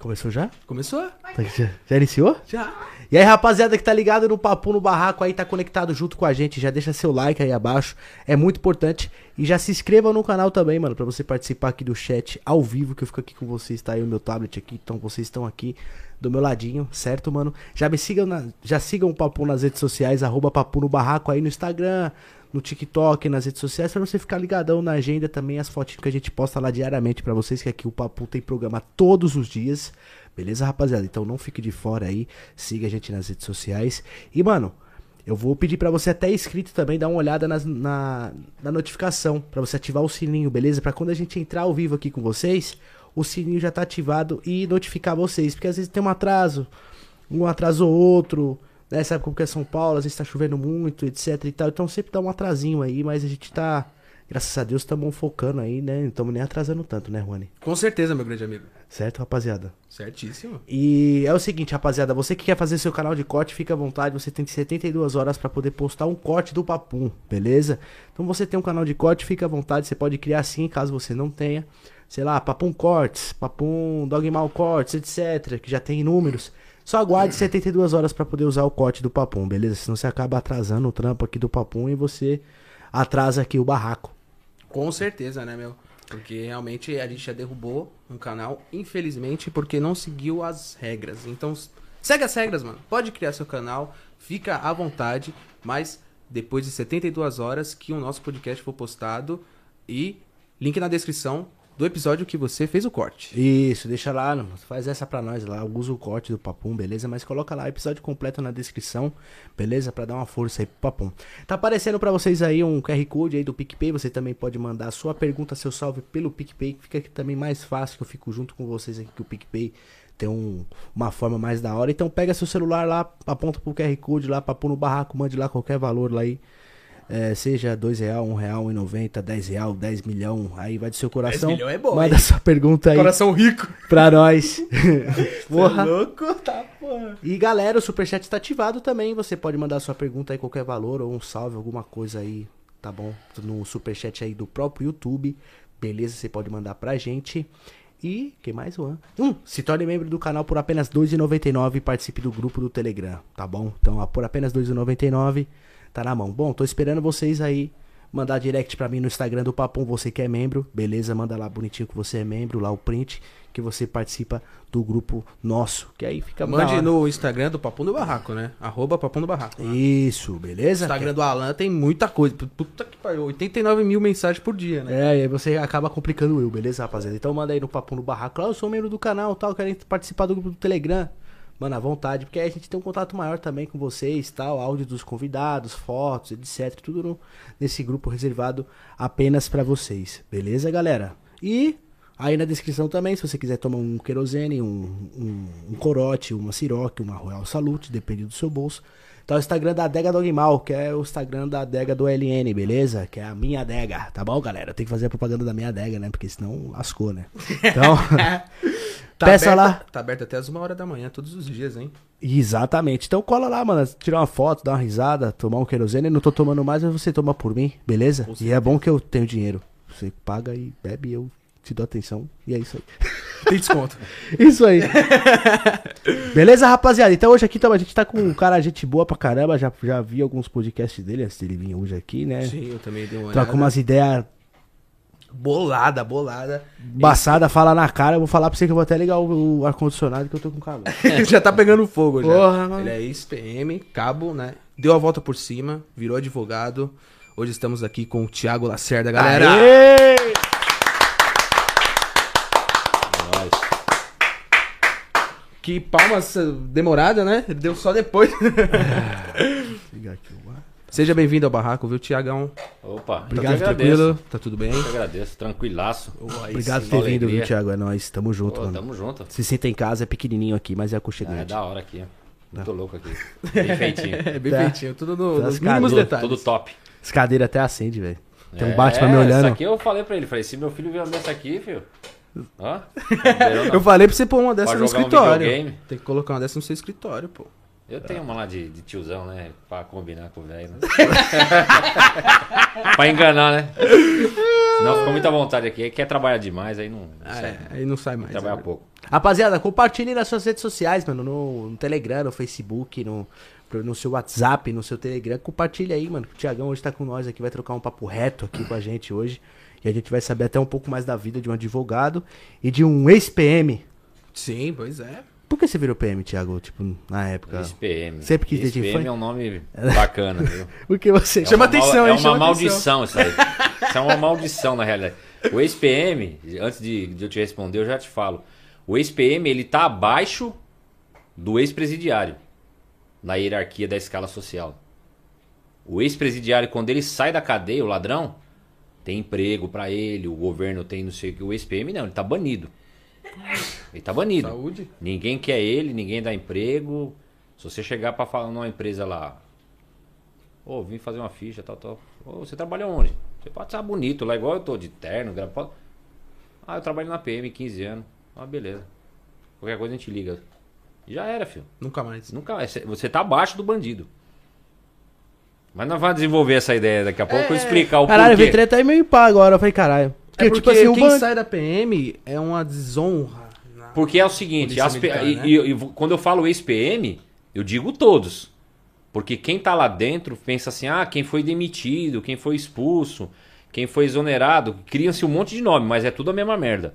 Começou já? Começou? Tá- Já, já iniciou? Já. E aí, rapaziada que tá ligado no Papo no Barraco aí, tá conectado junto com a gente, já deixa seu like aí abaixo, é muito importante. E já se inscreva no canal também, mano, pra você participar aqui do chat ao vivo, que eu fico aqui com vocês, tá aí o meu tablet aqui, então vocês estão aqui do meu ladinho, certo, mano? Já me sigam, na- já sigam o Papo nas redes sociais, arroba Papo no Barraco aí no Instagram, no TikTok, nas redes sociais, pra você ficar ligadão na agenda também, as fotinhas que a gente posta lá diariamente pra vocês, que aqui o Papo tem programa todos os dias, beleza, rapaziada? Então não fique de fora aí, siga a gente nas redes sociais. E, mano, eu vou pedir pra você até inscrito também dar uma olhada nas- na, na notificação, pra você ativar o sininho, beleza? Pra quando a gente entrar ao vivo aqui com vocês, o sininho já tá ativado e notificar vocês, porque às vezes tem um atraso, um atraso ou outro, né? Sabe como que é São Paulo, às vezes tá chovendo muito, etc e tal. Então sempre dá um atrasinho aí, mas a gente tá, graças a Deus, estamos focando aí, né? Não estamos nem atrasando tanto, né, Rony? Com certeza, meu grande amigo. Certo, rapaziada? Certíssimo. E é o seguinte, rapaziada, você que quer fazer seu canal de corte, fica à vontade, você tem 72 horas pra poder postar um corte do Papum, beleza? Então você tem um canal de corte, fica à vontade, você pode criar sim, caso você não tenha. Sei lá, Papum Cortes, Papum Dogmal Cortes, etc, que já tem números. Só aguarde 72 horas pra poder usar o corte do Papum, beleza? Senão você acaba atrasando o trampo aqui do Papum e você atrasa aqui o barraco. Com certeza, né, meu? Porque realmente a gente já derrubou um canal, infelizmente, porque não seguiu as regras. Então, segue as regras, mano. Pode criar seu canal, fica à vontade, mas depois de 72 horas que o nosso podcast for postado e link na descrição do episódio que você fez o corte. Isso, deixa lá, faz essa pra nós lá, usa o corte do Papum, beleza? Mas coloca lá, episódio completo na descrição, beleza? Pra dar uma força aí pro Papum. Tá aparecendo pra vocês aí um QR Code aí do PicPay, você também pode mandar a sua pergunta, seu salve pelo PicPay, que fica aqui também mais fácil, que eu fico junto com vocês aqui, que o PicPay tem um- uma forma mais da hora. Então pega seu celular lá, aponta pro QR Code lá, Papum no barraco, mande lá qualquer valor lá aí. É, seja dois real, um real e noventa, dez real, 10 milhão, aí vai do seu coração. milhão é bom, Manda hein? sua pergunta aí Coração rico. pra nós. Porra. louco? Tá, porra. E galera, o superchat tá ativado também. Você pode mandar sua pergunta aí, qualquer valor, ou um salve, alguma coisa aí, tá bom? No superchat aí do próprio YouTube. Beleza? Você pode mandar pra gente. E, quem mais, Juan? Hum, se torne membro do canal por apenas R$ 2,99 e participe do grupo do Telegram, tá bom? Então, por apenas R$ 2,99, tá na mão. Bom, tô esperando vocês aí mandar direct pra mim no Instagram do Papum, você que é membro, beleza? Manda lá bonitinho que você é membro, lá o print, que você participa do grupo nosso, que aí fica Mande no Instagram do Papum do Barraco, né? Arroba Papum do Barraco. Isso, beleza? Instagram do Alan tem muita coisa. Puta que pariu, 89 mil mensagens por dia, né? É, e aí você acaba complicando eu, beleza, rapaziada? Então manda aí no Papo no Barraco. Ah, eu sou membro do canal tal, quero participar do grupo do Telegram. Mano, à vontade, porque aí a gente tem um contato maior também com vocês, tal, áudio dos convidados, fotos, etc. Tudo no- nesse grupo reservado apenas pra vocês, beleza, galera? E aí na descrição também, se você quiser tomar um querosene, um, um, um corote, uma siroque, uma Royal Salute, depende do seu bolso. Tá o Instagram da Adega Dogmal, que é o Instagram da Adega do LN, beleza? Que é a minha adega, tá bom, galera? Tenho que fazer a propaganda da minha adega, né? Porque senão lascou, né? Então, Tá peça aberta- lá. Tá aberto até as uma hora da manhã, todos os dias, hein? Exatamente. Então cola lá, mano. Tirar uma foto, dar uma risada, tomar um querosene. Eu não tô tomando mais, mas você toma por mim, beleza? E é bom que eu tenho dinheiro. Você paga e bebe, eu te dou atenção. E é isso aí. Tem desconto. Isso aí. Beleza, rapaziada? Então hoje aqui tamo- a gente tá com um cara, gente boa pra caramba. Já, já vi alguns podcasts dele antes dele vir hoje aqui, né? Sim, eu também dei uma Tá com umas ideias bolada, bolada. embaçadas, fala na cara. Eu vou falar pra você que eu vou até ligar o, o ar-condicionado que eu tô com calor. já tá pegando fogo já. Porra, mano. Ele é ex-PM, cabo, né? Deu a volta por cima, virou advogado. Hoje estamos aqui com o Thiago Lacerda, galera. Aê! Que palmas eh, demorada, né? Ele deu só depois. Liga aqui. Seja bem-vindo ao barraco, viu, Tiagão? Opa, Obrigado, que agradeço. Tranquilo? Tá tudo bem? Eu agradeço, tranquilaço. Obrigado por ter vindo, viu. Thiago? É nóis, tamo junto, Pô, mano. tamo junto. Se sinta em casa, é pequenininho aqui, mas é Ah, é aconchegante. da hora aqui. Tá. Muito louco aqui. Bem feitinho. É, bem Tá. feitinho, tudo no, Tá nos as mínimos cadeiras, detalhes. Tudo top. As cadeiras até acende, velho. Tem um É, Batman me olhando. Isso aqui eu falei pra ele. Falei, se meu filho vier nessa aqui, filho. Ó. Eu falei pra você pôr uma dessa Pra no jogar um escritório. videogame. Tem que colocar uma dessa no seu escritório, pô. Eu tenho uma lá de, de tiozão, né? Pra combinar com o velho. Né? pra enganar, né? Senão ficou muita vontade aqui. Aí quer trabalhar demais, aí não. não sai. É, aí não sai mais. Trabalha né? pouco. Rapaziada, compartilhe nas suas redes sociais, mano. No, no Telegram, no Facebook, no, no seu WhatsApp, no seu Telegram. Compartilha aí, mano. O Tiagão hoje tá com nós aqui, vai trocar um papo reto aqui com a gente hoje. E a gente vai saber até um pouco mais da vida de um advogado e de um ex-PM. Sim, pois é. Por que você virou PM, Thiago? Tipo, na época. SPM. Sempre quis desde SPM é um nome bacana, viu? Porque você. É Chama uma mal- atenção, É uma Chama maldição isso aí. Isso é uma maldição, na realidade. O ex-PM, antes de, de eu te responder, eu já te falo. O ex-PM, ele tá abaixo do ex-presidiário na hierarquia da escala social. O ex-presidiário, quando ele sai da cadeia, o ladrão, tem emprego pra ele, o governo tem não sei o que. O ex-PM não, ele tá banido. Ele tá banido. Saúde. Ninguém quer ele, ninguém dá emprego. Se você chegar pra falar numa empresa lá, ô, vim fazer uma ficha, tal, tal. Ô, você trabalha onde? Você pode estar bonito lá, igual eu tô de terno, gravado. Ah, eu trabalho na PM, 15 anos. Ah, beleza. Qualquer coisa a gente liga. Já era, filho. Nunca mais. Nunca mais. Você tá abaixo do bandido. Mas nós vamos desenvolver essa ideia daqui a pouco, eu É. explicar o Caralho, porquê. veio treta aí meio pá agora. Eu falei, caralho. É Porque, porque tipo assim, o quem ban- sai da PM é uma desonra. Porque é o seguinte, Militar, e- né? e- e quando eu falo ex-PM, eu digo todos. Porque quem tá lá dentro pensa assim, ah, quem foi demitido, quem foi expulso, quem foi exonerado, criam-se um monte de nome, mas é tudo a mesma merda.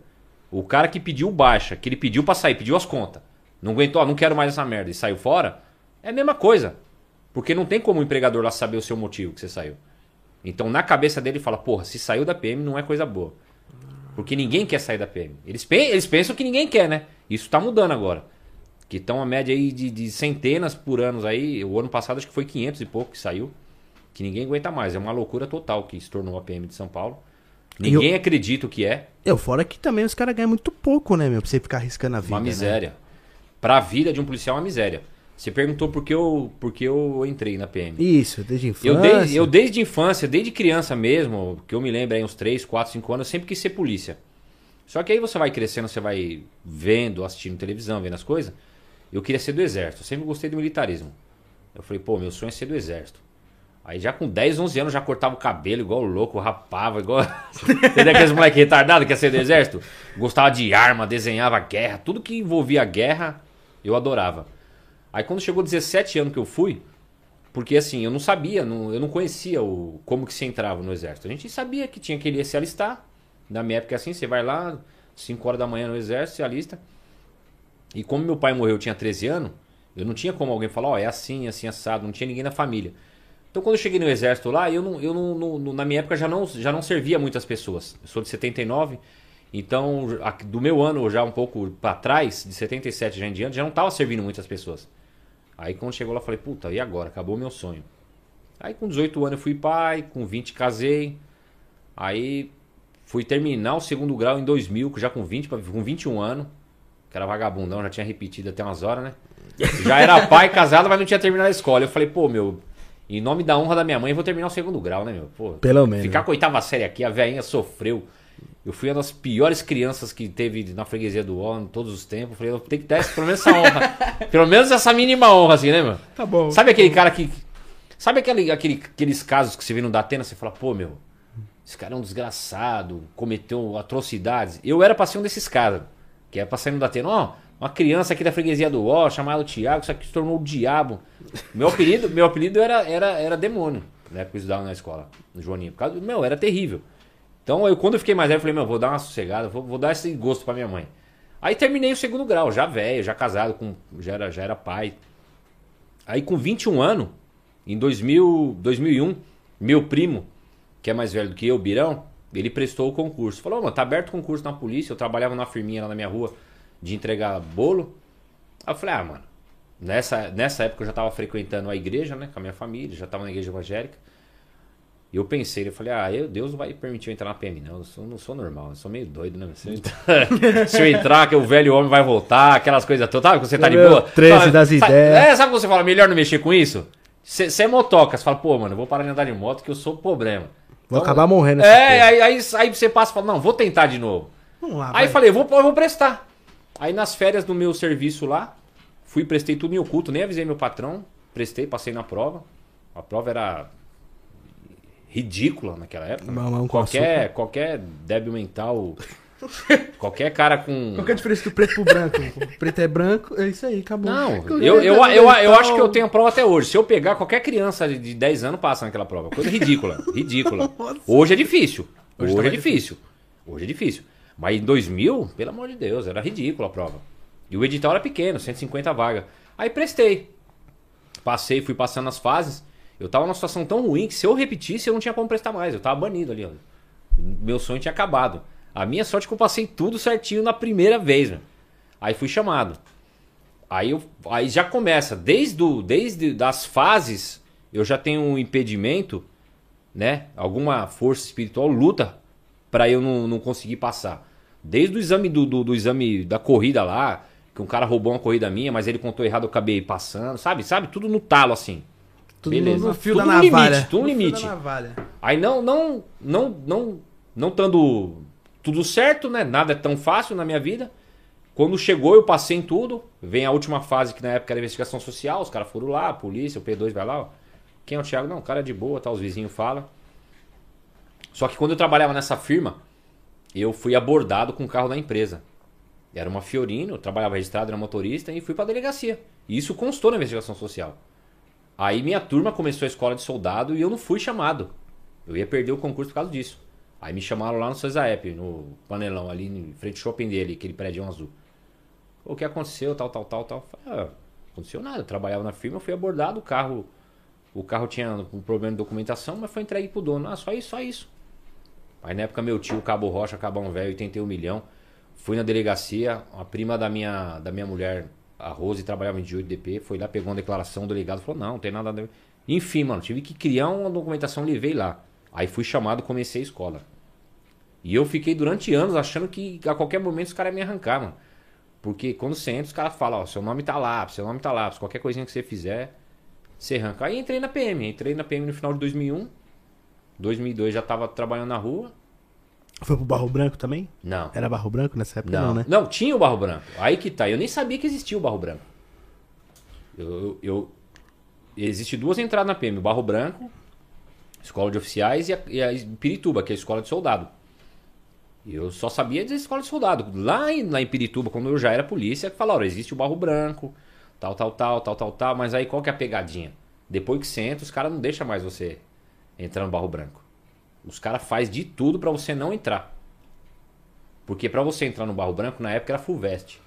O cara que pediu baixa, que ele pediu pra sair, pediu as contas, não aguentou, ó, não quero mais essa merda e saiu fora, é a mesma coisa. Porque não tem como o empregador lá saber o seu motivo que você saiu. Então na cabeça dele fala, porra, se saiu da PM não é coisa boa. Porque ninguém quer sair da PM. Eles, pe- eles pensam que ninguém quer, né? Isso tá mudando agora. Que estão a média aí de, de centenas por anos aí. O ano passado acho que foi 500 e pouco que saiu. Que ninguém aguenta mais. É uma loucura total que se tornou a PM de São Paulo. Ninguém acredita o que é. Eu, fora que também os caras ganham muito pouco, né, meu? Pra você ficar arriscando a vida. Uma né? miséria. Pra vida de um policial é uma miséria. Você perguntou por que eu, por que eu entrei na PM. Isso, desde infância. Eu desde, eu desde infância, desde criança mesmo, que eu me lembro aí uns 3, 4, 5 anos, eu sempre quis ser polícia. Só que aí você vai crescendo, você vai vendo, assistindo televisão, vendo as coisas. Eu queria ser do exército, eu sempre gostei do militarismo. Eu falei, pô, meu sonho é ser do exército. Aí já com 10, 11 anos já cortava o cabelo igual louco, rapava, igual. Entendeu aqueles moleque retardado que ia ser do exército? Gostava de arma, desenhava guerra, tudo que envolvia guerra, eu adorava. Aí quando chegou 17 anos que eu fui, porque assim, eu não sabia, não- eu não conhecia o, como que se entrava no exército. A gente sabia que tinha que ele se alistar. Na minha época é assim, você vai lá, 5 horas da manhã no exército, se alista. E como meu pai morreu, eu tinha 13 anos, eu não tinha como alguém falar, ó, é assim, assim, assado, não tinha ninguém na família. Então quando eu cheguei no exército lá, eu não, eu não, não- na minha época já não, já não servia muitas pessoas. Eu sou de 79, então do meu ano já um pouco pra trás, de 77 já em diante, já não tava servindo muitas pessoas. Aí quando chegou lá, falei, puta, e agora? Acabou o meu sonho. Aí com 18 anos eu fui pai, com 20 casei. Aí fui terminar o segundo grau em 2000, que já com 20, pra- com 21 anos. Que era vagabundão, já tinha repetido até umas horas, né? Já era pai, casado, mas não tinha terminado a escola. Eu falei, pô, meu, em nome da honra da minha mãe, eu vou terminar o segundo grau, né, meu? Pô, Pelo menos. Ficar com a oitava série aqui, a velhinha sofreu. Eu fui uma das piores crianças que teve na freguesia do O em todos os tempos. Eu falei, eu tenho que dar esse- pelo menos essa honra. pelo menos essa mínima honra, assim, né, meu? Tá bom. Sabe aquele cara que. Sabe aquele, aquele, aqueles casos que você vê no Datena, você fala, pô, meu, esse cara é um desgraçado, cometeu atrocidades. Eu era pra ser um desses caras, que é pra sair no Datena, ó, uma criança aqui da freguesia do Ó, chamado Tiago, isso aqui se tornou o diabo. Meu apelido, meu apelido era, era, era demônio, né, que eu estudava na escola, no Joaninho. Por causa, meu, era terrível. Então, eu, quando eu fiquei mais velho, eu falei, meu, vou dar uma sossegada, vou, vou dar esse gosto pra minha mãe. Aí terminei o segundo grau, já velho, já casado, com, já, era, já era pai. Aí com 21 anos, em 2000, 2001, meu primo, que é mais velho do que eu, Birão, ele prestou o concurso. Falou, mano, tá aberto o concurso na polícia. Eu trabalhava numa firminha lá na minha rua de entregar bolo. Aí eu falei, ah, mano, nessa, nessa época eu já tava frequentando a igreja, né, com a minha família, já tava na igreja evangélica. E eu pensei, eu falei, ah, eu, Deus não vai permitir eu entrar na PM, não. Eu sou, não sou normal, eu sou meio doido, né? Se eu entrar, se eu entrar, que o velho homem vai voltar, aquelas coisas todas. Sabe quando você tá de boa? 13 Sabe- das sabe- ideias. É, sabe quando você fala, melhor não mexer com isso? Você é motoca, você fala, pô, mano, eu vou parar de andar de moto que eu sou problema. Vou Então, acabar morrendo É, aí, aí, aí você passa e fala, não, vou tentar de novo. Vamos lá, Aí vai. falei, vou, eu vou prestar. Aí nas férias do meu serviço lá, Fui, prestei tudo em oculto, nem avisei meu patrão. Prestei, passei na prova. A prova era ridícula naquela época. né? Mamão com qualquer, qualquer débil mental, qualquer cara com... Qual que é a diferença do preto pro branco? O preto é branco, é isso aí, acabou. Não, Qualquer eu, eu, eu, eu mental- acho que eu tenho a prova até hoje. Se eu pegar qualquer criança de 10 anos, passa naquela prova. Coisa ridícula, ridícula. Hoje é difícil. Hoje Hoje, tá é mais difícil. Hoje é difícil. Mas em 2000, pelo amor de Deus, era ridícula a prova. E o edital era pequeno, 150 vagas. Aí prestei. Passei, fui passando as fases. Eu tava numa situação tão ruim que se eu repetisse, eu não tinha como prestar mais. Eu tava banido ali, ó. Meu sonho tinha acabado. A minha sorte é que eu passei tudo certinho na primeira vez. Aí fui chamado. Aí, eu, aí já começa, desde, o, desde das fases, eu já tenho um impedimento, né? Alguma força espiritual luta pra eu não, não conseguir passar. Desde o exame do, do, do exame da corrida lá, que um cara roubou uma corrida minha, mas ele contou errado, eu acabei passando, sabe? Sabe? Tudo no talo, assim. Tudo Beleza. no fio Tudo da navalha. limite, tudo no fio limite. da navalha. Aí não, não, não, não, não estando tudo certo, né? Nada é tão fácil na minha vida. Quando chegou, eu passei em tudo. Vem a última fase, que na época era investigação social. Os caras foram lá, a polícia, o P2 vai lá. Ó. Quem é o Thiago? Não, o cara é de boa, tá? Os vizinhos falam. Só que quando eu trabalhava nessa firma, eu fui abordado com o carro da empresa. Era uma Fiorino, eu trabalhava registrado, era motorista e fui pra delegacia. E isso constou na investigação social. Aí minha turma começou a escola de soldado e eu não fui chamado. Eu ia perder o concurso por causa disso. Aí me chamaram lá no Cesaep, no panelão, ali em frente ao shopping dele, aquele prédio azul. O que aconteceu, tal, tal, tal, tal. Falei, ah, aconteceu nada. Eu trabalhava na firma, fui abordado, o carro. O carro tinha um problema de documentação, mas foi entregue pro dono. Ah, só isso, só isso. Aí na época meu tio, Cabo Rocha, Cabão Velho, 81 milhão. Fui na delegacia, a prima da minha, da minha mulher, a Rose, trabalhava em 18DP, foi lá, pegou uma declaração, o delegado falou, não, não tem nada a ver. Enfim, mano, tive que criar uma documentação, levei lá. Aí fui chamado, comecei a escola. E eu fiquei durante anos achando que a qualquer momento os caras iam me arrancar, mano. Porque quando você entra, os caras falam, ó, seu nome tá lá, seu nome tá lá, qualquer coisinha que você fizer, você arranca. Aí entrei na PM, entrei na PM no final de 2001. 2002 já tava trabalhando na rua. Foi pro Barro Branco também? Não. Era Barro Branco nessa época? Não, Não, né? não, tinha o Barro Branco. Aí que tá. Eu nem sabia que existia o Barro Branco. Eu, eu, eu- existe duas entradas na PM: o Barro Branco, Escola de Oficiais, e a, e a Pirituba, que é a Escola de Soldado. E eu só sabia da Escola de Soldado. Lá em, lá em Pirituba, quando eu já era polícia, falaram: existe o Barro Branco, tal, tal, tal, tal, tal, tal. Mas aí qual que é a pegadinha? Depois que você entra, os caras não deixam mais você entrar no Barro Branco. Os caras fazem de tudo pra você não entrar. Porque para você entrar no Barro Branco, na época era Fulvestre.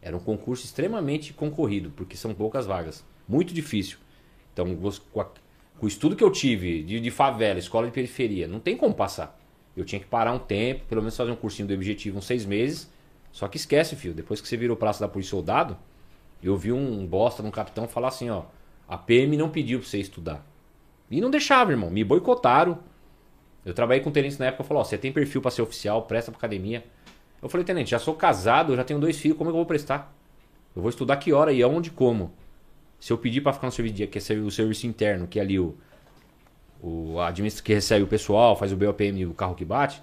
Era um concurso extremamente concorrido, porque são poucas vagas. Muito difícil. Então, com, a- com o estudo que eu tive de, de favela, escola de periferia, não tem como passar. Eu tinha que parar um tempo, pelo menos fazer um cursinho do objetivo uns seis meses. Só que esquece, filho. Depois que você virou praça da polícia soldado, eu vi um bosta, um capitão, falar assim, ó. A PM não pediu pra você estudar. E não deixava, irmão. Me boicotaram. Eu trabalhei com o tenente na época, falou, ó, você tem perfil pra ser oficial, presta pra academia. Eu falei, tenente, já sou casado, já tenho dois filhos, como é que eu vou prestar? Eu vou estudar que hora e aonde e como? Se eu pedir pra ficar no serviço dia, que é o serviço interno, que é ali o, o administrador que recebe o pessoal, faz o BOPM e o carro que bate,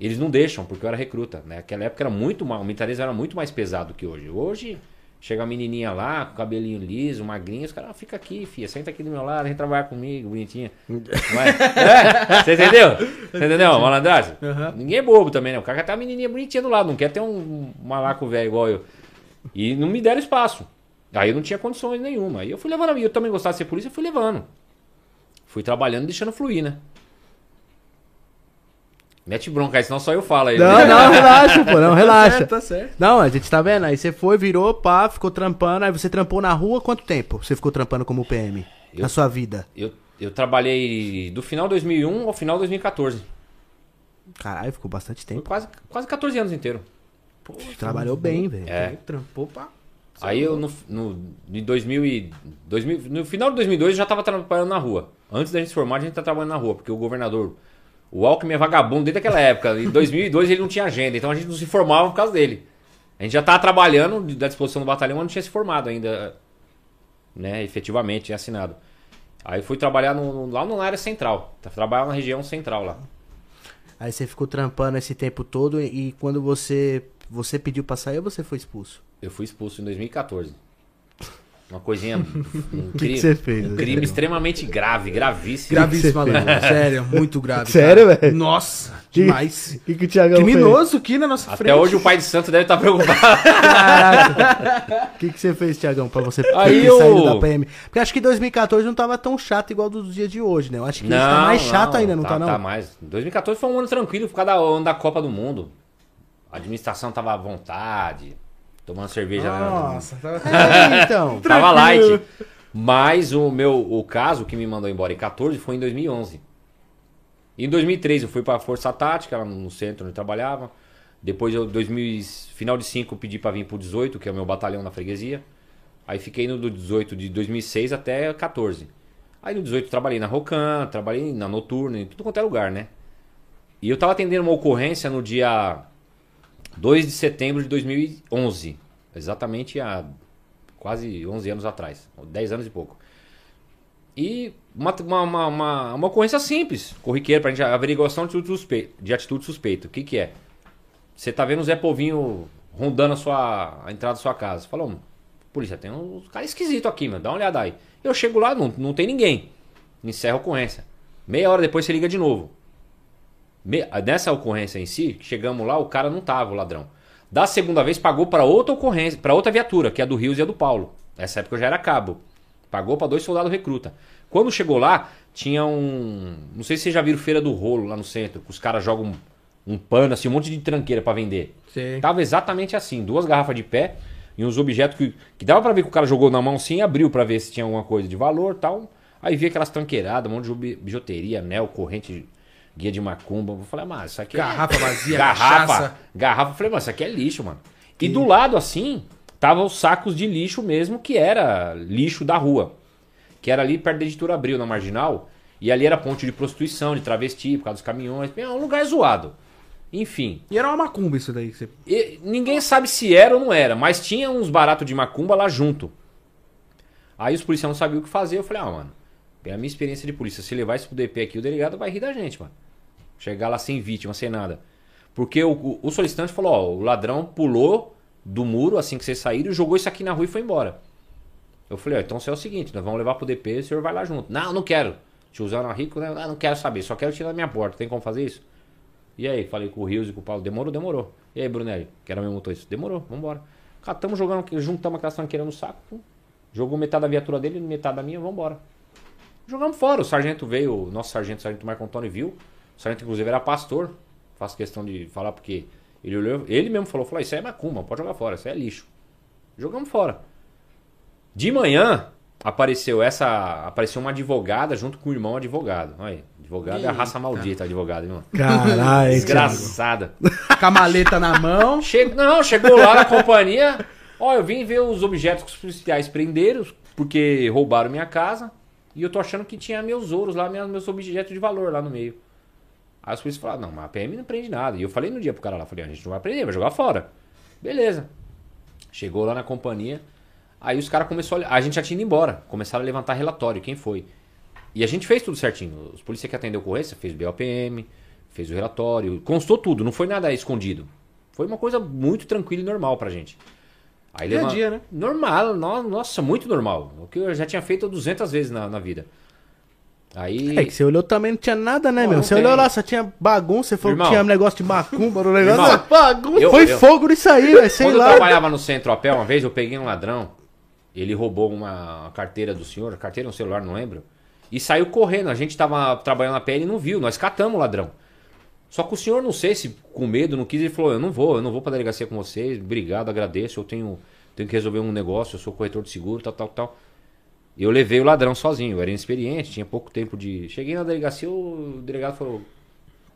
eles não deixam, porque eu era recruta. Né? Naquela época era muito o militarismo era muito mais pesado que hoje. Hoje, chega a menininha lá, com cabelinho liso, magrinha, os caras, ah, fica aqui, filha, senta aqui do meu lado, vem trabalhar comigo, bonitinha. Não é? Você entendeu? Você entendeu, malandragem? Aham. Ninguém é bobo também, né? O cara ter uma menininha bonitinha do lado, não quer ter um malaco velho igual eu. E não me deram espaço. Aí eu não tinha condições nenhuma. Aí eu fui levando a. Eu também gostava de ser polícia, eu fui levando. Fui trabalhando e deixando fluir, né? Mete bronca aí, senão só eu falo aí. Não, não, relaxa, pô, não, Tá relaxa. certo, tá certo. Não, a gente tá vendo, aí você foi, virou, pá, ficou trampando, aí você trampou na rua quanto tempo? Você ficou trampando como PM? Eu- Na sua vida? Eu, eu trabalhei do final de 2001 ao final de 2014. Caralho, ficou bastante Foi tempo. quase, quase 14 anos inteiro. Pô, Trabalhou bem, velho. É. Trampou pra... Aí eu no, no, em 2000 e, 2000, no final de 2002 eu já tava trabalhando na rua. Antes da gente se formar, a gente tá trabalhando na rua, porque o governador, o Alckmin é vagabundo desde aquela época. Em 2002 ele não tinha agenda, então a gente não se formava por causa dele. A gente já tava trabalhando da disposição do batalhão, mas não tinha se formado ainda, né, efetivamente, tinha assinado. Aí fui trabalhar no, no- lá na área central, tá, trabalhar na região central lá. Aí você ficou trampando esse tempo todo e quando você você pediu pra sair, você foi expulso. Eu fui expulso em 2014. Uma coisinha. Um que crime, você fez, um crime extremamente grave, gravíssimo. Gravíssimo, que Alan. Sério, muito grave. Sério, velho? Nossa, Que- demais. O que, que o Thiagão Criminoso aqui na nossa Até frente. hoje o pai de santo deve estar preocupado. fez? O que, que você fez, Thiagão, pra você Aí ter eu- saído da PM? Porque acho que 2014 não tava tão chato igual dos dias de hoje, né? Eu acho que isso tá mais chato ainda, não tá, não? Tá mais. 2014 foi um ano tranquilo por causa da ano da Copa do Mundo. A administração tava à vontade, tomando cerveja. na- Nossa, tava... É, então. Tava light. Mas o meu o caso que me mandou embora em 14 foi em 2011. Em 2003 eu fui pra Força Tática, lá no centro onde eu trabalhava. Depois eu 2000, final de 5 eu pedi pra vir pro 18, que é o meu batalhão na freguesia. Aí fiquei no do 18 de 2006 até 14. Aí no 18 eu trabalhei na Rocan, trabalhei na Noturna, em tudo quanto é lugar, né? E eu tava atendendo uma ocorrência no dia 2 de setembro de 2011. Exatamente há quase 11 anos atrás, 10 anos e pouco. E uma, uma, uma, uma, ocorrência simples, corriqueira, pra gente averiguação de atitude suspeita. De atitude suspeita. O que que é? Você tá vendo o Zé Povinho rondando a, sua, a entrada da sua casa. Falou, polícia, tem um cara esquisito aqui, meu, dá uma olhada aí. Eu chego lá, não, não tem ninguém. Encerra a ocorrência. Meia hora depois você liga de novo. Nessa ocorrência em si, chegamos lá, o cara não tava, o ladrão. Da segunda vez pagou para outra ocorrência, para outra viatura, que é a do Rios e a do Paulo. Nessa época eu já era cabo. Pagou para dois soldados recruta. Quando chegou lá, tinha um, não sei se vocês já viram feira do rolo lá no centro, que os caras jogam um, um pano assim, um monte de tranqueira para vender. Sei. Tava exatamente assim, duas garrafas de pé e uns objetos que, que dava pra ver que o cara jogou na mão assim e abriu pra ver se tinha alguma coisa de valor tal. Aí vi aquelas tranqueiradas, um monte de bi- bijuteria, anel, corrente, guia de macumba. Eu falei, mas isso aqui é... Garrafa vazia, garrafa, cachaça. garrafa. Eu falei, mas isso aqui é lixo, mano. E do lado assim, tava os sacos de lixo mesmo, que era lixo da rua. Que era ali perto da editora Abril, na Marginal. E ali era ponte de prostituição, de travesti, por causa dos caminhões. É um lugar zoado. Enfim, E era uma macumba isso daí. que Você... e ninguém sabe se era ou não era, mas tinha uns baratos de macumba lá junto. Aí os policiais não sabiam o que fazer. Eu falei, ah, mano, pela minha experiência de polícia, se levar isso pro DP aqui, o delegado vai rir da gente, mano. Chegar lá sem vítima, sem nada. Porque o, o- solicitante falou, ó, o ladrão pulou do muro assim que vocês saíram e jogou isso aqui na rua e foi embora. Eu falei, ó, então é o seguinte, nós vamos levar pro DP, o senhor vai lá junto. Não, não quero. Tiozão era rico, né? Ah, não quero saber, só quero tirar da minha porta. Tem como fazer isso? E aí, falei com o Rios e com o Paulo, demorou, demorou. E aí, Brunelli, que era meu motorista, demorou, vambora. Catamos jogando, juntamos aquelas tranqueiras no saco, jogou metade da viatura dele, metade da minha, vambora. Jogamos fora, o sargento veio, o nosso sargento, o sargento Marco Antônio viu. O sargento, inclusive, era pastor. Faço questão de falar porque ele olhou, ele mesmo falou, falou, isso é macumba, pode jogar fora, isso aí é lixo. Jogamos fora. De manhã, apareceu essa. Apareceu uma advogada junto com o irmão advogado. Olha aí, advogado é a raça maldita, advogado, irmão. Caralho, Desgraçada. Com a maleta na mão. Che... Não, chegou lá na companhia. Ó, eu vim ver os objetos que os policiais prenderam, porque roubaram minha casa. E eu tô achando que tinha meus ouros lá, meus objetos de valor lá no meio. Aí os policiais falaram, não, mas a PM não prende nada. E eu falei no dia pro cara lá, falei, a gente não vai prender, vai jogar fora. Beleza. Chegou lá na companhia. Aí os caras começaram a... a gente já tinha ido embora. Começaram a levantar relatório, quem foi. E a gente fez tudo certinho. Os policiais que atendeu a ocorrência fez o BOPM, fez o relatório, constou tudo, não foi nada escondido. Foi uma coisa muito tranquila e normal pra gente. Aí Dia a dia, né? Normal, no- nossa, muito normal. O que eu já tinha feito 200 vezes na, na vida. Aí. É que você olhou também não tinha nada, né, Pô, meu? não Você tem. olhou lá, só tinha bagunça, você falou Irmão. que tinha um negócio de macumba no negócio. Irmão, bagunça. eu- Foi eu- fogo nisso aí, velho, sei Quando eu lá. trabalhava no centro a pé uma vez, eu peguei um ladrão. Ele roubou uma carteira do senhor, carteira ou um celular, não lembro. E saiu correndo. A gente tava trabalhando a pé e não viu. Nós catamos o ladrão. Só que o senhor, não sei se com medo, não quis, ele falou: Eu não vou, eu não vou pra delegacia com vocês. Obrigado, agradeço. Eu tenho, tenho que resolver um negócio, eu sou corretor de seguro, tal, tal, tal. E eu levei o ladrão sozinho. Eu era inexperiente, tinha pouco tempo de. Cheguei na delegacia, o delegado falou: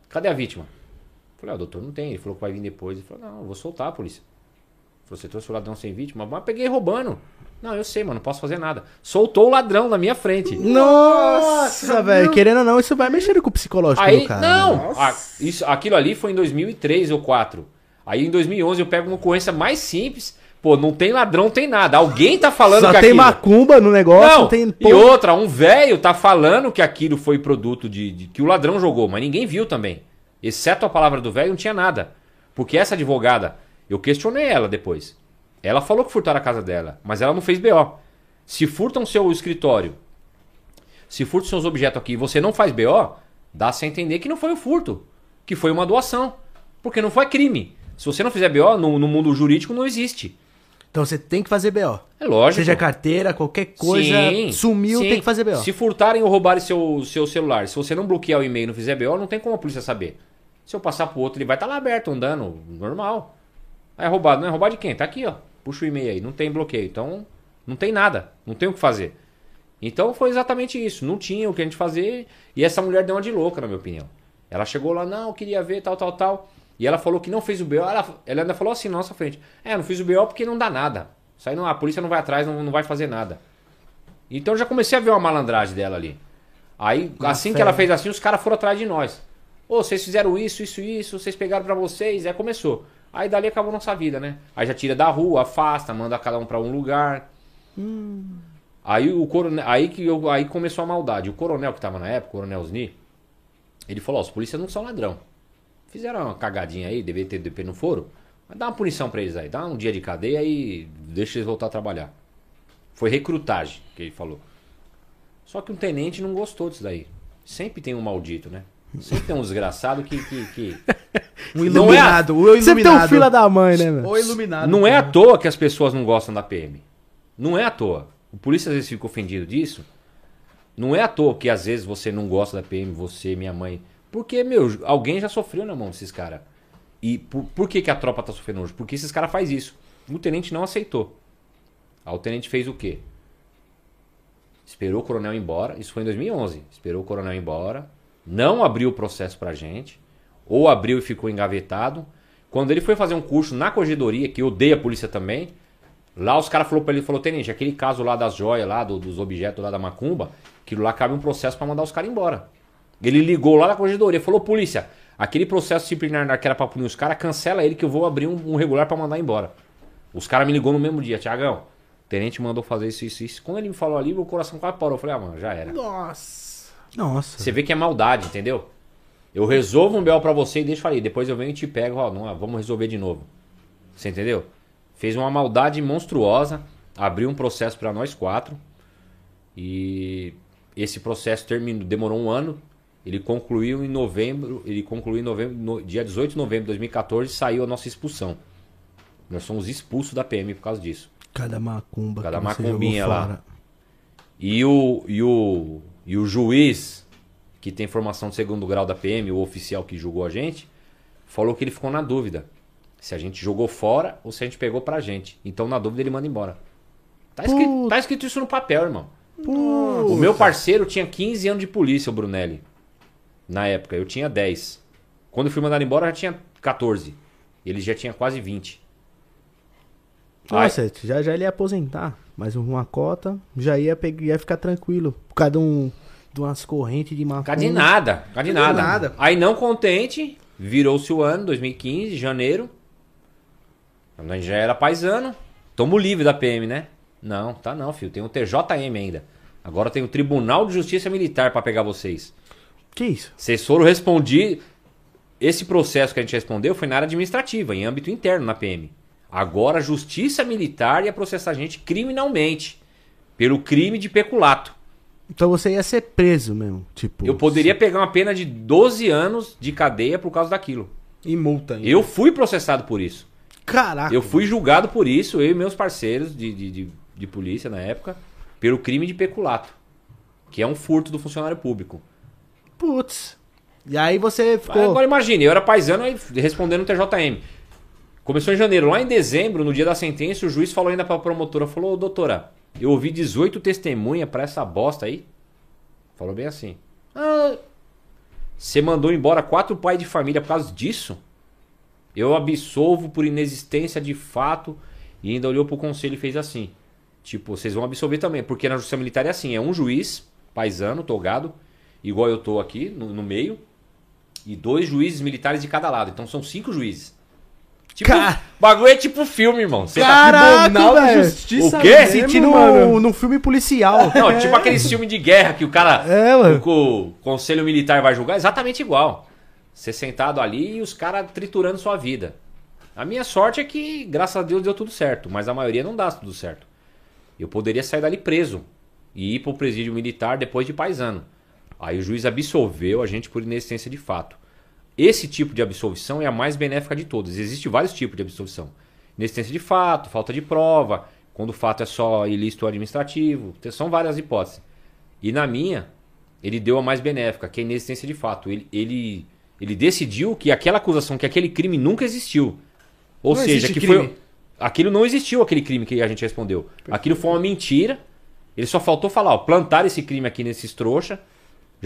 Cadê a vítima? Eu falei: Ah, doutor, não tem. Ele falou que vai vir depois. Ele falou: Não, eu vou soltar a polícia. Ele falou: Você trouxe o ladrão sem vítima? Mas peguei roubando. Não, eu sei, mano, não posso fazer nada. Soltou o ladrão na minha frente. Nossa, velho, querendo ou não, isso vai mexer com o psicológico Aí, do cara. não, né? a- isso, aquilo ali foi em 2003 ou 2004. Aí em 2011 eu pego uma ocorrência mais simples. Pô, não tem ladrão, tem nada. Alguém tá falando Só que tem aquilo... macumba no negócio, Não, tem... e outra, um velho tá falando que aquilo foi produto de, de- que o ladrão jogou, mas ninguém viu também. Exceto a palavra do velho, não tinha nada. Porque essa advogada, eu questionei ela depois. Ela falou que furtaram a casa dela, mas ela não fez BO. Se furtam seu escritório, se furtam seus objetos aqui e você não faz BO, dá-se a entender que não foi o furto, que foi uma doação. Porque não foi crime. Se você não fizer BO, no, no mundo jurídico não existe. Então você tem que fazer BO. É lógico. Seja carteira, qualquer coisa, Sim, sumiu, sim. tem que fazer BO. Se furtarem ou roubarem seu, seu celular, se você não bloquear o e-mail e não fizer BO, não tem como a polícia saber. Se eu passar pro outro, ele vai estar lá aberto, andando, normal. É roubado, não é roubado de quem? Tá aqui, ó. Puxa o e-mail aí, não tem bloqueio. Então, não tem nada, não tem o que fazer. Então foi exatamente isso. Não tinha o que a gente fazer. E essa mulher deu uma de louca, na minha opinião. Ela chegou lá, não, eu queria ver, tal, tal, tal. E ela falou que não fez o BO. Ela, ela ainda falou assim na nossa frente. É, não fiz o BO porque não dá nada. Isso aí não, a polícia não vai atrás, não, não vai fazer nada. Então eu já comecei a ver uma malandragem dela ali. Aí, assim que ela fez assim, os caras foram atrás de nós. Ô, vocês fizeram isso, isso, isso, vocês pegaram pra vocês, aí começou. Aí dali acabou nossa vida, né? Aí já tira da rua, afasta, manda cada um pra um lugar. Aí o coronel, aí que eu, aí começou a maldade. O coronel que tava na época, o coronel Osni, ele falou: ó, os polícias não são ladrão. Fizeram uma cagadinha aí, deveria ter DP no foro. Mas dá uma punição pra eles aí, dá um dia de cadeia e deixa eles voltar a trabalhar. Foi recrutagem que ele falou. Só que um tenente não gostou disso daí. Sempre tem um maldito, né? Sempre tem um desgraçado que. que, que... Um Não é a- iluminado, o Sempre tem um iluminado. fila da mãe, né, meu? O iluminado. Não é à toa que as pessoas não gostam da PM. Não é à toa. O polícia às vezes fica ofendido disso. Não é à toa que às vezes você não gosta da PM, você, minha mãe. Porque, meu, alguém já sofreu na mão desses caras. E por, por que, que a tropa tá sofrendo hoje? Porque esses caras fazem isso. O tenente não aceitou. Aí o tenente fez o quê? Esperou o coronel ir embora. Isso foi em 2011. Esperou o coronel ir embora. Não abriu o processo pra gente. Ou abriu e ficou engavetado. Quando ele foi fazer um curso na corregedoria, que odeia a polícia também, lá os caras falaram pra ele, falou, tenente, aquele caso lá das joias, lá do- dos objetos lá da macumba, aquilo lá cabe um processo pra mandar os caras embora. Ele ligou lá na corregedoria, falou, polícia, aquele processo disciplinar que era pra punir os caras, cancela ele que eu vou abrir um, um regular pra mandar embora. Os caras me ligou no mesmo dia, Tiagão, o tenente mandou fazer isso, isso, isso. Quando ele me falou ali, meu coração quase parou. Eu falei, ah, mano, já era. Nossa. Nossa. Você vê que é maldade, entendeu? Eu resolvo um BO pra você e deixo falar, depois eu venho e te pego, ó, não, vamos resolver de novo. Você entendeu? Fez uma maldade monstruosa, abriu um processo pra nós quatro e esse processo terminou, demorou um ano. Ele concluiu em novembro, ele concluiu em novembro, no, dia 18 de novembro de 2014, saiu a nossa expulsão. Nós somos expulsos da PM por causa disso. Cada macumba Cada macumbinha lá. E o, e o, e o juiz, que tem formação de segundo grau da PM, o oficial que julgou a gente, falou que ele ficou na dúvida. Se a gente jogou fora ou se a gente pegou pra gente. Então, na dúvida, ele manda embora. Tá escrito, tá escrito isso no papel, irmão. Puta. O meu parceiro tinha 15 anos de polícia, o Brunelli. Na época, eu tinha 10. Quando eu fui mandado embora, eu já tinha 14. Ele já tinha quase 20. Ai. Nossa, já, já ele ia aposentar. Mais uma cota, já ia, pegar, ia ficar tranquilo. Por causa de, um, de umas correntes de macumba. Cá de nada, cá de nada. nada. Aí não contente, virou-se o ano, 2015, janeiro. A gente já era paisano. Tomo livre da PM, né? Não, tá não, filho. Tem o TJM ainda. Agora tem o Tribunal de Justiça Militar pra pegar vocês. Que isso? Vocês foram responder. Esse processo que a gente respondeu foi na área administrativa, em âmbito interno na PM. Agora a Justiça Militar ia processar a gente criminalmente. Pelo crime de peculato. Então você ia ser preso mesmo. Tipo. Eu poderia pegar uma pena de 12 anos de cadeia por causa daquilo. E multa ainda. Eu fui processado por isso. Caraca. Eu fui julgado por isso, eu e meus parceiros de, de, de, de polícia na época, pelo crime de peculato. Que é um furto do funcionário público. Putz. E aí você ficou. Agora imagine, eu era paisano aí respondendo no TJM. Começou em janeiro. Lá em dezembro, no dia da sentença, o juiz falou ainda pra promotora, falou, "Ô, doutora, eu ouvi 18 testemunhas pra essa bosta aí. Falou bem assim. Ah, você mandou embora quatro pais de família por causa disso? Eu absolvo por inexistência de fato. E ainda olhou pro conselho e fez assim. Tipo, vocês vão absolver também. Porque na justiça militar é assim: é um juiz, paisano, togado, igual eu tô aqui no, no meio, e dois juízes militares de cada lado. Então são cinco juízes. Tipo, Ca- bagulho é tipo filme, irmão. Você tá- Caraca, Tribunal da velho. Justiça O quê? mesmo, Sentindo mano. num filme policial. Não, tipo aquele filme de guerra que o cara. É, mano. O, o conselho militar vai julgar, exatamente igual. Você sentado ali e os caras triturando sua vida. A minha sorte é que, graças a Deus, deu tudo certo. Mas a maioria não dá tudo certo. Eu poderia sair dali preso e ir pro presídio militar depois de paisano. Aí o juiz absolveu a gente por inexistência de fato. Esse tipo de absolvição é a mais benéfica de todas. Existem vários tipos de absolvição. Inexistência de fato, falta de prova, quando o fato é só ilícito administrativo. São várias hipóteses. E na minha, ele deu a mais benéfica, que é a inexistência de fato. Ele, ele, ele decidiu que aquela acusação, que aquele crime nunca existiu. Ou Não seja, que crime. foi. Aquilo não existiu, aquele crime que a gente respondeu. Aquilo foi uma mentira. Ele só faltou falar, ó, plantar esse crime aqui nesses trouxa.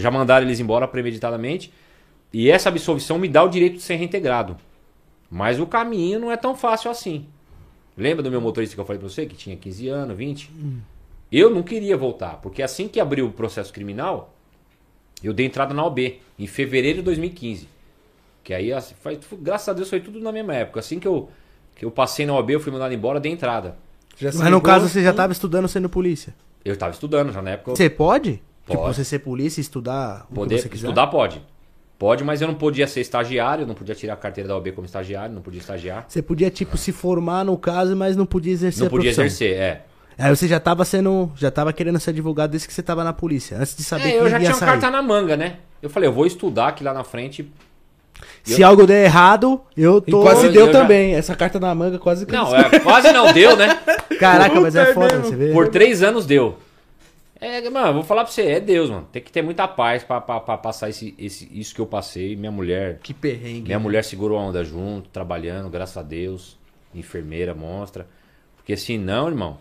Já mandaram eles embora premeditadamente. E essa absolvição me dá o direito de ser reintegrado. Mas o caminho não é tão fácil assim. Lembra do meu motorista que eu falei pra você, que tinha 15 anos, 20? Eu não queria voltar, porque assim que abriu o processo criminal, eu dei entrada na OB, em fevereiro de 2015. Que aí, assim, foi- graças a Deus, foi tudo na mesma época. Assim que eu, que eu passei na OB, eu fui mandado embora, dei entrada. Mas no caso você já tava estudando sendo polícia. Eu tava estudando já na época. eu- Você pode? Tipo, Pode. você ser polícia e estudar o Poder, que você quiser? estudar pode. Pode, mas eu não podia ser estagiário, não podia tirar a carteira da OB como estagiário, não podia estagiar. Você podia, tipo, se formar no caso, mas não podia exercer Não a podia exercer, é. Aí você já tava sendo. Já tava querendo ser advogado desde que você tava na polícia. Antes de saber É, que eu já ia tinha sair. carta na manga, né? Eu falei, eu vou estudar aqui lá na frente. Se algo der errado, eu E tô. quase Eu- deu eu já- também. Essa carta na manga quase que Não, é, quase não deu, né? Caraca, mas é foda, mesmo. você vê. Por três anos deu. É, mano, vou falar pra você, é Deus, mano. Tem que ter muita paz pra, pra, pra passar esse, esse, isso que eu passei. Minha mulher. Que perrengue. Minha mulher segurou a onda junto, trabalhando, graças a Deus. Enfermeira, monstra. Porque se não, irmão.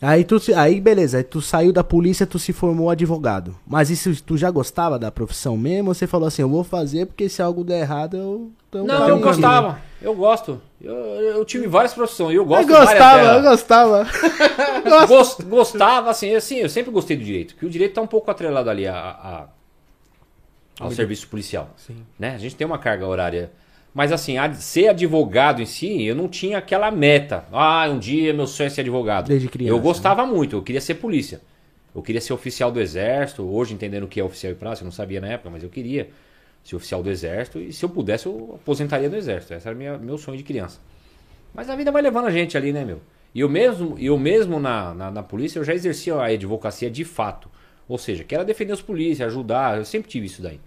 Aí tu aí beleza, aí tu saiu da polícia, tu se formou advogado. Mas isso tu já gostava da profissão mesmo? Ou você falou assim, eu vou fazer porque se algo der errado eu Não, eu gostava. Eu gosto. Eu, eu tive várias profissões e eu Eu gosto gostava, eu várias delas. gostava. Gos- gostava, assim, assim, eu sempre gostei do direito. Porque o direito tá um pouco atrelado ali a, a- ao serviço policial. Sim. Né? A gente tem uma carga horária. Mas assim, ser advogado em si, eu não tinha aquela meta. Ah, um dia meu sonho é ser advogado. Desde criança, Eu gostava muito, eu queria ser polícia. Eu queria ser oficial do exército, hoje entendendo o que é oficial e praça, eu não sabia na época, mas eu queria ser oficial do exército e se eu pudesse eu aposentaria do exército. Esse era minha, meu sonho de criança. Mas a vida vai levando a gente ali, né, meu? E eu mesmo, eu mesmo na, na, na polícia, eu já exercia a advocacia de fato. Ou seja, que era defender os polícias, ajudar, eu sempre tive isso daí.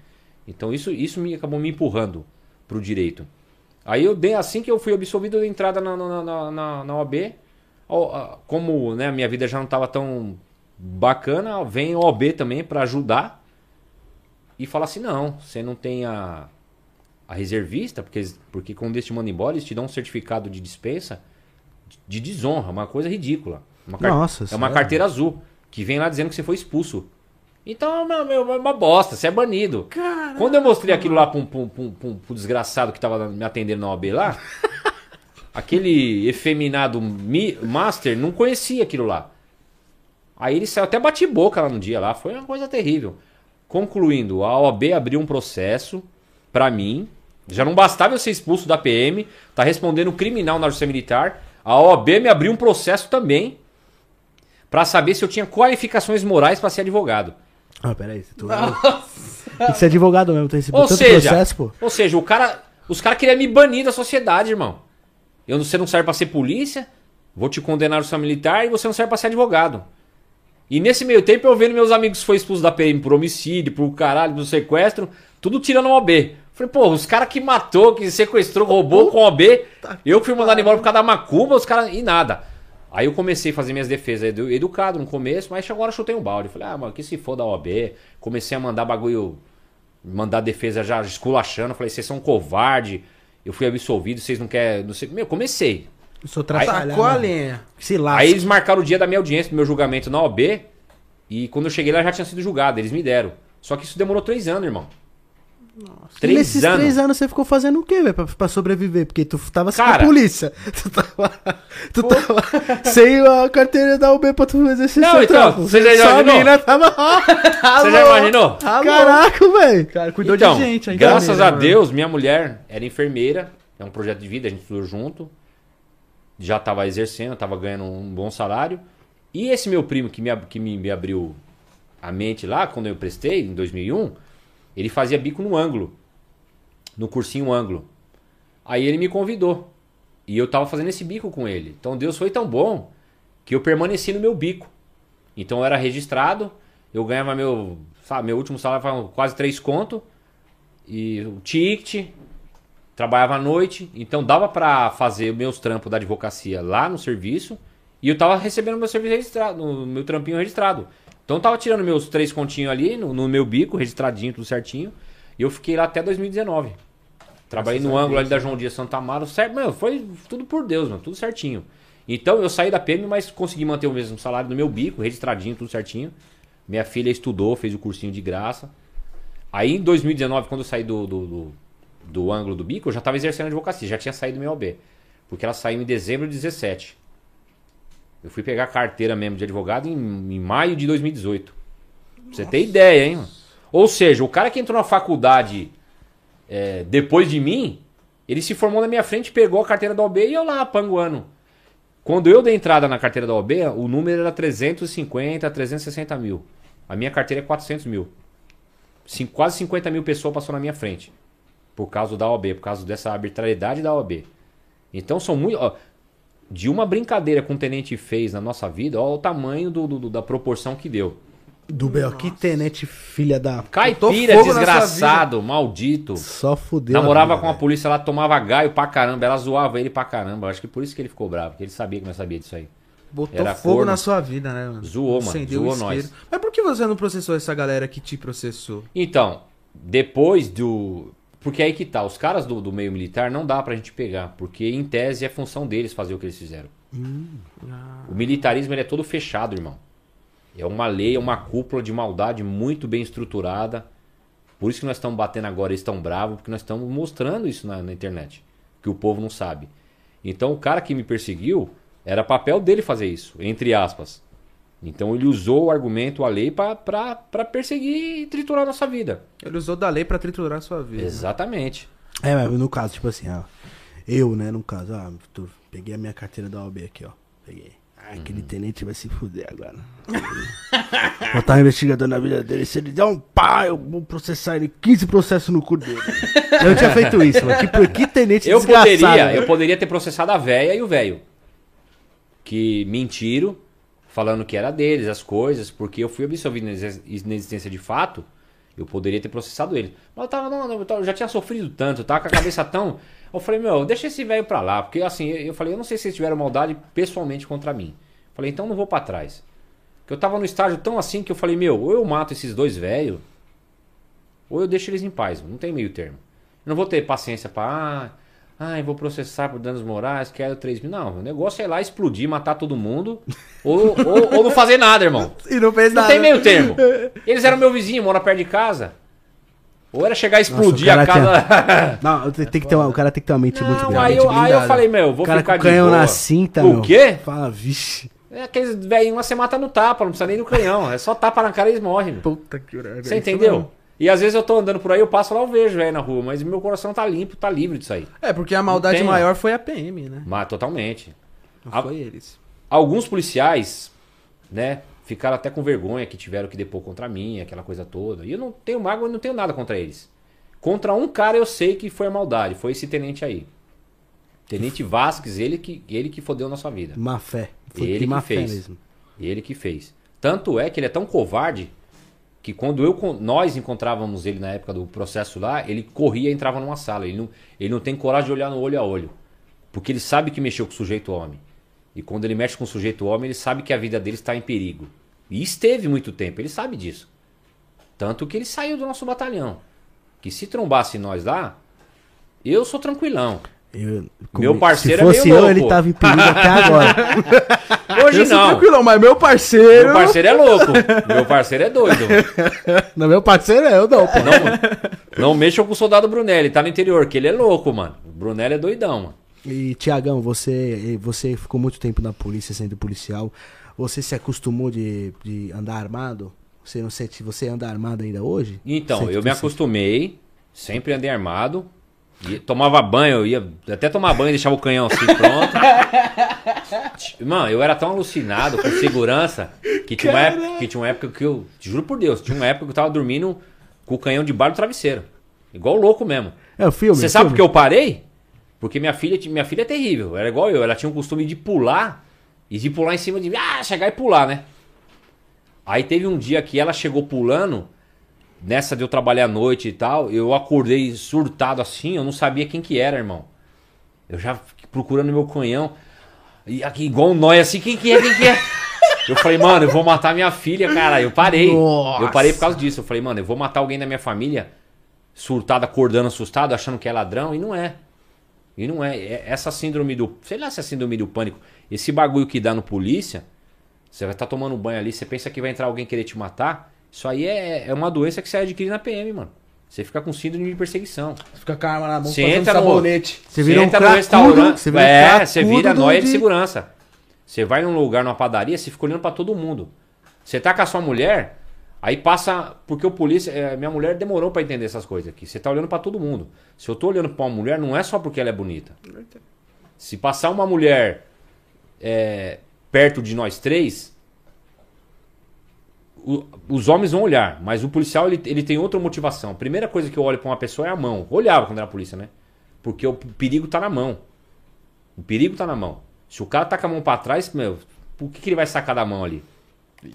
Então isso, isso me acabou me empurrando pro direito. Aí eu dei, assim que eu fui absolvido, eu dei entrada na, na, na, na, na OAB. Como né, a minha vida já não estava tão bacana, vem a OAB também para ajudar. E falar assim, não, você não tem a, a reservista, porque, porque quando eles te mandam embora, eles te dão um certificado de dispensa de desonra, uma coisa ridícula. Uma Nossa, é uma sério? carteira azul, que vem lá dizendo que você foi expulso. Então, meu, meu, é uma bosta, você é banido. Quando eu mostrei aquilo lá pra um- pra um- pro desgraçado que tava me atendendo na OAB lá, aquele efeminado mi- master não conhecia aquilo lá. Aí ele saiu até bate boca lá no dia lá, foi uma coisa terrível. Concluindo, a OAB abriu um processo pra mim. Já não bastava eu ser expulso da PM, tá respondendo criminal na Justiça Militar. A OAB me abriu um processo também pra saber se eu tinha qualificações morais pra ser advogado. Ah, peraí. Tu... Tem que ser advogado mesmo, tem esse Ou seja, processo, pô. ou seja, o cara, os caras queriam me banir da sociedade, irmão. Eu, você não serve pra ser polícia, vou te condenar seu militar e você não serve pra ser advogado. E nesse meio tempo eu vendo meus amigos que foi expulso da PM por homicídio, por caralho, por sequestro, tudo tirando o OB. Falei, pô, os caras que matou, que sequestrou, roubou com OB, eu que fui mandado embora por causa da macumba, os caras. e nada. Aí eu comecei a fazer minhas defesas edu- educado no começo, mas agora eu chutei um balde. Falei, ah, mano, que se for da OAB. Comecei a mandar bagulho, mandar defesa já esculachando. Falei, vocês são covarde. Eu fui absolvido, vocês não querem. Não sei. Meu, comecei. Eu sou Tacou a trabalhado. lenha. Se lasca. Aí eles marcaram o dia da minha audiência, do meu julgamento na OAB. E quando eu cheguei lá já tinha sido julgado, eles me deram. Só que isso demorou três anos, irmão. E Três nesses anos. três anos você ficou fazendo o quê, velho, pra, pra sobreviver? Porque tu tava sem a Cara. polícia. Tu tava, tu tava sem a carteira da UB pra tu exercer Não, seu então, trampo. você já Só a imaginou? tava... Você já imaginou? Caraca, velho. Cara, cuidou então, de gente. ainda graças a né, Deus, minha mulher era enfermeira. É um projeto de vida, a gente estudou junto. Já estava exercendo, estava ganhando um bom salário. E esse meu primo que me, que me, me abriu a mente lá, quando eu prestei, em 2001, ele fazia bico no ângulo. No cursinho ângulo. Aí ele me convidou. E eu tava fazendo esse bico com ele. Então Deus foi tão bom que eu permaneci no meu bico. Então eu era registrado, eu ganhava meu, sabe, meu último salário quase 3 conto e o ticket, trabalhava à noite, então dava pra fazer meus trampos da advocacia lá no serviço e eu tava recebendo meu serviço registrado, meu trampinho registrado. Então eu tava tirando meus três continhos ali no, no meu bico, registradinho, tudo certinho, e eu fiquei lá até 2019. Trabalhei Graças no ângulo ali da João Dias Santa Amaro, certo, mano, foi tudo por Deus, mano, tudo certinho. Então eu saí da PM, mas consegui manter o mesmo salário no meu bico, registradinho, tudo certinho. Minha filha estudou, fez o cursinho de graça. Aí em 2019, quando eu saí do, do, do, do ângulo do bico, eu já estava exercendo advocacia, já tinha saído do meu OB. Porque ela saiu em dezembro de 17. Eu fui pegar carteira mesmo de advogado em, em maio de 2018. Pra você ter ideia, hein? Ou seja, o cara que entrou na faculdade é, depois de mim, ele se formou na minha frente, pegou a carteira da OB e eu lá, panguando. Quando eu dei entrada na carteira da OB, o número era 350, 360 mil. A minha carteira é 400 mil. Cin- quase 50 mil pessoas passou na minha frente. Por causa da OB, por causa dessa arbitrariedade da OB. Então são muito. ó, de uma brincadeira que um tenente fez na nossa vida, olha o tamanho do, do- da proporção que deu. Do Bel, que tenente filha da. Caipira, desgraçado, maldito. Só fudeu. Namorava a com a vida, polícia, ela tomava gaio pra caramba, ela zoava ele pra caramba. Acho que por isso que ele ficou bravo, porque ele sabia que nós sabia disso aí. Botou Era fogo corno. na sua vida, né, mano? Zoou, mano, Acendeu zoou nós. Mas por que você não processou essa galera que te processou? Então, depois do. Porque aí que tá, os caras do, do meio militar não dá pra gente pegar, porque em tese é função deles fazer o que eles fizeram. O militarismo ele é todo fechado, irmão. É uma lei, é uma cúpula de maldade muito bem estruturada. Por isso que nós estamos batendo agora, eles estão bravos, porque nós estamos mostrando isso na, na internet. Que o povo não sabe. Então o cara que me perseguiu, era papel dele fazer isso, entre aspas. Então ele usou o argumento, a lei, pra perseguir e triturar a nossa vida. Ele usou da lei pra triturar a sua vida. Exatamente. É, mas no caso, tipo assim, ó. Eu, né, no caso, ah, tô- peguei a minha carteira da OAB aqui, ó. Peguei. Ah, aquele tenente vai se fuder agora. Botar um investigador na vida dele. Se ele der um pá, eu vou processar ele 15 processos no cu dele. Eu não tinha feito isso, mano. Que, que tenente Eu desgraçado, poderia, né? eu poderia ter processado a véia e o velho. Que mentiram, falando que era deles as coisas, porque eu fui absolvido na exis- inexistência de fato. Eu poderia ter processado ele. Mas eu tava, não, não, eu eu já tinha sofrido tanto, eu tava com a cabeça tão. Eu falei, meu, deixa esse velho pra lá. Porque assim, eu falei, eu não sei se eles tiveram maldade pessoalmente contra mim. Falei, então não vou pra trás. Porque eu tava no estágio tão assim que eu falei, meu, ou eu mato esses dois velhos, ou eu deixo eles em paz. Não tem meio termo. Eu não vou ter paciência pra. Ah, eu vou processar por danos morais, quero 3 mil. Não, o negócio é ir lá explodir, matar todo mundo. ou, ou, ou não fazer nada, irmão. E não fez Não nada. tem meio termo. Eles eram meu vizinho, mora perto de casa. Ou era chegar a explodir Nossa, o a casa. Não, tem tem que ter uma, o cara tem que ter uma mente muito Não, grande. aí eu, aí eu falei, meu, vou o cara ficar com de canhão boa. na cinta, O meu. quê? Fala, vixe. É aqueles velhinhos lá você mata no tapa, não precisa nem do canhão. É só tapa na cara e eles morrem. Puta que hora. Você entendeu? E às vezes eu tô andando por aí, eu passo lá, eu vejo velho na rua, mas meu coração tá limpo, tá livre disso aí. É, porque a maldade maior foi a PM, né? Mas totalmente. Não A- foi eles. Alguns policiais, né, ficaram até com vergonha que tiveram que depor contra mim, aquela coisa toda. E eu não tenho mágoa, eu não tenho nada contra eles. Contra um cara eu sei que foi a maldade, foi esse tenente aí. Tenente Vasques, ele que, ele que fodeu na sua vida. Má fé. Foi Ele que má fez. mesmo. Ele que fez. Tanto é que ele é tão covarde que quando eu, nós encontrávamos ele na época do processo lá, ele corria e entrava numa sala. Ele não, ele não tem coragem de olhar no olho a olho. Porque ele sabe que mexeu com o sujeito homem. E quando ele mexe com o sujeito homem, ele sabe que a vida dele está em perigo. E esteve muito tempo, ele sabe disso. Tanto que ele saiu do nosso batalhão. Que se trombasse nós lá, eu sou tranquilão. Eu- Meu parceiro é Se fosse meio eu, louco. ele tava em perigo até agora. Hoje Eu sou não. tranquilão, mas meu parceiro. Meu parceiro é louco. Meu parceiro é doido. Não, meu parceiro é eu não, pô. Não, não mexam com o soldado Brunelli, tá no interior, que ele é louco, mano. O Brunelli é doidão, mano. E, Tiagão, você, você ficou muito tempo na polícia, sendo policial. Você se acostumou de, de andar armado? Você não sente, você anda armado ainda hoje? Então, Sente- eu me acostumei, sempre andei armado. E tomava banho, eu ia até tomar banho e deixava o canhão assim pronto. Mano, eu era tão alucinado com segurança que tinha, uma época, que tinha uma época que eu, juro por Deus, tinha uma época que eu tava dormindo com o canhão debaixo do travesseiro. Igual louco mesmo. É o filme. Você sabe por que eu parei? Porque minha filha, minha filha é terrível. Era igual eu. Ela tinha o costume de pular E de pular em cima de mim, ah, chegar e pular, né? Aí teve um dia que ela chegou pulando, nessa de eu trabalhar à noite e tal, eu acordei surtado assim, eu não sabia quem que era, irmão. Eu já fiquei procurando meu canhão, e aqui igual um nóia assim, quem que é, quem que é? Eu falei, mano, eu vou matar minha filha, cara. Eu parei. Nossa. Eu parei por causa disso. Eu falei, mano, eu vou matar alguém da minha família, surtado, acordando, assustado, achando que é ladrão, e não é. E não é. É Essa síndrome do. Sei lá se é síndrome do pânico. Esse bagulho que dá no polícia, você vai estar tomando banho ali, você pensa que vai entrar alguém querer te matar. Isso aí é, é uma doença que você adquire na PM, mano. Você fica com síndrome de perseguição. Fica com a arma na mão, Você entra no- sabonete. Você vira um entra no restaurante. você vira é, você vira nóia de segurança. Você vai num lugar, numa padaria, você fica olhando pra todo mundo. Você tá com a sua mulher, aí passa. Porque o polícia. é, minha mulher demorou pra entender essas coisas aqui. Você tá olhando pra todo mundo. Se eu tô olhando pra uma mulher, não é só porque ela é bonita. Se passar uma mulher é, perto de nós três, o- os homens vão olhar, mas o policial ele, ele tem outra motivação. A primeira coisa que eu olho pra uma pessoa é a mão. Olhava quando era polícia, né? Porque o perigo tá na mão. O perigo tá na mão. Se o cara tá com a mão pra trás, meu, o que, que ele vai sacar da mão ali?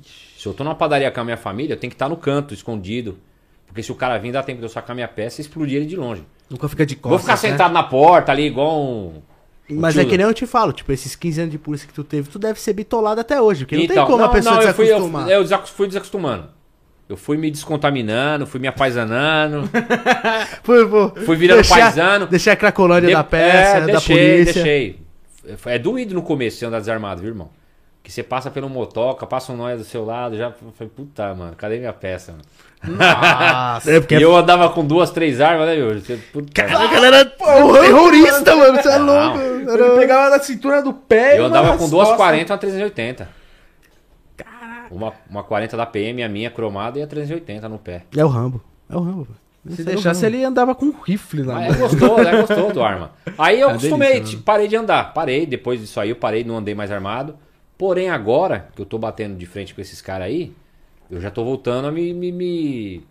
Se eu tô numa padaria com a minha família, eu tenho que estar no canto, escondido. Porque se o cara vir, dá tempo de eu sacar minha peça e explodir ele de longe. Nunca fica de costas. Vou ficar né? sentado na porta ali, igual um. Mas é que nem eu te falo, tipo, esses 15 anos de polícia que tu teve, tu deve ser bitolado até hoje, porque não Então, tem como a pessoa eu fui, eu, eu desac- fui desacostumando. Eu fui me descontaminando, fui me apaisanando, Fui, fui, fui virando deixar, paisano. Deixei a cracolândia De- da peça, é, da deixei, polícia. deixei. É é doído no começo você andar desarmado, viu, irmão? Que você passa pelo motoca, passa um nóia do seu lado, já falei, puta, mano, cadê minha peça? Mano? Nossa, é porque E eu andava com duas, três armas, né, meu? Você- Puta, a galera era terrorista, mano, você é Não. louco. Ele Era... pegava na cintura do pé eu andava com duas costas. 40 e uma 380. Uma, uma 40 da PM, a minha cromada e a 380 no pé. É o Rambo. É o Rambo. pô. Se é deixasse, ele andava com um rifle lá. Ah, é mano. gostoso, é gostoso arma. Aí eu É acostumei, delícia, tipo, parei de andar. Parei, depois disso aí eu parei, não andei mais armado. Porém, agora que eu tô batendo de frente com esses caras aí, eu já tô voltando a me. me, me-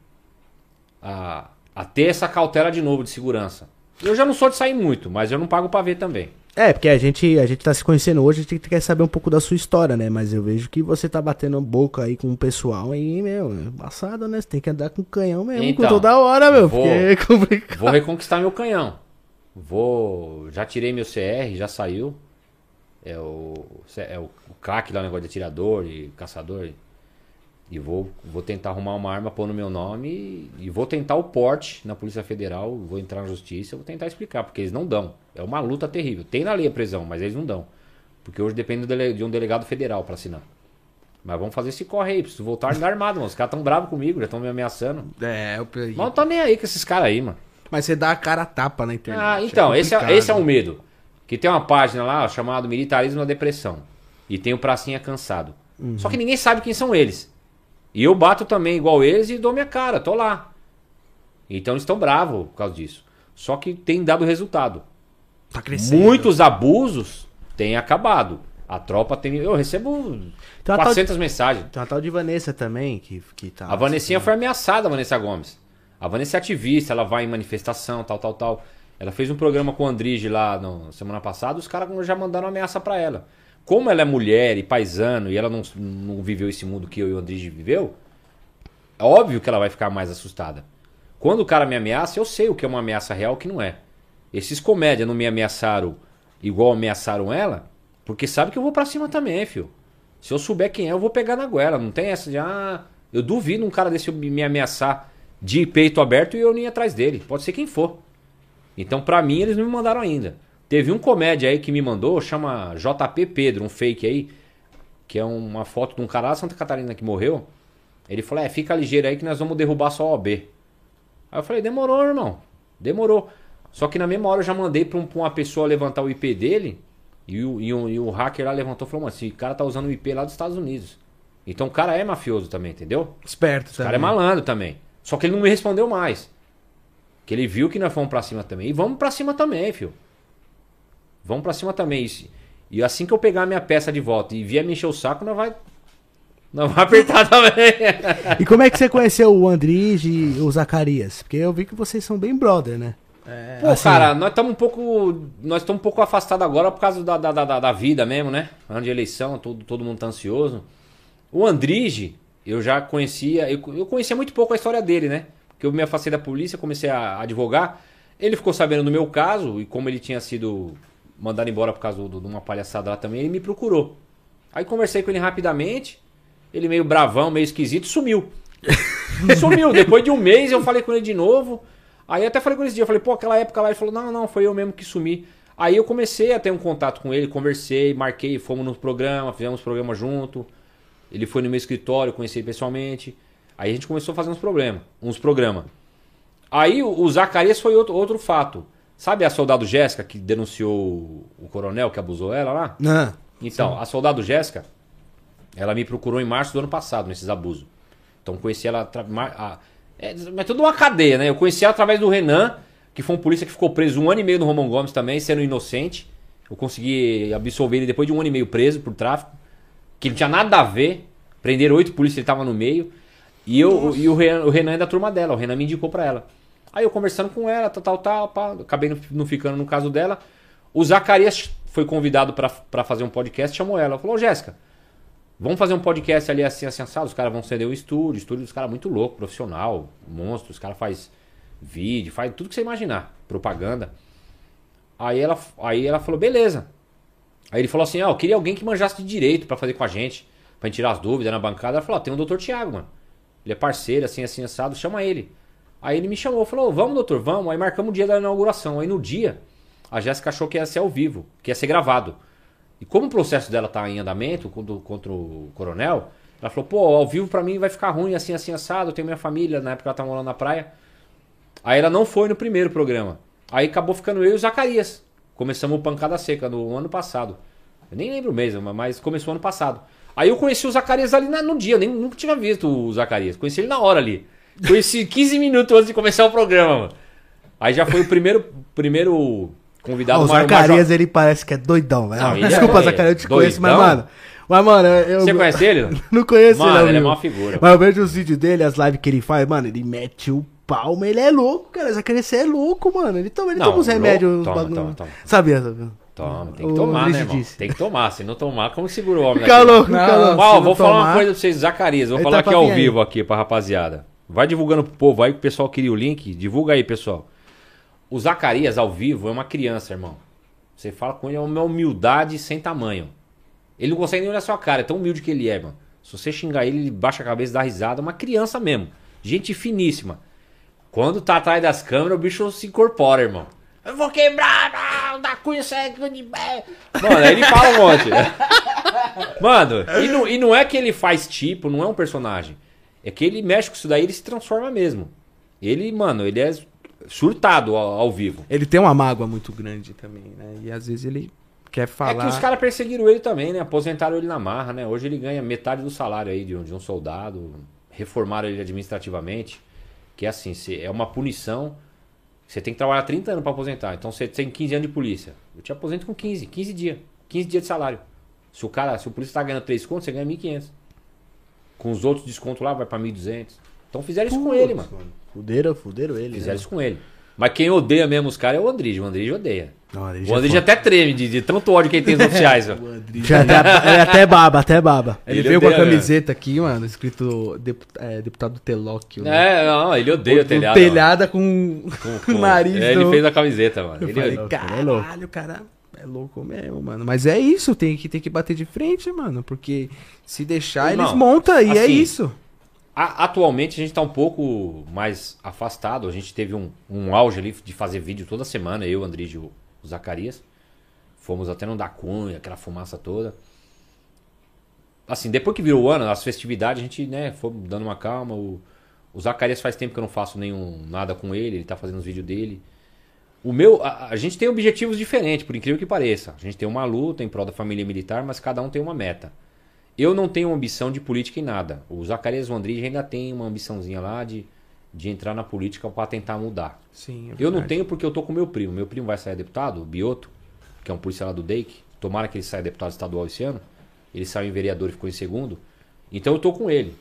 a, a ter essa cautela de novo de segurança. Eu já não sou de sair muito, mas eu não pago pra ver também. É, porque a gente, a gente tá se conhecendo hoje, a gente quer saber um pouco da sua história, né? Mas eu vejo que você tá batendo boca aí com o pessoal aí, meu, é embaçado, né? Você tem que andar com canhão mesmo, com Então, toda hora, meu, vou- porque é complicado. Vou reconquistar meu canhão. Vou. Já tirei meu CR, já saiu. É o. É o, o craque lá, o negócio de atirador e caçador. E vou, vou tentar arrumar uma arma, pôr no meu nome e, e vou tentar o porte na Polícia Federal. Vou entrar na justiça, vou tentar explicar, porque eles não dão. É uma luta terrível. Tem na lei a prisão, mas eles não dão. Porque hoje depende dele- de um delegado federal pra assinar. Mas vamos fazer esse corre aí, preciso voltar armado, mano. Os caras tão bravos comigo, já estão me ameaçando. É, eu... Mas não tô nem aí com esses caras aí, mano. Mas você dá a cara a tapa na internet. Ah, então, esse, é, esse é um medo. Que tem uma página lá chamada Militarismo na Depressão. E tem o Pracinha Cansado. Só que ninguém sabe quem são eles. E eu bato também igual eles e dou minha cara, tô lá. Então eles estão bravos por causa disso. Só que tem dado resultado. Tá crescendo. Muitos abusos têm acabado. A tropa tem. Eu recebo Tem uma, tal de, 400 mensagens. tem uma tal de Vanessa também, que, que tá... A Vanessinha foi ameaçada, a Vanessa Gomes. A Vanessa é ativista, ela vai em manifestação, tal, tal, tal. Ela fez um programa com o Andrige lá no, semana passada, os caras já mandaram ameaça pra ela. Como ela é mulher e paisano e ela não, não viveu esse mundo que eu e o Andrige viveu, é óbvio que ela vai ficar mais assustada. Quando o cara me ameaça, eu sei o que é uma ameaça real e o que não é. Esses comédia não me ameaçaram igual ameaçaram ela, porque sabe que eu vou pra cima também, filho. Se eu souber quem é, eu vou pegar na goela. Não tem essa de, ah, eu duvido um cara desse me ameaçar de peito aberto e eu nem atrás dele. Pode ser quem for. Então, pra mim, eles não me mandaram ainda. Teve um comédia aí que me mandou, chama JP Pedro, um fake aí, que é uma foto de um cara lá de Santa Catarina que morreu. Ele falou: é, fica ligeiro aí que nós vamos derrubar sua OB. Aí eu falei: demorou, irmão. Demorou. Só que na mesma hora eu já mandei pra, um- pra uma pessoa levantar o IP dele. E o, e o- e o hacker lá levantou e falou: mano, esse cara tá usando o IP lá dos Estados Unidos. Então o cara é mafioso também, entendeu? Esperto O cara é malandro também. Só que ele não me respondeu mais. Que ele viu que nós fomos pra cima também. E vamos pra cima também, filho. Vamos pra cima também. E E assim que eu pegar minha peça de volta e vier me encher o saco, nós vai. Nós vai apertar também. E como é que você conheceu o Andrige e o Zacarias? Porque eu vi que vocês são bem brother, né? É, Pô, Assim- cara, nós estamos um pouco. Nós estamos um pouco afastados agora por causa da, da, da, da vida mesmo, né? Ano de eleição, todo, todo mundo tá ansioso. O Andrige, eu já conhecia. Eu, eu conhecia muito pouco a história dele, né? Porque eu me afastei da polícia, comecei a advogar. Ele ficou sabendo do meu caso e como ele tinha sido mandado embora por causa de uma palhaçada lá também, ele me procurou. Aí conversei com ele rapidamente. Ele meio bravão, meio esquisito, sumiu. Sumiu. Depois de um mês eu falei com ele de novo. Aí até falei com ele esse dia, eu falei, pô, aquela época lá, ele falou, não, não, foi eu mesmo que sumi. Aí eu comecei a ter um contato com ele, conversei, marquei, fomos no programa, fizemos programa junto. Ele foi no meu escritório, conheci ele pessoalmente. Aí a gente começou a fazer uns programas, uns programas. Aí o, o Zacarias foi outro, outro fato. Sabe a soldado Jéssica que denunciou o coronel que abusou ela lá? Ah, Então, a soldado Jéssica, ela me procurou em março do ano passado, nesses abusos. Então, conheci ela. a- é, é tudo uma cadeia, né? Eu conheci ela através do Renan, que foi um polícia que ficou preso um ano e meio no Romão Gomes também, sendo inocente. Eu consegui absolver ele depois de um ano e meio preso por tráfico, que não tinha nada a ver. Prenderam oito polícias, ele estava no meio. E, eu, e o, Renan, o Renan é da turma dela, o Renan me indicou pra ela. Aí eu conversando com ela, tal, tal, tal, pá, acabei não, não ficando no caso dela. O Zacarias foi convidado pra- pra fazer um podcast, chamou ela. Falou, "Ô, Jéssica, vamos fazer um podcast ali assim, assim, assado. Os caras vão ceder o estúdio, o estúdio dos caras é muito louco, profissional, monstro. Os caras faz vídeo, faz tudo que você imaginar, propaganda. Aí ela, aí ela falou, beleza. Aí ele falou assim, ó, eu queria alguém que manjasse de direito pra fazer com a gente, pra gente tirar as dúvidas na bancada. Ela falou, ó, tem o doutor Tiago, mano. Ele é parceiro, assim, assim, assado, chama ele. Aí ele me chamou, falou, vamos, doutor, vamos. Aí marcamos o dia da inauguração. Aí no dia, a Jéssica achou que ia ser ao vivo, que ia ser gravado. E como o processo dela tá em andamento contra, contra o coronel, ela falou, pô, ao vivo pra mim vai ficar ruim, assim, assim, assado, eu tenho minha família, na época ela tava morando na praia. Aí ela não foi no primeiro programa. Aí acabou ficando eu e o Zacarias. Começamos o Pancada Seca no ano passado. Eu nem lembro mesmo, mas começou ano passado. Aí eu conheci o Zacarias ali na- no dia, eu nem nunca tinha visto o Zacarias. Conheci ele na hora ali. Conheci 15 minutos antes de começar o programa, mano. Aí já foi o primeiro, primeiro convidado o maior- Zacarias, ele parece que é doidão, velho. Não, é- Desculpa, é Zacarias, eu te conheço, mas, doidão. mano. Mas, mano, eu. Você conhece ele? Não conheço Mano, ele, ele é uma figura. Mas eu vejo os vídeos dele, as lives que ele faz, mano, ele mete o pau, mas ele é louco, cara. Zacarias você é louco, mano. Ele toma, ele Não, toma uns remédios, uns bagulho. toma, toma. Sabia, sabia. Toma, tem que O tomar, né, irmão? disse. Tem que tomar. Se não tomar, como segura o homem Fica daqui? louco, fica louco. Ó, Se vou falar uma tomar- coisa pra vocês, Zacarias. Vou Ele falar tá aqui ao aí. vivo aqui pra rapaziada. Vai divulgando pro povo aí que o pessoal queria o link. Divulga aí, pessoal. O Zacarias ao vivo é uma criança, irmão. Você fala com ele, é uma humildade sem tamanho. Ele não consegue nem olhar sua cara, é tão humilde que ele é, mano. Se você xingar ele, ele baixa a cabeça e dá risada. É uma criança mesmo. Gente finíssima. Quando tá atrás das câmeras, o bicho se incorpora, irmão. Eu vou quebrar, da cunha seca de. Mano, aí ele fala um monte. Mano, e não, e não é que ele faz tipo, não é um personagem. É que ele mexe com isso daí, ele se transforma mesmo. Ele, mano, ele é surtado ao, ao vivo. Ele tem uma mágoa muito grande também, né? E às vezes ele quer falar. É que os caras perseguiram ele também, né? Aposentaram ele na marra, né? Hoje ele ganha metade do salário aí de um, de um soldado. Reformaram ele administrativamente. Que é assim, se- é uma punição. Você tem que trabalhar 30 anos pra aposentar. Então você tem 15 anos de polícia. Eu te aposento com 15, 15 dias. 15 dias de salário. Se o cara, se o polícia tá ganhando 3 contos, você ganha 1.500. Com os outros descontos lá, vai pra 1.200. Então fizeram isso com ele, mano. Fuderam, fuderam ele. Fizeram né? isso com ele. Mas quem odeia mesmo os caras é o Andrige. O Andrige odeia. Não, O Andrige até treme de, de tanto ódio que ele tem dos oficiais. Já até, ele até baba, até baba. Ele, Ele veio com a odeia, né? camiseta aqui, mano, escrito depu- é, deputado Telóquio. né? É, não, ele odeia o O telhado. telhada com Com- o nariz É, ele fez a camiseta, mano. Eu Ele- falei, é louco. caralho, cara, é louco mesmo, mano. Mas é isso, tem que, tem que bater de frente, mano. Porque se deixar, Irmão, eles montam e é assim, isso. A- atualmente a gente tá um pouco mais afastado. A gente teve um, um auge ali de fazer vídeo toda semana, eu, Andrige e o Zacarias. Fomos até no da Cunha, aquela fumaça toda. Assim, depois que virou o ano, as festividades, a gente, né, foi dando uma calma. O, o Zacarias faz tempo que eu não faço nenhum nada com ele, ele tá fazendo os vídeos dele. O meu, a, a gente tem objetivos diferentes, por incrível que pareça. A gente tem uma luta em prol da família militar, mas cada um tem uma meta. Eu não tenho ambição de política em nada. O Zacarias Vandrige ainda tem uma ambiçãozinha lá de, de entrar na política para tentar mudar. Sim, é Eu não tenho porque eu tô com meu primo. Meu primo vai sair deputado, o Bioto, que é um policial lá do DEIC. Tomara que ele saia deputado estadual esse ano. Ele saiu em vereador e ficou em segundo. Então eu tô com ele.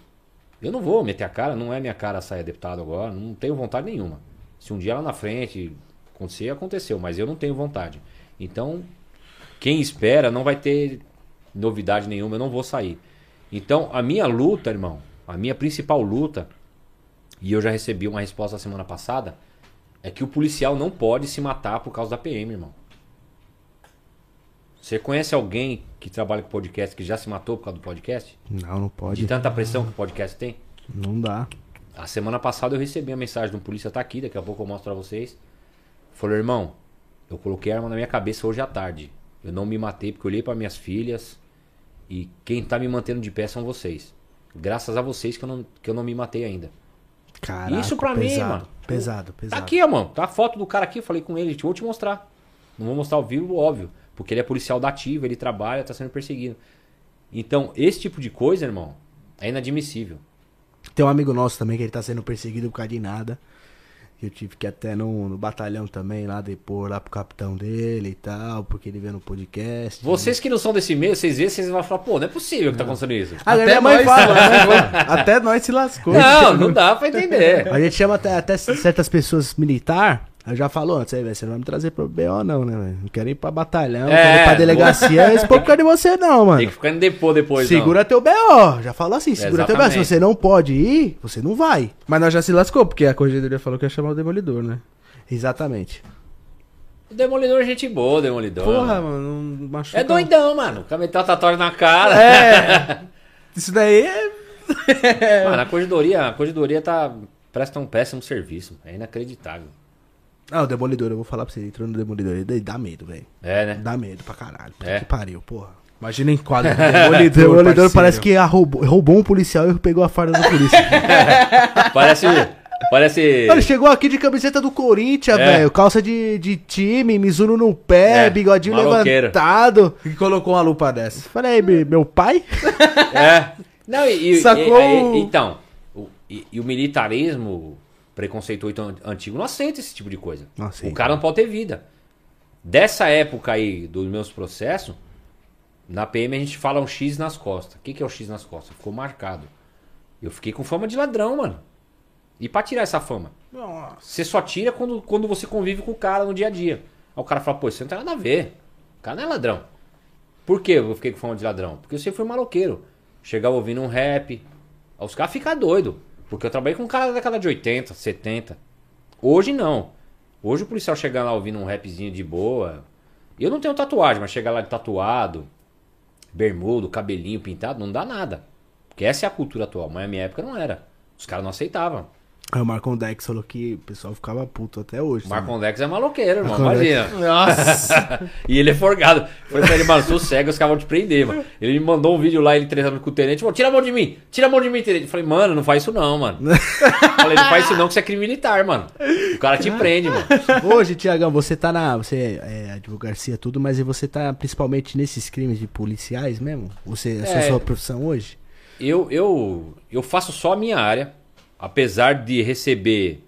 Eu não vou meter a cara, não é minha cara sair deputado agora. Não tenho vontade nenhuma. Se um dia lá na frente Acontecer, aconteceu, mas eu não tenho vontade. Então, quem espera não vai ter novidade nenhuma, eu não vou sair. Então, a minha luta, irmão, a minha principal luta, e eu já recebi uma resposta semana passada, é que o policial não pode se matar por causa da PM, irmão. Você conhece alguém que trabalha com podcast que já se matou por causa do podcast? Não, não De pode. tanta pressão que o podcast tem? Não dá. A semana passada eu recebi a mensagem de um polícia tá aqui, daqui a pouco eu mostro pra vocês. Falou, irmão, eu coloquei a arma na minha cabeça hoje à tarde. Eu não me matei porque eu olhei para minhas filhas e quem tá me mantendo de pé são vocês. Graças a vocês que eu não, que eu não me matei ainda. Caraca, Isso pra mim, pesado, mano. Pesado, Tá pesado. aqui, ó, mano. Tá a foto do cara aqui, eu falei com ele, vou te mostrar. Não vou mostrar ao vivo, óbvio. Porque ele é policial da ativa, ele trabalha, tá sendo perseguido. Então, esse tipo de coisa, irmão, é inadmissível. Tem um amigo nosso também que ele tá sendo perseguido por causa de nada. Eu tive que ir até no, no batalhão também lá depor lá pro capitão dele e tal, porque ele veio no podcast. Vocês que não são desse meio, vocês veem, vocês vão falar, pô, não é possível que tá acontecendo isso. Ah, Até minha mãe nós fala, se né? lascou. Até nós se lascou. Não, não dá pra entender. A gente chama até, até certas pessoas militar. Eu já falou antes aí, velho. Você não vai me trazer pro BO, não, né, velho? Não quero ir pra batalhão, não É, quero ir pra delegacia. Esse povo quer de você, não, mano. Tem que ficar no depô depois, Segura teu BO. Já falou assim, segura teu BO. Se você não pode ir, você não vai. Mas nós já se lascou, porque a corregedoria falou que ia chamar o Demolidor, né? Exatamente. não. O Demolidor é gente boa, o Demolidor. Porra, mano, não machuca. É doidão, mano. Com a metal tatuagem na cara. É. Isso daí é. Mano, a corredoria, a corredoria tá. Presta um péssimo serviço. É inacreditável. Ah, o Demolidor, eu vou falar pra você. Entrou no Demolidor, ele dá medo, velho. É, né? Dá medo pra caralho. Puta É. que pariu, porra. Imagina em quadro. O Demolidor, Demolidor parceiro. parece que roubou, roubou um policial e pegou a farda do polícia. Parece. Parece. Ele chegou aqui de camiseta do Corinthians, É. velho. Calça de, de time, Mizuno no pé, É, bigodinho maloqueiro. levantado. Que colocou uma lupa dessa. Falei, "Me- meu pai? É. Não, e, e- Sacou e- o- e- então, o, e, e o militarismo preconceituoso an- antigo não aceita esse tipo de coisa. Aceita. O cara não pode ter vida. Dessa época aí dos meus processos, na PM a gente fala um X nas costas. O que, que é o X nas costas? Ficou marcado. Eu fiquei com fama de ladrão, mano. E pra tirar essa fama? Nossa. Você só tira quando, quando você convive com o cara no dia a dia. Aí o cara fala, pô, isso não tem nada a ver. O cara não é ladrão. Por que eu fiquei com fama de ladrão? Porque você foi maloqueiro. Chegava ouvindo um rap. Aí os caras ficam doidos. Porque eu trabalhei com um cara da década de 80, 70. Hoje não. Hoje o policial chega lá ouvindo um rapzinho de boa. Eu não tenho tatuagem, mas chegar lá de tatuado, bermudo, cabelinho pintado, não dá nada. Porque essa é a cultura atual. Mas na minha época não era. Os caras não aceitavam. Aí o Marcon Dex falou que o pessoal ficava puto até hoje. Sabe? Marcon Dex é maloqueiro, irmão. Marcon Imagina. Nossa. E ele é forgado. Falei pra ele, mano, sou cego, os caras vão te prender, mano. Ele me mandou um vídeo lá, ele treinando com o tenente, falou, tira a mão de mim, tira a mão de mim, tenente. Eu falei, mano, não faz isso não, mano. Falei, não faz isso não, que você é crime militar, mano. O cara te prende, mano. Hoje, Tiagão, você tá na. Você é advocacia tudo, mas e você tá principalmente nesses crimes de policiais mesmo? Você, essa é a É. sua profissão hoje? Eu, eu, eu faço só a minha área, apesar de receber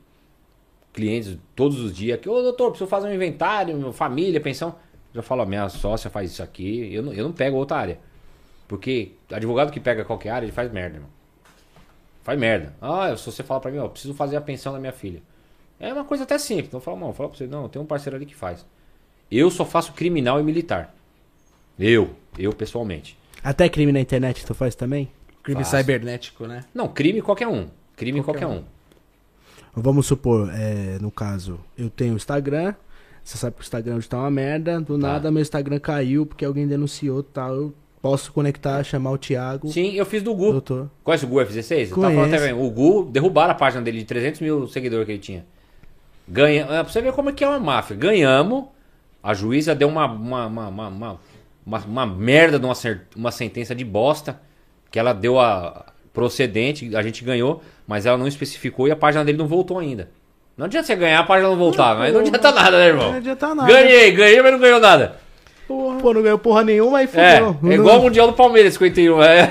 clientes todos os dias que, ô doutor, preciso fazer um inventário, minha família, pensão. Já falo, a minha sócia faz isso aqui, eu não, eu não pego outra área. Porque advogado que pega qualquer área, ele faz merda, irmão. Faz merda. Ah, se você fala pra mim, ó, preciso fazer a pensão da minha filha. É uma coisa até simples. Então eu falo, não, fala pra você, não, tem um parceiro ali que faz. Eu só faço criminal e militar. Eu, eu pessoalmente. Até crime na internet tu faz também? Crime Fácil. cibernético, né? Não, crime qualquer um. Crime Qualquer qualquer, um. um. Vamos supor, é, no caso, eu tenho o Instagram. Você sabe que o Instagram hoje tá uma merda. Do nada meu Instagram caiu porque alguém denunciou tal. Eu posso conectar, chamar o Thiago. Sim, eu fiz do Gu. Doutor. Conhece o Gu F16? Eu tava falando até bem. O Gu derrubaram a página dele de 300 mil seguidores que ele tinha. Ganha... é, Pra você ver como é que é uma máfia. Ganhamos. A juíza deu uma, uma, uma, uma, uma, uma- uma merda de uma, uma sentença de bosta. Que ela deu a procedente, a gente ganhou, mas ela não especificou e a página dele não voltou ainda. Não adianta você ganhar, a página não voltar. Mas não adianta nada, né, irmão? Não adianta nada. Ganhei, ganhei, mas não ganhou nada. Porra. Pô, não ganhou porra nenhuma e É, fudeu. é igual o Mundial do Palmeiras 51. É.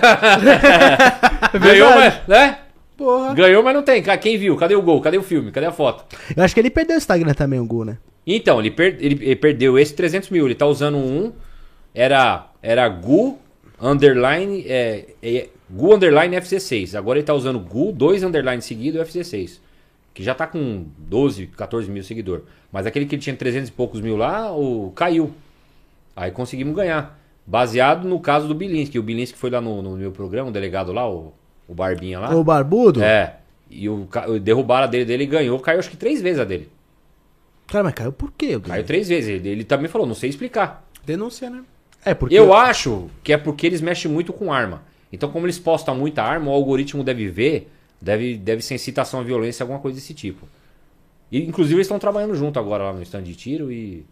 Ganhou, mas, né? Porra. Ganhou, mas não tem. Quem viu? Cadê o gol? Cadê o filme? Cadê a foto? Eu acho que ele perdeu o Instagram também, o Gu, né? Então, ele, per- ele- ele perdeu esse 300 mil. Ele tá usando um. Era, era Gu underline. É, é, Gu underline FC6. Agora ele tá usando Gu, dois underline seguido e FC6. que já tá com 12, 14 mil seguidores. Mas aquele que tinha 300 e poucos mil lá, o, caiu. Aí conseguimos ganhar. Baseado no caso do Bilinski. O Bilinski foi lá no, no meu programa, o delegado lá, o, o Barbinha lá. O barbudo? É. E o, derrubaram a dele dele e ganhou. Caiu acho que três vezes a dele. Cara, mas caiu por quê? Caiu três vezes. Ele, ele também falou, não sei explicar. Denúncia, né? É, porque. Eu acho que é porque eles mexem muito com arma. Então, como eles postam muita arma, o algoritmo deve ver, deve, deve ser incitação à violência, alguma coisa desse tipo. E, inclusive, eles estão trabalhando junto agora lá no stand de tiro e.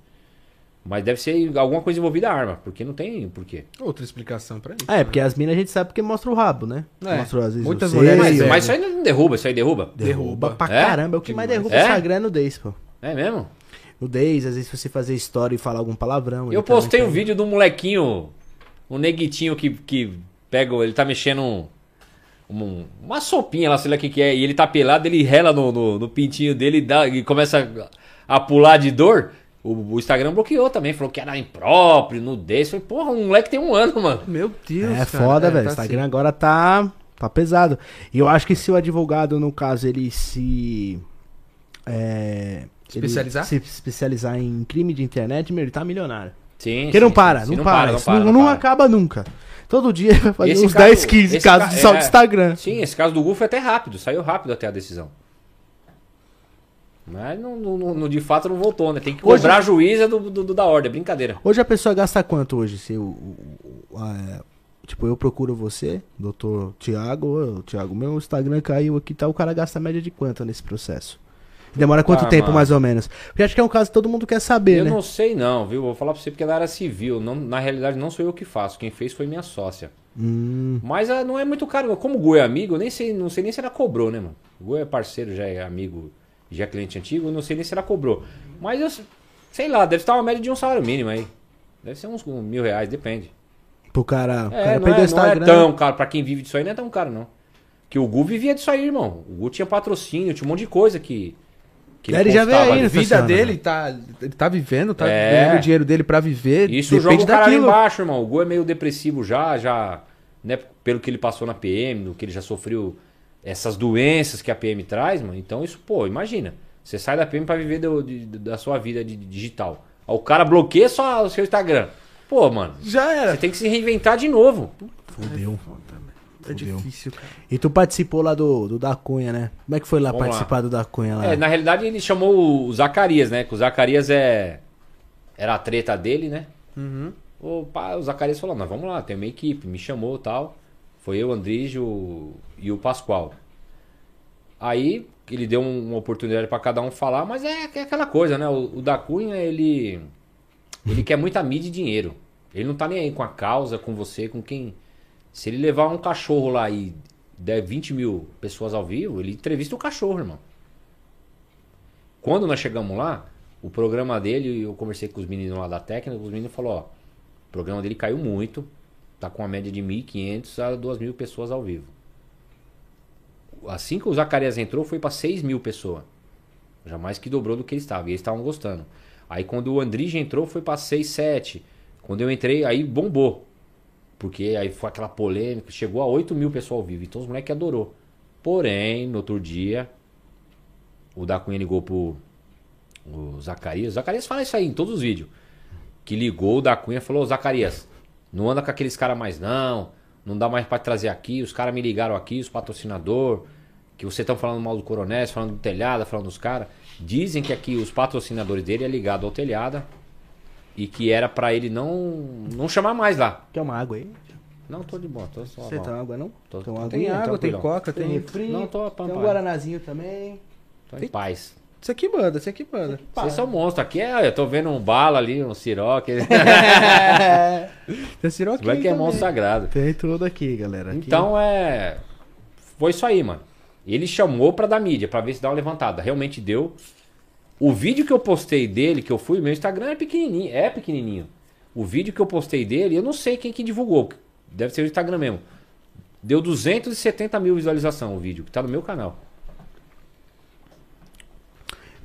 Mas deve ser alguma coisa envolvida a arma, porque não tem porquê. Outra explicação pra isso. É, porque as minas a gente sabe porque mostra o rabo, né? É, Mostra às vezes muitas mulheres Mas, é, mas isso aí não derruba, isso aí derruba. derruba pra É? caramba. É o que mais derruba É? o Instagram é nudez, pô. É mesmo? Nudez, às vezes se você fazer história e falar algum palavrão. Eu postei também um vídeo do molequinho, um neguitinho que, que pega, ele tá mexendo um, um- uma sopinha lá, sei lá o que que é, e ele tá pelado, ele rela no, no, no pintinho dele e, dá, e começa a, a pular de dor. O, o Instagram bloqueou também, falou que era impróprio, nudez. Falei, porra, um moleque tem um ano, mano. Meu Deus, É cara. foda, velho. O tá Instagram assim. agora tá, tá pesado. E eu acho que se o advogado, no caso, ele se. É, ele Especializar? se especializar em crime de internet, meu, ele tá milionário. Sim, Porque não sim, para, sim, não, para. não Isso para, não, não não para. acaba nunca. Todo dia vai fazer Esse uns caso- 10, 15 esse casos ca- só é. do Instagram. Sim, esse caso do Google foi até rápido, saiu rápido até a decisão. Mas não, não- não- de fato não voltou, né? Tem que Hoje- cobrar a juíza do, do- do- da ordem, é brincadeira. Hoje a pessoa gasta quanto hoje? Se o, a- tipo, eu procuro você, doutor Tiago, Tiago, meu Instagram caiu aqui, tá? O cara gasta média de quanto nesse processo? Demora quanto Ah, tempo, mano. mais ou menos? Porque acho que é um caso que todo mundo quer saber, eu né? não sei não, viu? Vou falar pra você porque é da área civil. Não, na realidade não sou eu que faço. Quem fez foi minha sócia. Hum, Mas ah, não é muito caro. Como o Gu é amigo, eu nem sei, não sei nem se ela cobrou, né, mano? O Gu é parceiro, já é amigo, já é cliente antigo, eu não sei nem se ela cobrou. Mas eu sei lá, deve estar uma média de um salário mínimo aí. Deve ser uns mil reais, depende. pro cara, É, cara não, é, não é tão caro. Pra quem vive disso aí não é tão caro, não. Que o Gu vivia disso aí, irmão. O Gu tinha patrocínio, tinha um monte de coisa que. Que É, ele já veio aí, né? A vida Funciona. dele tá. Ele tá vivendo, tá É. ganhando o dinheiro dele pra viver. Isso depende joga o cara lá daquilo. embaixo, irmão. O Gu é meio depressivo já, já. Né, pelo que ele passou na PM, no que ele já sofreu essas doenças que a PM traz, mano. Então isso, pô, imagina. Você sai da PM pra viver do- de- da sua vida de- de digital. Aí o cara bloqueia só o seu Instagram. Pô, mano. Já Você era. tem que se reinventar de novo. Fudeu. É Fudeu. difícil, cara. E tu participou lá do, do Da Cunha, né? Como é que foi lá Vamos lá. participar do Da Cunha lá? É, na realidade ele chamou o Zacarias, né? Que o Zacarias é. Era a treta dele, né? Uhum. O, pá, o Zacarias falou, nós vamos lá, tem uma equipe, me chamou e tal. Foi eu, o Andrígio e o Pascoal. Aí ele deu um- uma oportunidade pra cada um falar, mas é, é aquela coisa, né? O, o da Cunha, ele. Ele quer muita mídia e dinheiro. Ele não tá nem aí com a causa, com você, com quem. Se ele levar um cachorro lá e der 20 mil pessoas ao vivo, ele entrevista o cachorro, irmão. Quando nós chegamos lá, o programa dele, eu conversei com os meninos lá da técnica, os meninos falaram, ó, o programa dele caiu muito, tá com uma média de 1.500 a 2.000 pessoas ao vivo. Assim que o Zacarias entrou, foi para 6 mil pessoas. Já mais que dobrou do que ele estava, e eles estavam gostando. Aí quando o Andrige entrou, foi para 6, 7. Quando eu entrei, aí bombou. Porque aí foi aquela polêmica, chegou a 8 mil pessoas ao vivo, então os moleques adorou. Porém, no outro dia, o da Cunha ligou pro o Zacarias. O Zacarias fala isso aí em todos os vídeos. Que ligou o da Cunha e falou: "Ô, Zacarias, não anda com aqueles caras mais não. Não dá mais pra trazer aqui. Os caras me ligaram aqui, os patrocinador. Que vocês estão falando mal do Coronel, falando do telhada, falando dos caras. Dizem que aqui os patrocinadores dele é ligado ao telhada. E que era pra ele não não chamar mais lá. Quer uma água aí? Não, tô de boa, tô só. Você tem água, não? Tô- Tem uma Tem água, tem coca, Tem tem. refri? Não, tô Tem um guaranazinho também. Tô em paz. Isso aqui manda, isso aqui manda. Vocês são monstros. Aqui é, eu tô vendo um bala ali, um siroque. Tem siroquinho Vai que é monstro sagrado. Tem tudo aqui, galera. Aqui. Então é. Foi isso aí, mano. Ele chamou pra dar mídia, pra ver se dá uma levantada. Realmente deu. O vídeo que eu postei dele, que eu fui, meu Instagram é pequenininho, é pequenininho. O vídeo que eu postei dele, eu não sei quem que divulgou. Deve ser o Instagram mesmo. Deu 270 mil visualização o vídeo, que tá no meu canal.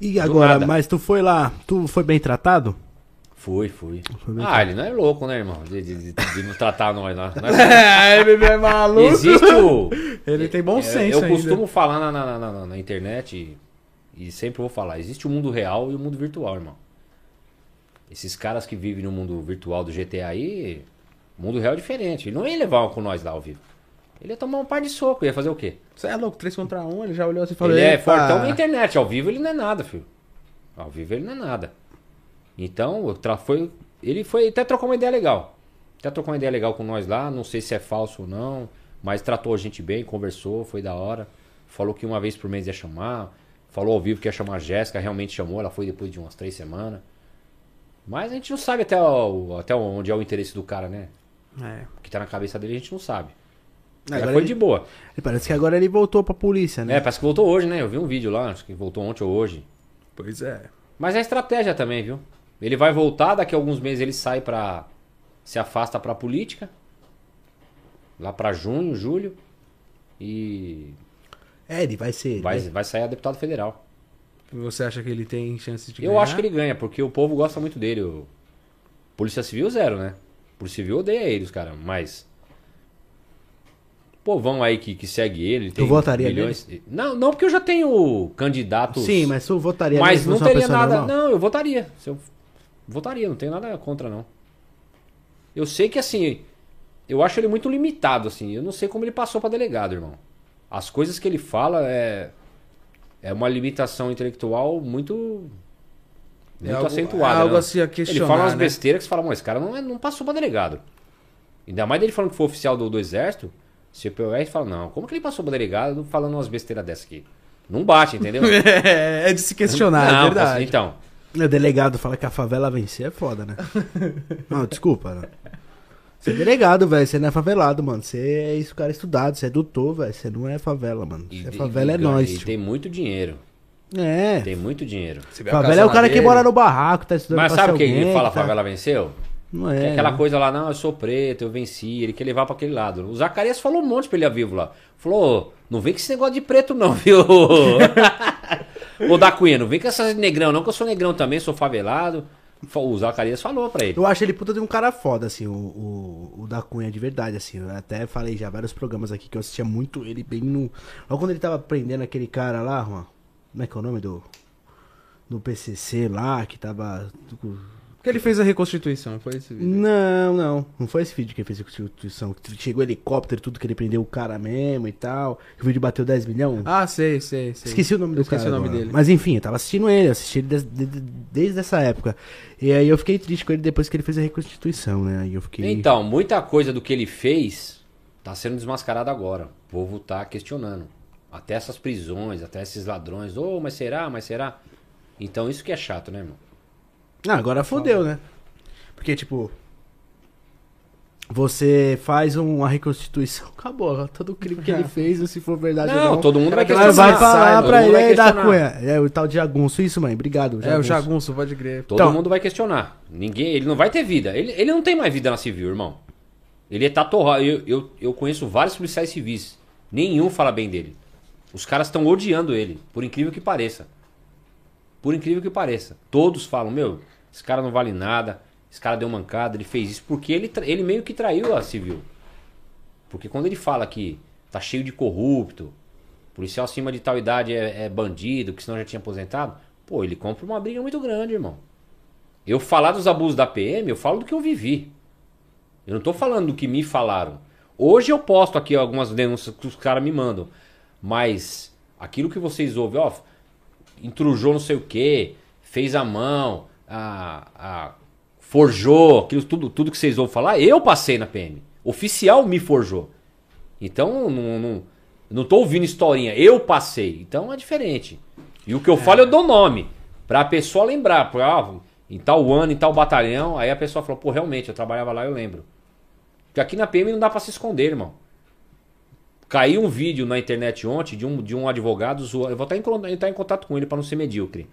E agora, mas tu foi lá, tu foi bem tratado? Fui, fui. Ah, ele não é louco, né, irmão? De, de, de- de não tratar nós lá. Nós- É, bebê é maluco. Existe o. Ele tem bom É, senso Eu ainda. costumo falar na, na- na- na internet e sempre vou falar, existe o mundo real e o mundo virtual, irmão. Esses caras que vivem no mundo virtual do GTA aí, o mundo real é diferente. Ele não ia levar um com nós lá ao vivo. Ele ia tomar um par de soco, ia fazer o quê? Você é louco, 3 contra 1, ele já olhou assim e falou... ele é fortão na internet, ao vivo ele não é nada, filho. Ao vivo ele não é nada. Então, foi, ele foi até trocou uma ideia legal. Até trocou uma ideia legal com nós lá, não sei se é falso ou não, mas tratou a gente bem, conversou, foi da hora. Falou que uma vez por mês ia chamar, falou ao vivo que ia chamar a Jéssica, realmente chamou, ela foi depois de umas três semanas. Mas a gente não sabe até, o- até onde é o interesse do cara, né? É. O que tá na cabeça dele a gente não sabe. Agora Ela foi ele- de boa. Parece que agora ele voltou pra polícia, né? É, parece que voltou hoje, né? Eu vi um vídeo lá, acho que voltou ontem ou hoje. Pois é. Mas é estratégia também, viu? Ele vai voltar, daqui a alguns meses ele sai pra. se afasta pra política. Lá pra junho, julho. E É, ele vai ser. vai, né? vai sair a deputado federal. Você acha que ele tem chance de Eu ganhar? acho que ele ganha, porque o povo gosta muito dele. O... Polícia Civil, zero, né? Polícia Civil odeia ele, os caras, mas. Povão aí que, que segue ele. Tu votaria milhões... Não, não, porque eu já tenho candidatos. Sim, mas tu votaria Mas não uma teria nada. normal? Não, eu votaria. Se eu votaria, não tenho nada contra, não. Eu sei que assim, eu acho ele muito limitado, assim. Eu não sei como ele passou pra delegado, irmão. As coisas que ele fala é. É uma limitação intelectual muito. Muito É algo- acentuada. é algo né? a se questionar, Ele fala umas né? besteiras que você fala, mas esse cara não, é- não passou pra delegado. Ainda mais dele falando que foi oficial do, do exército. CPOR fala, não, como que ele passou pra delegado falando umas besteiras dessas aqui? Não bate, entendeu? É, é de se questionar, não, é verdade. Então, O delegado fala que a favela vencer é foda, né? não, desculpa. Né? Você é delegado, velho. Você não é favelado, mano. Você é isso, cara estudado. Você é doutor, velho. Você não é favela, mano. E, Você é favela e é nós. E tem muito dinheiro. É. Tem muito dinheiro. Favela é o cara que dele. mora no barraco, tá estudando Mas sabe o que ele fala, tá- favela venceu? Não Que é. é aquela né? coisa lá, não, eu sou preto, eu venci. Ele quer levar pra aquele lado. O Zacarias falou um monte pra ele a vivo lá. Falou, não vem com esse negócio de preto não, viu? Ô da Cunha, não vem com essas negrão não, que eu sou negrão também, sou favelado. O Zacarias falou pra ele. Eu acho ele puta de um cara foda, assim, o, o, o da Cunha, de verdade, assim. Eu até falei já vários programas aqui que eu assistia muito ele bem no. Logo quando ele tava prendendo aquele cara lá, Juan, como é que é o nome do. Do PCC lá, que tava. Porque ele fez a reconstituição, foi esse vídeo. Não, não. Não foi esse vídeo que ele fez a constituição. que Chegou helicóptero, tudo que ele prendeu o cara mesmo e tal. que O vídeo bateu 10 milhões. Ah, sei, sei, sei. Esqueci o nome do Esqueci cara. o nome agora. dele. Mas enfim, eu tava assistindo ele, eu assisti ele des- de- de- desde essa época. E aí eu fiquei triste com ele depois que ele fez a reconstituição, né? Aí eu fiquei. Então, muita coisa do que ele fez tá sendo desmascarado agora. O povo tá questionando. Até essas prisões, até esses ladrões. Ô, mas será? Mas será? Então isso que é chato, né, irmão? Ah, agora fodeu, né? Porque, tipo. Você faz uma reconstituição, acabou. Todo o crime que ele fez, se for verdade ou Não, não. todo mundo vai questionar. vai falar todo pra ele aí da. Cunha. É o tal de jagunço, isso, mãe. Obrigado. É, o jagunço, pode crer. Todo Então- mundo vai questionar. Ninguém, ele não vai ter vida. Ele, ele não tem mais vida na civil, irmão. Ele tá torrado. Eu, eu, eu conheço vários policiais civis. Nenhum fala bem dele. Os caras estão odiando ele, por incrível que pareça. Por incrível que pareça. Todos falam, meu, esse cara não vale nada, esse cara deu mancada, ele fez isso porque ele, ele meio que traiu a civil. Porque quando ele fala que tá cheio de corrupto, policial acima de tal idade é, é bandido, que senão já tinha aposentado, pô, ele compra uma briga muito grande, irmão. Eu falar dos abusos da PM, eu falo do que eu vivi. Eu não tô falando do que me falaram. Hoje eu posto aqui algumas denúncias que os caras me mandam. Mas aquilo que vocês ouvem, ó, intrujou não sei o que, fez a mão, a, a- forjou, aquilo tudo, tudo que vocês ouvem falar, eu passei na PM. Oficial me forjou. Então não, não, não tô ouvindo historinha, eu passei. Então é diferente. E o que eu falo eu dou nome. Pra pessoa lembrar. Pra, ah, em tal ano, em tal batalhão. Aí a pessoa falou, pô, realmente, eu trabalhava lá, eu lembro. Porque aqui na PM não dá pra se esconder, irmão. Caiu um vídeo na internet ontem de um, de um advogado zoando. Eu vou estar em, em contato com ele pra não ser medíocre.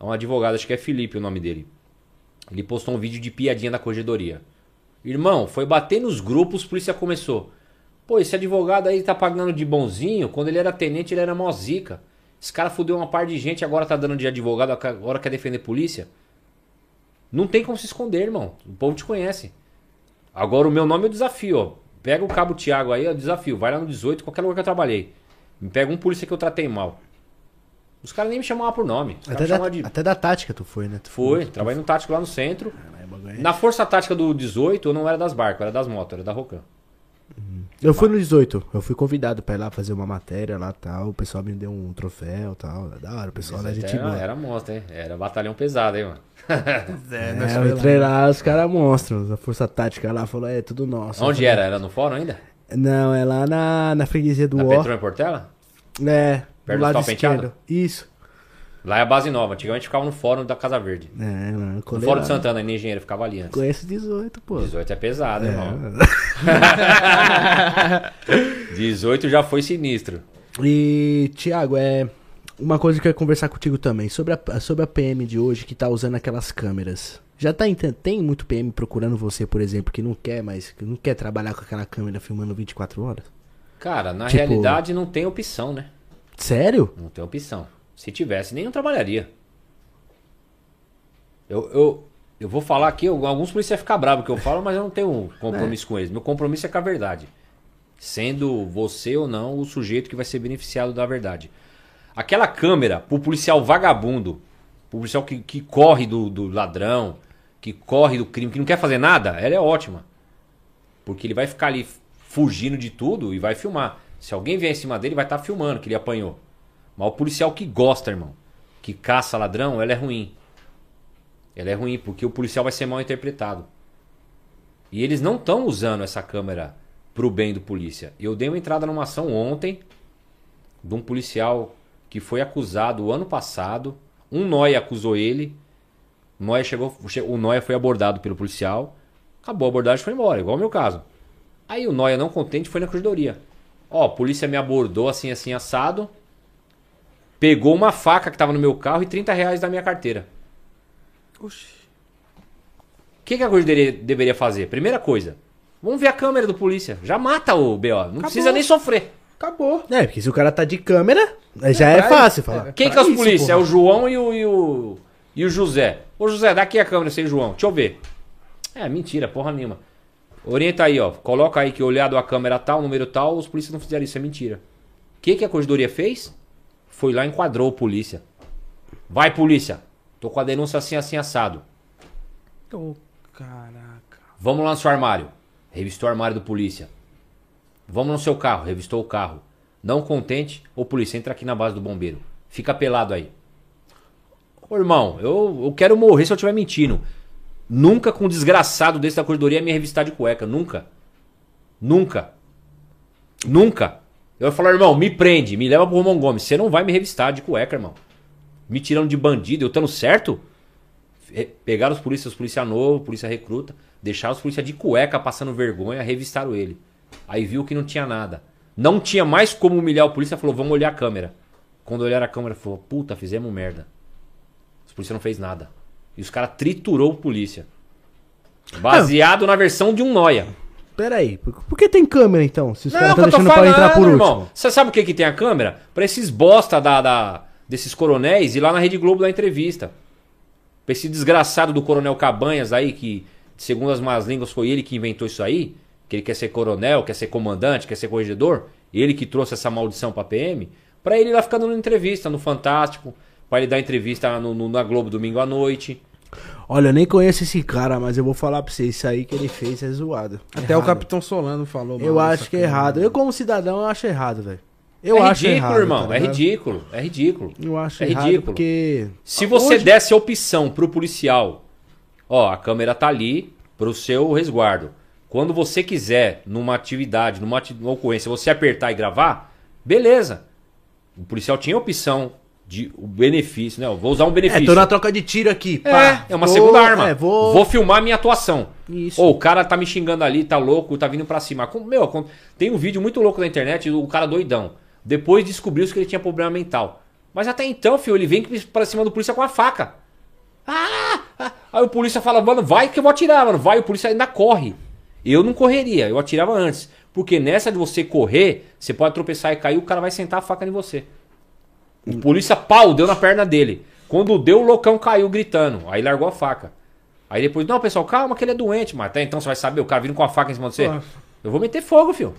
É um advogado, acho que é Felipe o nome dele. Ele postou um vídeo de piadinha da corregedoria. Irmão, foi bater nos grupos, polícia começou. Pô, esse advogado aí tá pagando de bonzinho. Quando ele era tenente, ele era mó zica. Esse cara fudeu uma par de gente, agora tá dando de advogado, agora quer defender polícia. Não tem como se esconder, irmão. O povo te conhece. Agora o meu nome é o desafio, ó. Pega o cabo Thiago aí, ó, desafio. Vai lá no 18, qualquer lugar que eu trabalhei. Me pega um polícia que eu tratei mal. Os caras nem me chamavam por nome. Até da, de... até da tática tu foi, né? Tu Foi, trabalhei no tático lá no centro. É- Na força tática do 18, eu não era das barcas, era das motos, era da Rocan. Eu fui no 18, eu fui convidado pra ir lá fazer uma matéria lá tal. O pessoal me deu um troféu e tal. Da hora, o pessoal da gente era, boa. era monstro, hein? Era batalhão pesado, hein, mano? É, nós É, eu entrei lá, os caras monstros. A força tática lá falou: é tudo nosso. Onde Eu era? Era no fórum ainda? falei, Não, é lá na, na freguesia do Na O. Petrol em Portela? É, Perto do do lado Penteado? esquerdo. Isso. Lá é a base nova. Antigamente ficava no fórum da Casa Verde. É, mano, No fórum de Santana, em engenheiro, ficava ali antes. Conheço 18, pô. 18 é pesado, É. irmão. 18 já foi sinistro. E, Thiago, é. Uma coisa que eu quero conversar contigo também. Sobre a, sobre a PM de hoje que tá usando aquelas câmeras. Já tá tem muito PM procurando você, por exemplo, que não quer mais, que não quer trabalhar com aquela câmera filmando 24 horas? Cara, na Tipo- realidade não tem opção, né? Sério? Não tem opção. Se tivesse, nem eu trabalharia. Eu, eu, eu vou falar aqui, alguns policiais ficam bravos que eu falo, mas eu não tenho compromisso com eles. Meu compromisso é com a verdade. Sendo você ou não o sujeito que vai ser beneficiado da verdade. Aquela câmera pro policial vagabundo, pro policial que, que corre do, do ladrão, que corre do crime, que não quer fazer nada, ela é ótima. Porque ele vai ficar ali fugindo de tudo e vai filmar. Se alguém vier em cima dele, vai estar filmando que ele apanhou. Mas o policial que gosta, irmão, que caça ladrão, ela é ruim. Ela é ruim porque o policial vai ser mal interpretado. E eles não estão usando essa câmera pro bem do polícia. Eu dei uma entrada numa ação ontem de um policial que foi acusado ano passado. Um Noia acusou ele. O Noia chegou, che- o Noia foi abordado pelo policial. Acabou a abordagem foi embora, igual o meu caso. Aí o Noia, não contente, foi na corredoria. Ó, a polícia me abordou assim, assim, assado. Pegou uma faca que tava no meu carro e 30 reais da minha carteira. Oxi. O que, que a corredoria deveria fazer? Primeira coisa, vamos ver a câmera do polícia. Já mata o BO. Não precisa nem sofrer. Acabou. É, porque se o cara tá de câmera, já é, pra fácil falar. é. Quem que Pra é os polícia? É porra. o João e o, e o, e o José. Ô José, dá aqui a câmera, sem João. Deixa eu ver. É, mentira, porra nenhuma. Orienta aí, ó. Coloca aí que olhado a câmera tal, número tal, os polícias não fizeram isso, é mentira. O que, que a corredoria fez? Foi lá e enquadrou o polícia. Vai, polícia. Tô com a denúncia assim, assim, assado. Ô, caraca. Vamos lá no seu armário. Revistou o armário do polícia. Vamos no seu carro. Revistou o carro. Não contente, ô polícia, entra aqui na base do bombeiro. Fica pelado aí. Ô irmão, eu, eu quero morrer se eu estiver mentindo. Nunca com um desgraçado desse da corredoria me revistar de cueca. Nunca. Nunca. Nunca. Eu ia falar, irmão, me prende, me leva pro Romão Gomes. Você não vai me revistar de cueca, irmão. Me tirando de bandido, eu estando certo? Pegaram os polícias, os polícia novo, polícia recruta, deixaram os polícia de cueca passando vergonha, revistaram ele. Aí viu que não tinha nada. Não tinha mais como humilhar o polícia, falou, vamos olhar a câmera. Quando olharam a câmera, falou, puta, fizemos merda. Os polícia não fez nada. E os caras triturou o polícia. Baseado na versão de um noia. Pera aí, por, por que tem câmera então? Se os caras estão tô deixando pra entrar por último. irmão. Você sabe o que, que tem a câmera? Pra esses bosta da, da- desses coronéis ir lá na Rede Globo dar entrevista. Pra esse desgraçado do coronel Cabanhas aí, que segundo as más línguas foi ele que inventou isso aí, que ele quer ser coronel, quer ser comandante, quer ser corregedor, ele que trouxe essa maldição pra PM, pra ele ir lá ficar dando entrevista no Fantástico, pra ele dar entrevista no, no- na Globo domingo à noite. Olha, eu nem conheço esse cara, mas eu vou falar pra você, isso aí que ele fez é zoado. Até Errado. o Capitão Solano falou. Eu acho que é errado. Eu, como cidadão, eu acho errado, velho. Eu é acho ridículo, errado, irmão. tá é ridículo. É ridículo. Eu acho É errado ridículo. porque. Se você Hoje- desse a opção pro policial, ó, a câmera tá ali pro seu resguardo. Quando você quiser, numa atividade, numa, ati- numa ocorrência, você apertar e gravar, beleza. O policial tinha a opção de o benefício, né? Eu vou usar um É, benefício. tô na troca de tiro aqui. É, pá. é uma Tô- segunda arma. É, vou. vou filmar minha atuação. Isso. Ou o cara tá me xingando ali, tá louco, tá vindo pra cima. Meu, tem um vídeo muito louco na internet, o cara doidão. Depois descobriu que ele tinha problema mental. Mas até então, filho, ele vem pra cima do polícia com a faca. Ah! ah. Aí o polícia fala, mano, vai que eu vou atirar, mano. Vai, o polícia ainda corre. Eu não correria, eu atirava antes. Porque nessa de você correr, você pode tropeçar e cair, o cara vai sentar a faca em você. O polícia, pau, deu na perna dele. Quando deu, o loucão caiu gritando. Aí largou a faca. Aí depois, não, pessoal, calma que ele é doente. Mas até então você vai saber, o cara vindo com a faca em cima de você. Pô. Eu vou meter fogo, filho.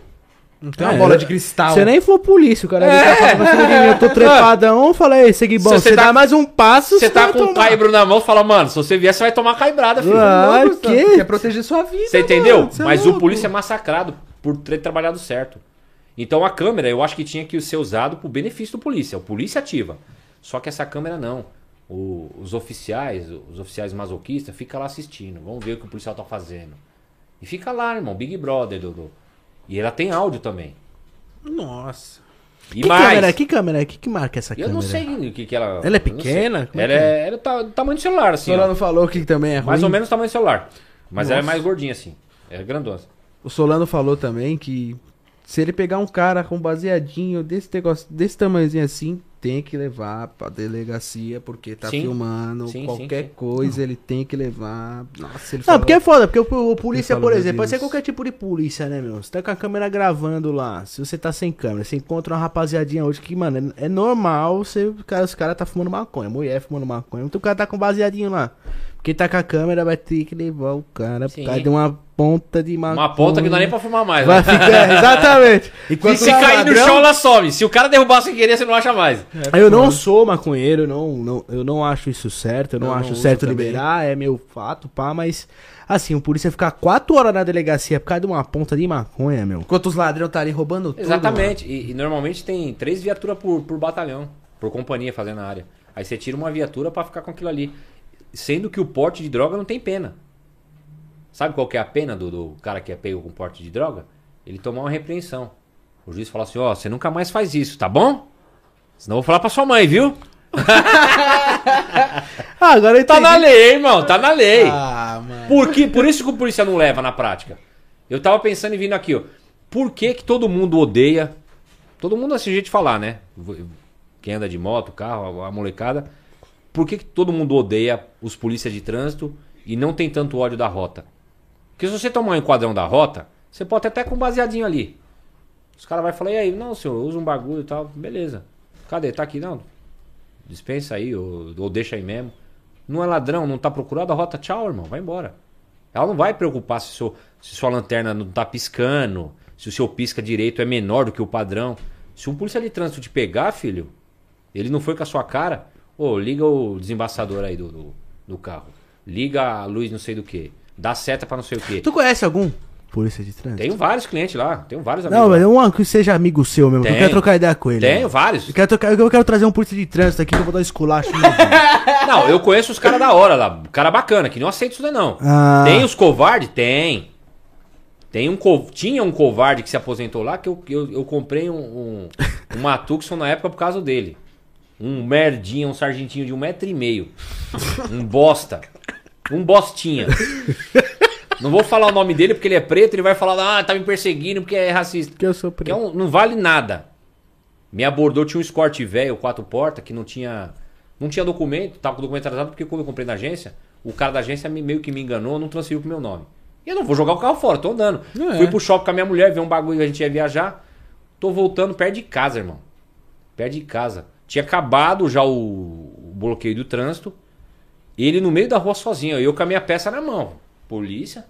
Não tem uma É, bola de cristal. Você nem for polícia, o cara É. é. tá eu tô trepadão, eu falei, segui bom, Se você você tá- dá mais um passo, Você tá com o caibro na mão, fala, mano, se você vier, você vai tomar caibrada, filho. Ah, Não, que? Quer proteger sua vida, Você entendeu? mano, você é Mas o louco. polícia é massacrado por ter trabalhado certo. Então a câmera, eu acho que tinha que ser usado pro benefício do polícia. O polícia ativa. Só que essa câmera não. O- os oficiais, os oficiais masoquistas, fica lá assistindo. Vamos ver o que o policial tá fazendo. E fica lá, irmão, Big Brother, Dudu. E ela tem áudio também. Nossa. E Que mais. câmera? Que câmera? Que que marca essa Eu câmera? não sei o que, que ela. Ela é eu pequena? É Ela que é, ela é ta- do tamanho do celular, O assim. ó. Solano falou que também é ruim. Mais ou menos o tamanho do celular. Mas ela é Nossa. mais gordinha, assim. É grandona. O Solano falou também que se ele pegar um cara com baseadinho desse negócio, desse tamanhozinho assim, tem que levar pra delegacia, porque tá Sim. filmando. Sim, qualquer sim, sim. coisa ele tem que levar. Nossa, ele Não, falou. porque é foda, porque o, o polícia, por exemplo, pode ser qualquer tipo de polícia, né, meu? Você tá com a câmera gravando lá, se você tá sem câmera, você encontra uma rapaziadinha hoje que, mano, é, é normal você, cara, os caras tá fumando maconha, mulher fumando maconha, então o cara tá com baseadinho lá. Quem tá com a câmera vai ter que levar o cara Sim. por causa de uma ponta de maconha. Uma ponta que não dá nem pra fumar mais. Vai né? ficar, exatamente. Enquanto E se cair no ladrão- chão, ela some. Se o cara derrubar sem querer, você não acha mais. eu não sou maconheiro, eu não, não, eu não acho isso certo, eu não, não acho uso certo também. liberar, é meu fato, pá, mas assim, o polícia ficar quatro horas na delegacia por causa de uma ponta de maconha, meu. Enquanto os ladrões tá ali roubando tudo. Exatamente. E, e normalmente tem três viaturas por, por batalhão, por companhia fazendo a área. Aí você tira uma viatura pra ficar com aquilo ali. Sendo que o porte de droga não tem pena. Sabe qual que é a pena do, do cara que é pego com porte de droga? Ele tomar uma repreensão. O juiz fala assim, ó, você nunca mais faz isso, tá bom? Senão eu vou falar pra sua mãe, viu? Ah, agora Tá na lei, irmão, tá na lei. Ah, mano. Por, que, por isso que o polícia não leva na prática. Eu tava pensando em vindo aqui, ó. Por que, que todo mundo odeia? Todo mundo assim, jeito de falar, né? Quem anda de moto, carro, a molecada. Por que, que todo mundo odeia os polícias de trânsito e não tem tanto ódio da rota? Porque se você tomar um enquadrão da rota, você pode até com um baseadinho ali. Os caras vão falar, e aí, não, senhor, usa um bagulho e tal. Beleza. Cadê? Tá aqui, não. Dispensa aí, ou, ou deixa aí mesmo. Não é ladrão, não tá procurado a rota, tchau, irmão, vai embora. Ela não vai preocupar se, seu, se sua lanterna não tá piscando, se o seu pisca direito é menor do que o padrão. Se um polícia de trânsito te pegar, filho, ele não foi com a sua cara, ô, liga o desembaçador aí do, do, do carro. Liga a luz não sei do que. Dá seta pra não sei o que. Tu conhece algum polícia de trânsito? Tenho vários clientes lá, tenho vários amigos. Não, mas um que seja amigo seu mesmo, que eu Tenho. quero trocar ideia com ele. Tenho mano. vários. Eu quero, trocar- eu quero trazer um polícia de trânsito aqui que eu vou dar um esculacho. Não, eu conheço os caras da hora lá. Cara bacana, que não aceita isso daí não. Ah. Tem os covardes? Tem. Tem um co- Tinha um covarde que se aposentou lá que eu, eu, eu comprei um, um, uma Tucson na época por causa dele. Um merdinha, um sargentinho de um metro e meio. Um bosta. Um bostinha. Não vou falar o nome dele porque ele é preto, ele vai falar, ah, tá me perseguindo porque é racista. que eu sou preto. é um- não vale nada. Me abordou, tinha um Escort velho, quatro portas, que não tinha. Não tinha documento, tava com o documento atrasado, porque quando eu comprei na agência, o cara da agência me- meio que me enganou, não transferiu pro meu nome. E eu não vou jogar o carro fora, tô andando. É. Fui pro shopping com a minha mulher, ver um bagulho, a gente ia viajar. Tô voltando perto de casa, irmão. Perto de casa. Tinha acabado já o, bloqueio do trânsito. Ele no meio da rua sozinho, eu com a minha peça na mão. Polícia,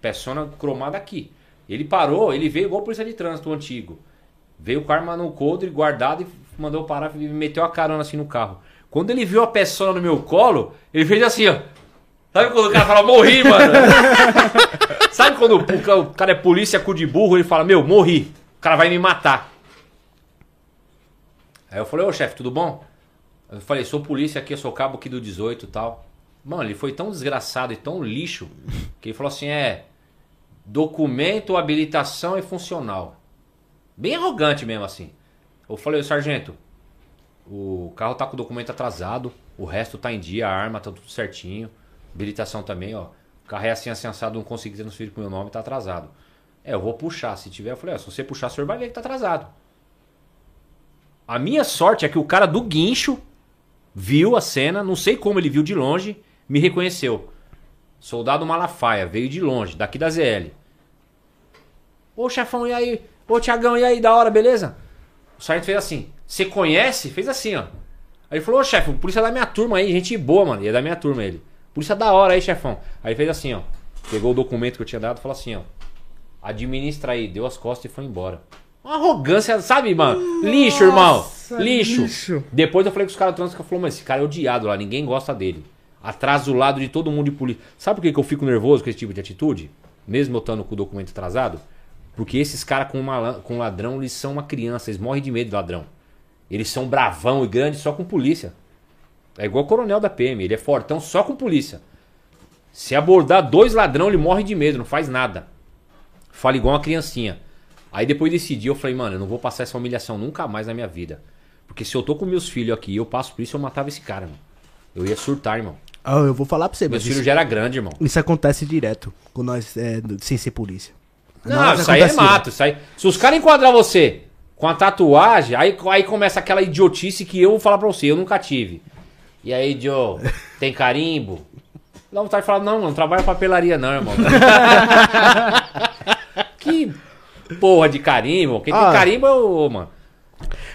peçona cromada aqui. Ele parou, ele veio igual polícia de trânsito antigo. Veio com a arma no coldre, guardado e mandou parar e meteu a carona assim no carro. Quando ele viu a peçona no meu colo, ele fez assim, ó. Sabe quando o cara fala, morri, mano? Sabe quando o cara é polícia cu de burro, ele fala, meu, morri. O cara vai me matar. Aí eu falei, ô chefe, tudo bom? Eu falei, sou polícia aqui, eu sou cabo aqui do 18 e tal. Mano, ele foi tão desgraçado e tão lixo que ele falou assim: é. Documento, habilitação e funcional. Bem arrogante mesmo assim. Eu falei, sargento, o carro tá com o documento atrasado, o resto tá em dia, a arma tá tudo certinho, habilitação também, ó. O carro é assim, assim, assado, não consegui transferir pro meu nome, tá atrasado. É, eu vou puxar, se tiver, eu falei, ó, se você puxar, o senhor vai ver que tá atrasado. A minha sorte é que o cara do guincho viu a cena, não sei como ele viu de longe, me reconheceu. Soldado Malafaia, veio de longe, daqui da ZL. Ô chefão, e aí? Ô Tiagão, e aí, da hora, beleza? O sargento fez assim, você conhece? Fez assim, ó. Aí ele falou, ô chefe, polícia da minha turma aí, gente boa, mano. E é da minha turma ele. Polícia da hora aí, chefão. Aí fez assim, ó. Pegou o documento que eu tinha dado e falou assim, ó. Administra aí, deu as costas e foi embora. Uma arrogância, sabe, mano? Lixo, irmão. Lixo. lixo. Depois eu falei com os caras do trânsito que falou, mas esse cara é odiado lá, ninguém gosta dele. Atrás do lado de todo mundo de polícia. Sabe por que que eu fico nervoso com esse tipo de atitude? Mesmo eu estando com o documento atrasado? Porque esses caras com, com ladrão, eles são uma criança, eles morrem de medo de ladrão. Eles são bravão e grande só com polícia. É igual o coronel da PM, ele é fortão só com polícia. Se abordar dois ladrão, ele morre de medo, não faz nada. Fala igual uma criancinha. Aí depois desse dia eu falei, mano, eu não vou passar essa humilhação nunca mais na minha vida. Porque se eu tô com meus filhos aqui e eu passo por isso, eu matava esse cara, mano. Eu ia surtar, irmão. Ah, eu vou falar pra você, Meus mas filhos isso, já era grande, irmão. isso acontece direto com nós, é, sem ser polícia. Não, Nós isso aí é mato. Isso aí... Se os caras enquadrar você com a tatuagem, aí, aí começa aquela idiotice que eu vou falar pra você, eu nunca tive. E aí, Joe, tem carimbo? Dá vontade de falar, não, mano, não trabalha em papelaria não, irmão. porra de carimbo? Quem tem Ah. carimbo é o, mano.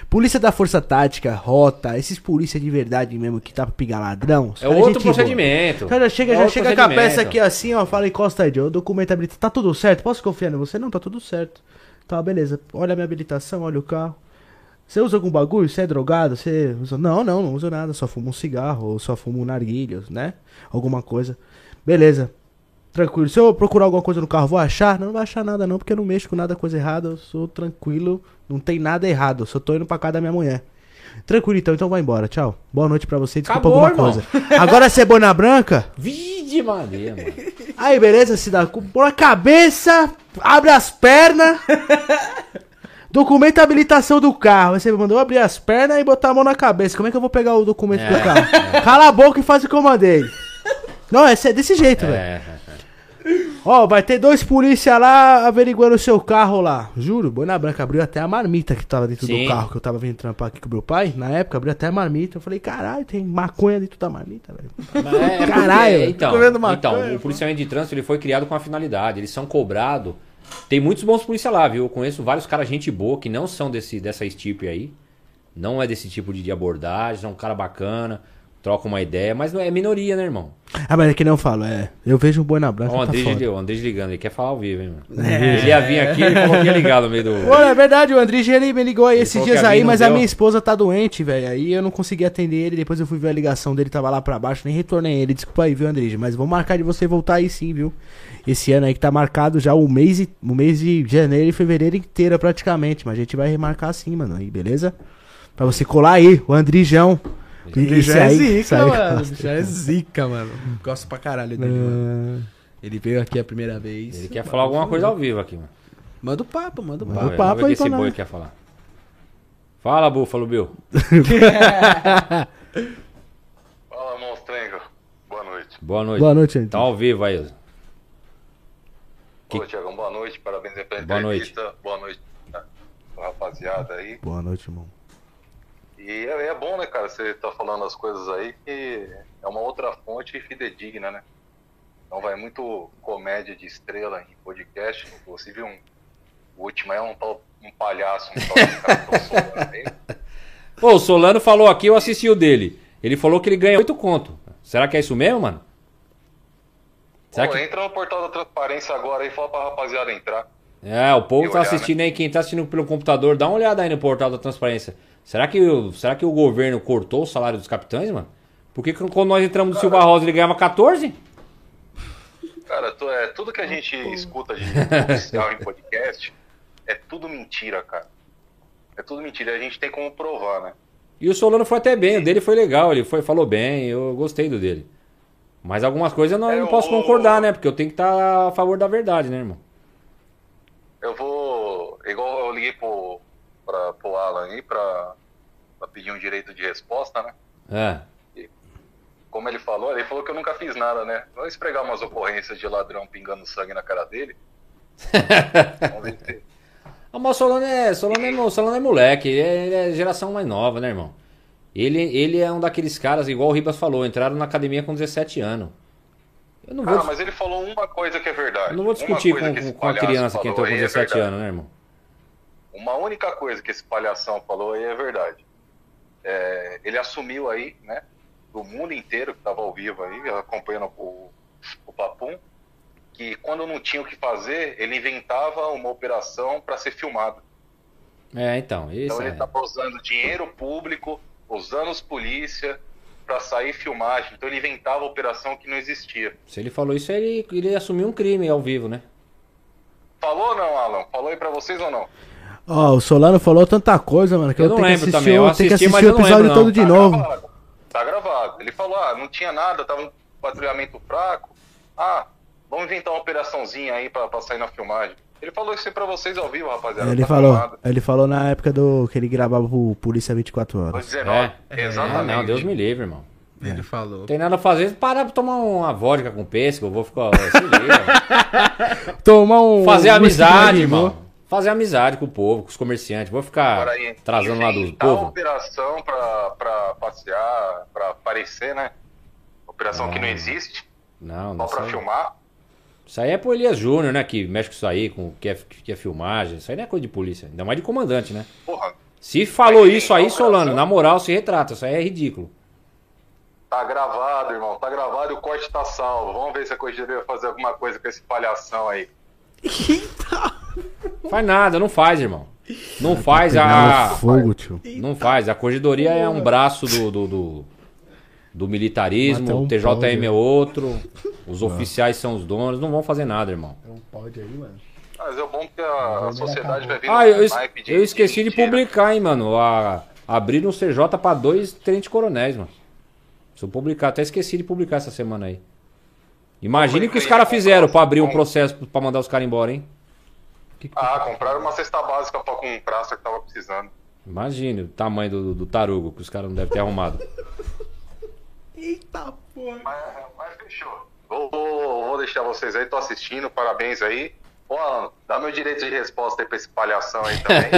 Polícia da Força Tática, Rota, esses polícia de verdade mesmo que tá pra pegar ladrão. os É caras outro gente boa. procedimento. O cara chega, É já outro chega com a procedimento. peça aqui assim, ó, fala, encosta aí, Joe, documento habilitado. Tá tudo certo? Posso confiar em você? Não, tá tudo certo. Tá, beleza. Olha a minha habilitação, olha o carro. Você usa algum bagulho? Você é drogado? Você usa... Não, não, não uso nada. Só fumo um cigarro ou só fumo um narguilho, né? Alguma coisa. Beleza. Tranquilo. Se eu procurar alguma coisa no carro, vou achar? Não, não vai achar nada não, porque eu não mexo com nada coisa errada. Eu sou tranquilo. Não tem nada errado. Eu só tô indo pra casa da minha mulher. Tranquilo então, então vai embora. Tchau. Boa noite pra você. Desculpa Acabou, alguma irmão. coisa. Agora você é branca? Vide maneira, mano. Aí, beleza, se dá. Põe a cabeça, abre as pernas. Documento habilitação do carro. Aí você mandou abrir as pernas e botar a mão na cabeça. Como é que eu vou pegar o documento do É, carro? Cala a boca e faz o que eu mandei. Não, é é desse jeito, velho. É, Ó, vai ter dois polícia lá averiguando o seu carro lá. Juro, Boina Branca abriu até a marmita que tava dentro Sim. do carro que eu tava vindo trampar aqui com meu pai. Na época, abriu até a marmita. Eu falei, caralho, tem maconha dentro da marmita, velho. É porque- Caralho, então, comendo maconha, então, o policiamento de trânsito ele foi criado com uma finalidade. Eles são cobrados. Tem muitos bons policiais lá, viu? Eu conheço vários caras gente boa que não são desse, dessa estipe aí. Não é desse tipo de, de abordagem, são um cara bacana, troca uma ideia, mas não é minoria, né, irmão? Ah, mas é que nem eu falo, é. Eu vejo o Boina Branca. Ó, o tá Andrés, o Andrés ligando, ele quer falar ao vivo, hein, mano? Ele ia vir aqui, ele falou que ia ligar no meio do. Pô, é verdade, o Andrige ele me ligou aí Ele esses dias a aí, não mas a deu. minha esposa tá doente, velho. Aí eu não consegui atender ele. Depois eu fui ver a ligação dele, tava lá pra baixo, nem retornei ele. Desculpa aí, viu, Andrige? Mas vou marcar de você voltar aí sim, viu? Esse ano aí que tá marcado já o mês, e- o mês de janeiro e fevereiro inteiro praticamente. Mas a gente vai remarcar sim, mano. Aí, beleza? Pra você colar aí, o Andrijão. Ele já é aí zica, mano. Já é zica, mano. Gosto pra caralho dele, mano. Ele veio aqui a primeira vez. Ele quer falar alguma coisa ao vivo aqui, mano. Manda o papo, manda o Manda papo. o papo aí que esse boi quer falar. Fala, Búfalo Bill. Fala, monstrengo. Boa noite. Boa noite. Boa noite, Tá então. ao vivo aí. Que- Ô, Tiagão, boa noite. Parabéns aí pela Boa noite. Boa noite, rapaziada aí. Boa noite, irmão. E é, é bom, né, cara, você tá falando as coisas aí que é uma outra fonte fidedigna, né? Não vai muito comédia de estrela em podcast. Viu um. O último é um tal um palhaço, um tal cara tão solano aí. Pô, o Solano falou aqui, eu assisti o dele. Ele falou que ele ganha 8 conto. Será que é isso mesmo, mano? Será Pô, que... entra no portal da transparência agora aí e fala pra rapaziada entrar. É, o povo E tá olhar, assistindo aí, quem tá assistindo pelo computador, dá uma olhada aí no portal da transparência. Será que, o- será que o governo cortou o salário dos capitães, mano? Porque quando nós entramos no Silva Rosa ele ganhava 14? Cara, tu- é, tudo que a gente escuta de oficial em podcast é tudo mentira, cara. É tudo mentira. A gente tem como provar, né? E o Solano foi até bem, o dele foi legal, ele foi, falou bem, eu gostei do dele. Mas algumas coisas eu não, É, não posso o- concordar, né? Porque eu tenho que estar a favor da verdade, né, irmão? Eu vou. Igual eu liguei pro, pra, pro Alan aí pra, pra pedir um direito de resposta, né? É. Como ele falou, ele falou que eu nunca fiz nada, né? Vamos espregar umas ocorrências de ladrão pingando sangue na cara dele. Vamos ver se. Ah, mas o Solano é, Solano é, Solano é moleque, ele é, ele é geração mais nova, né, irmão? Ele, ele é um daqueles caras, igual o Ribas falou, entraram na academia com 17 anos. Eu não vou, Ah, mas ele falou uma coisa que é verdade. eu não vou discutir com, com, com a criança que entrou com aí é 17 verdade. anos, né, irmão? Uma única coisa que esse palhação falou aí é verdade. É, ele assumiu aí, né, do mundo inteiro que estava ao vivo aí, acompanhando o, o Papum, que quando não tinha o que fazer, ele inventava uma operação para ser filmado. É, então, isso Então é. ele tava usando dinheiro público, usando os polícia pra sair filmagem. Então ele inventava operação que não existia. Se ele falou isso, ele, ele assumiu um crime ao vivo, né? Falou ou não, Alan? Falou aí pra vocês ou não? Ó, o Solano falou tanta coisa, mano, que Eu eu, não tenho que assistir, também, eu eu tenho que assisti, assistir mas o episódio lembro, todo de tá novo. Gravado. Tá gravado. Ele falou, ah, não tinha nada, tava um patrulhamento fraco. Ah, vamos inventar uma operaçãozinha aí pra, pra sair na filmagem. Ele falou isso aí pra vocês ao vivo, rapaziada. Ele tá falou, filmado. ele falou na época do que ele gravava pro Polícia 24 Foi horas. 19. É. É, Exatamente. não, Deus me livre, irmão. Ele falou. Não tem nada a fazer, parar pra tomar uma vodka com pêssego, eu vou ficar. Se liga. Tomar um. Fazer um amizade, irmão. Fazer amizade com o povo, com os comerciantes. Vou ficar trazendo lá do povo. operação pra, pra passear, pra aparecer, né? Operação que não existe, Não, só não pra sei. filmar. Isso aí é pro Elias Júnior, né? Que mexe com isso aí, com que é, que é filmagem. Isso aí não é coisa de polícia. Ainda mais de comandante, né? Porra, Se falou Mas, isso aí, Solano, operação- na moral, se retrata. Isso aí é ridículo. tá gravado, irmão. Tá gravado e o corte tá salvo. Vamos ver se a corregedoria vai fazer alguma coisa com esse palhação aí. Faz nada, não faz, irmão. Não faz Pegar a. fogo, tio. Não faz. A corregedoria é um braço do, do, do, do militarismo, um o TJM é outro, os oficiais são os donos, não vão fazer nada, irmão. Não pode aí, mano. Mas é bom que a, a sociedade vai vir Ah, eu, es- naipe eu esqueci de mentira. publicar, hein, mano. A, abriram um CJ pra dois tenentes coronéis, mano. Se eu publicar, até esqueci de publicar essa semana aí. Imagine o que os caras fizeram pra abrir um processo pra mandar os caras embora, hein? Ah, compraram uma cesta básica pra com um praça que tava precisando. Imagine o tamanho do, do tarugo que os caras não devem ter arrumado. Eita porra. Mas, mas fechou. Vou, vou- vou deixar vocês aí, tô assistindo, parabéns aí. Ô, Alan, dá meu direito de resposta aí pra esse palhação aí também.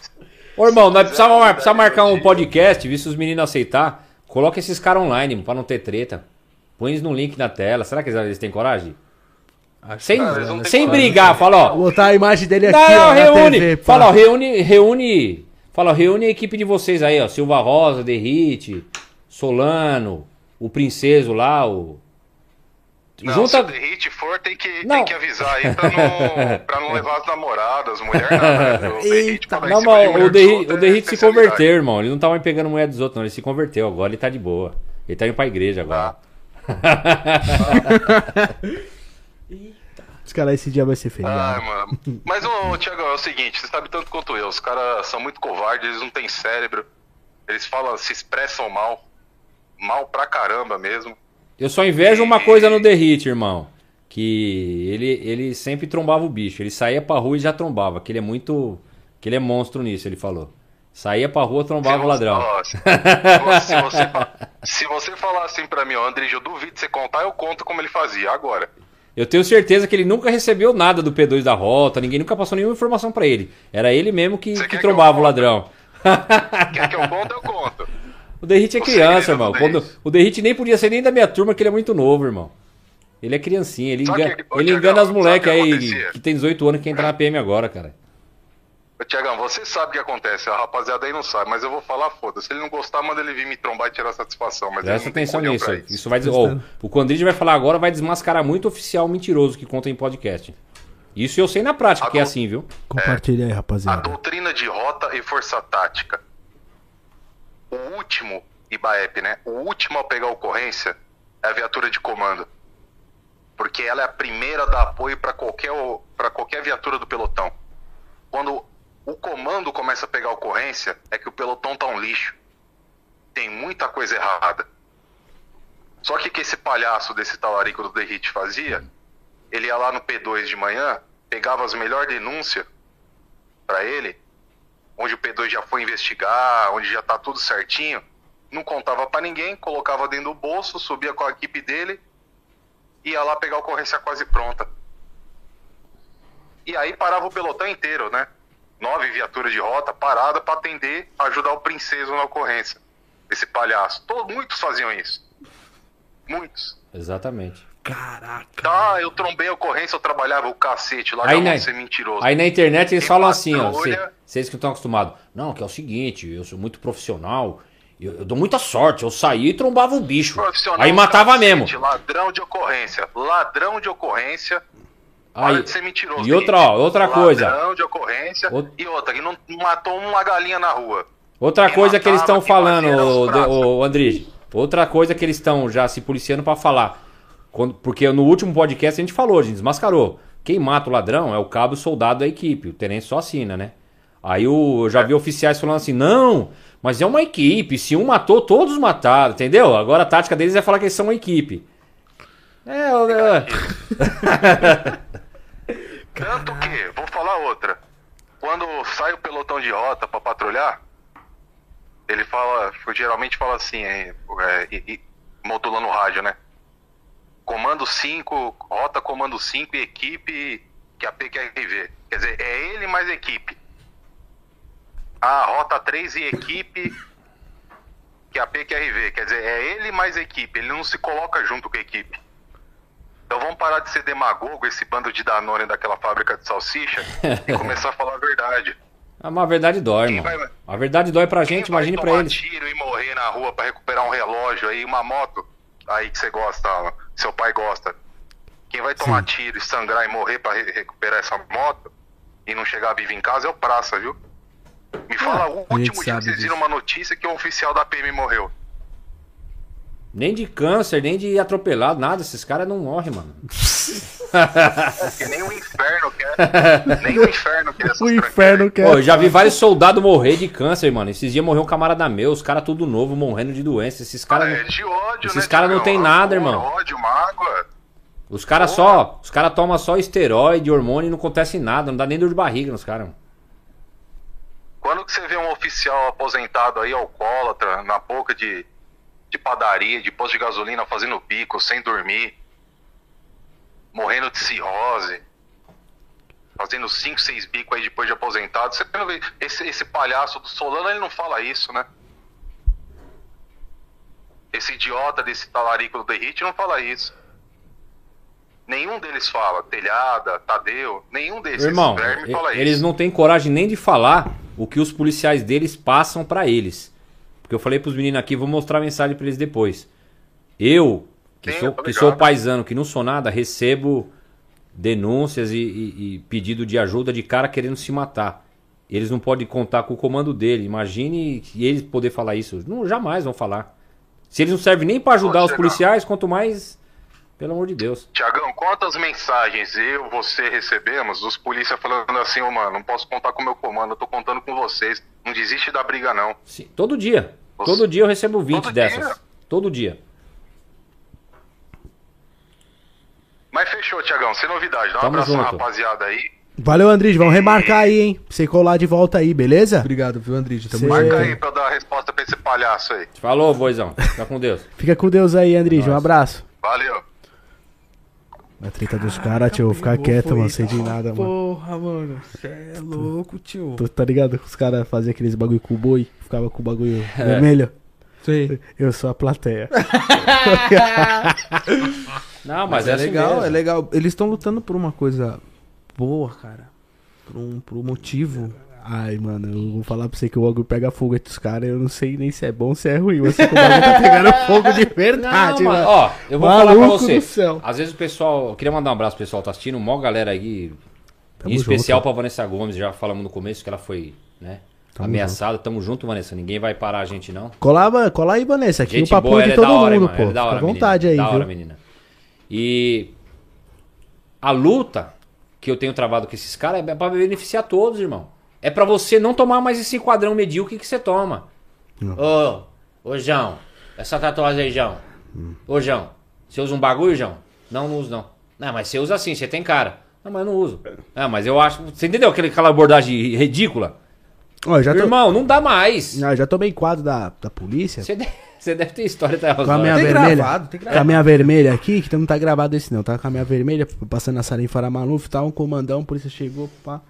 Se Ô, irmão, nós precisamos mar- precisa marcar um podcast, visto os meninos aceitar. Coloca esses caras online, pra não ter treta. Põe eles no link na tela. Será que eles têm coragem? Acho Sem, têm sem coragem. brigar, fala, ó. Vou botar a imagem dele aqui, Não, ó, na reúne. TV, fala, ó, reúne, reúne. Fala, ó, reúne a equipe de vocês aí, ó. Silva Rosa, Derrite, Solano, o Princeso lá, o. Não, Junta. se Hit for, tem que, Não. tem que avisar aí pra não, pra não levar as namoradas, as mulheres nada. Hit, Eita. Não, mas mulher o Derrite, é Derrite se converteu, irmão. Ele não tava pegando mulher dos outros, não. Ele se converteu. Agora ele tá de boa. Ele tá indo pra igreja agora. Os caras, esse dia vai ser feriado. mano. Mas, ô, Thiago, é o seguinte, você sabe tanto quanto eu, os caras são muito covardes, eles não têm cérebro, eles falam, se expressam mal, mal pra caramba mesmo. Eu só invejo uma coisa no Derrite, irmão. Que ele, ele sempre trombava o bicho. Ele saía pra rua e já trombava. Que ele é muito. Que ele é monstro nisso, ele falou. Saía pra rua, trombava o ladrão. Ó, se, se você, se você falar assim pra mim, ó, André, eu duvido você contar, eu conto como ele fazia, agora. Eu tenho certeza que ele nunca recebeu nada do P2 da rota, ninguém nunca passou nenhuma informação pra ele. Era ele mesmo que, que que trombava o conte? ladrão. Quer que eu conto, eu conto. O Derrite é O criança, irmão. do Quando, o Derrite nem podia ser nem da minha turma, que ele é muito novo, irmão. Ele é criancinha, ele, engana, que- ele engana as moleques que aí acontecia? que tem 18 anos que entra na PM agora, cara. Tiagão, você sabe o que acontece, a rapaziada aí não sabe, mas eu vou falar, foda-se. Se ele não gostar, manda ele vir me trombar e tirar satisfação. Mas Presta atenção nisso. aí. Isso vai dizer, ó, o Condrige vai falar agora, vai desmascarar muito oficial mentiroso que conta em podcast. Isso eu sei na prática que é Agora- assim, viu? Compartilha aí, A rapaziada. doutrina de rota e força tática. O último, IBAEP, né? O último a pegar a ocorrência é a viatura de comando. Porque ela é a primeira a dar apoio para qualquer, pra qualquer viatura do pelotão. Quando o comando começa a pegar ocorrência, é que o pelotão tá um lixo. Tem muita coisa errada. Só que que esse palhaço desse talarico do Derrite fazia, ele ia lá no P2 de manhã, pegava as melhores denúncias pra ele, onde o P2 já foi investigar, onde já tá tudo certinho, não contava pra ninguém, colocava dentro do bolso, subia com a equipe dele, ia lá pegar a ocorrência quase pronta. E aí parava o pelotão inteiro, né? Nove viaturas de rota parada pra atender, ajudar o princeso na ocorrência. Esse palhaço. Todos, muitos faziam isso. Muitos. Exatamente. Caraca. Tá, eu trombei a ocorrência, eu trabalhava o cacete lá, Aí, vou ser mentiroso. Aí na internet eles Tem falam assim, ó. patrulha. cê- Vocês que estão acostumados. Não, que é o seguinte, eu sou muito profissional. Eu, eu dou muita sorte. Eu saí e trombava o bicho. Aí matava cacete, mesmo. Ladrão de ocorrência. Ladrão de ocorrência. Para Aí, de ser mentiroso. e outra, ó, outra Ladrão coisa. de ocorrência. Out- E outra, que não matou uma galinha na rua. Outra coisa que eles estão falando, o, o Andrige. Outra coisa que eles estão já se policiando pra falar. Quando- porque no último podcast a gente falou, a gente desmascarou. Quem mata o ladrão é o cabo soldado da equipe. O tenente só assina, né? Aí o, eu já vi oficiais falando assim: não, mas é uma equipe. Se um matou, todos mataram, entendeu? Agora a tática deles é falar que eles são uma equipe. É, o- Tanto que, vou falar outra. Quando sai o pelotão de rota pra patrulhar, ele fala, geralmente fala assim, é, é, modulando o rádio, né? Comando 5, rota comando 5 e equipe que a PQRV. Quer dizer, é ele mais equipe. A rota 3 e equipe que a PQRV. Quer dizer, é ele mais equipe. Ele não se coloca junto com a equipe. Então vamos parar de ser demagogo, esse bando de Danone daquela fábrica de salsicha, e começar a falar a verdade. Ah, mas a verdade dói, mano. vai- A verdade dói pra gente, Quem vai imagine pra tomar eles. tiro e morrer na rua pra recuperar um relógio aí, uma moto, aí que você gosta, seu pai gosta. Quem vai tomar tiro e sangrar e morrer pra re- recuperar essa moto e não chegar vivo em casa é o praça, viu? Me fala o a gente último dia que vocês viram uma notícia que um oficial da PM morreu. Nem de câncer, nem de atropelado, nada. Esses caras não morrem, mano. Porque nem o inferno quer. nem o inferno quer essas O inferno quer. Pô, eu já vi vários soldados morrer de câncer, mano. Esses dias morreu um camarada meu, os caras tudo novo, morrendo de doença. Esses caras. É de ódio, Esses né, caras não tem nada, Amor, irmão. Ódio, mágoa. Os caras só. Os caras tomam só esteroide, hormônio e não acontece nada. Não dá nem dor de barriga nos caras. Quando que você vê um oficial aposentado aí, alcoólatra, na boca de, de padaria, de posto de gasolina, fazendo bico, sem dormir, morrendo de cirrose, fazendo 5, 6 bicos aí depois de aposentado, você não vê, esse, esse palhaço do Solano, ele não fala isso, né? Esse idiota desse talarico do Derrite não fala isso. Nenhum deles fala. Telhada, Tadeu, nenhum desses Irmão, eles isso. não têm coragem nem de falar o que os policiais deles passam pra eles. Porque eu falei pros meninos aqui, vou mostrar a mensagem pra eles depois. Eu, que, Sim, sou, tô que sou paisano, que não sou nada, recebo denúncias e, e- e pedido de ajuda de cara querendo se matar. Eles não podem contar com o comando dele. Imagine eles poder falar isso. Não, jamais vão falar. Se eles não servem nem pra ajudar Pode os policiais, quanto mais. Pelo amor de Deus. Tiagão, quantas mensagens eu, você recebemos dos polícia falando assim, ô mano, não posso contar com o meu comando, eu tô contando com vocês. Não desiste da briga, não. Sim, todo dia. Você- Todo dia eu recebo 20 Todo dessas. dia? Todo dia. Mas fechou, Tiagão, sem novidade. Dá um Tamo abraço na junto. rapaziada aí. Valeu, Andrés. Vamos remarcar aí, hein? Pra você colar de volta aí, beleza? Obrigado, viu? Tamo Cê-. Marca aí pra eu dar a resposta pra esse palhaço aí. Falou, boizão. Fica com Deus. Fica com Deus aí, Andrés. Um abraço. Valeu. A treta dos caras, tio. eu Vou ficar quieto, mano. Sei de nada, mano. Porra, mano. Cê é louco, tio. Tu tá ligado? Os caras faziam aqueles bagulho com o boi. Ficava com o bagulho É. vermelho. Sei. Eu sou a plateia. Não, mas, Mas, é, é assim legal, mesmo. é legal. Eles estão lutando por uma coisa boa, cara. Por um, por um motivo. Ai, mano, eu vou falar pra você que o bagulho pega fogo entre os caras. Eu não sei nem se é bom ou se é ruim. Sei que o bagulho tá pegando fogo de verdade, Não, mano. ó, eu vou Maluco falar pra você. do céu. Às vezes o pessoal. Eu queria mandar um abraço pro pessoal que tá assistindo. Mó galera aí. Tamo em especial junto. pra Vanessa Gomes, já falamos no começo que ela foi, né? Tamo ameaçada. Tamo junto, Vanessa. Ninguém vai parar a gente, não. Cola, mano, cola aí, Vanessa. Aqui Gente o papo boa, é de é todo da hora, mundo, mano. pô. É da hora, Fica à vontade menina. aí, Da hora, viu? menina. E a luta que eu tenho travado com esses caras é pra beneficiar todos, irmão. É pra você não tomar mais esse quadrão medíocre que você toma. Ô, ô, João, essa tatuagem aí, João. Ô, João, você usa um bagulho, João? Não, não uso, não. Não, mas você usa assim, você tem cara. Não, mas eu não uso. Ah, mas eu acho. Você entendeu aquele- aquela abordagem ridícula? Ó, já, tô, Irmão, não dá mais. Ah, já tomei quadro da, da polícia. Você deve, você deve ter história até Com a minha Tem vermelha. gravado, tem Com gravado. a minha vermelha aqui, que não tá gravado esse não, tá com a minha vermelha, passando na sala em Faramaluf, tá um comandão, a polícia chegou, pá.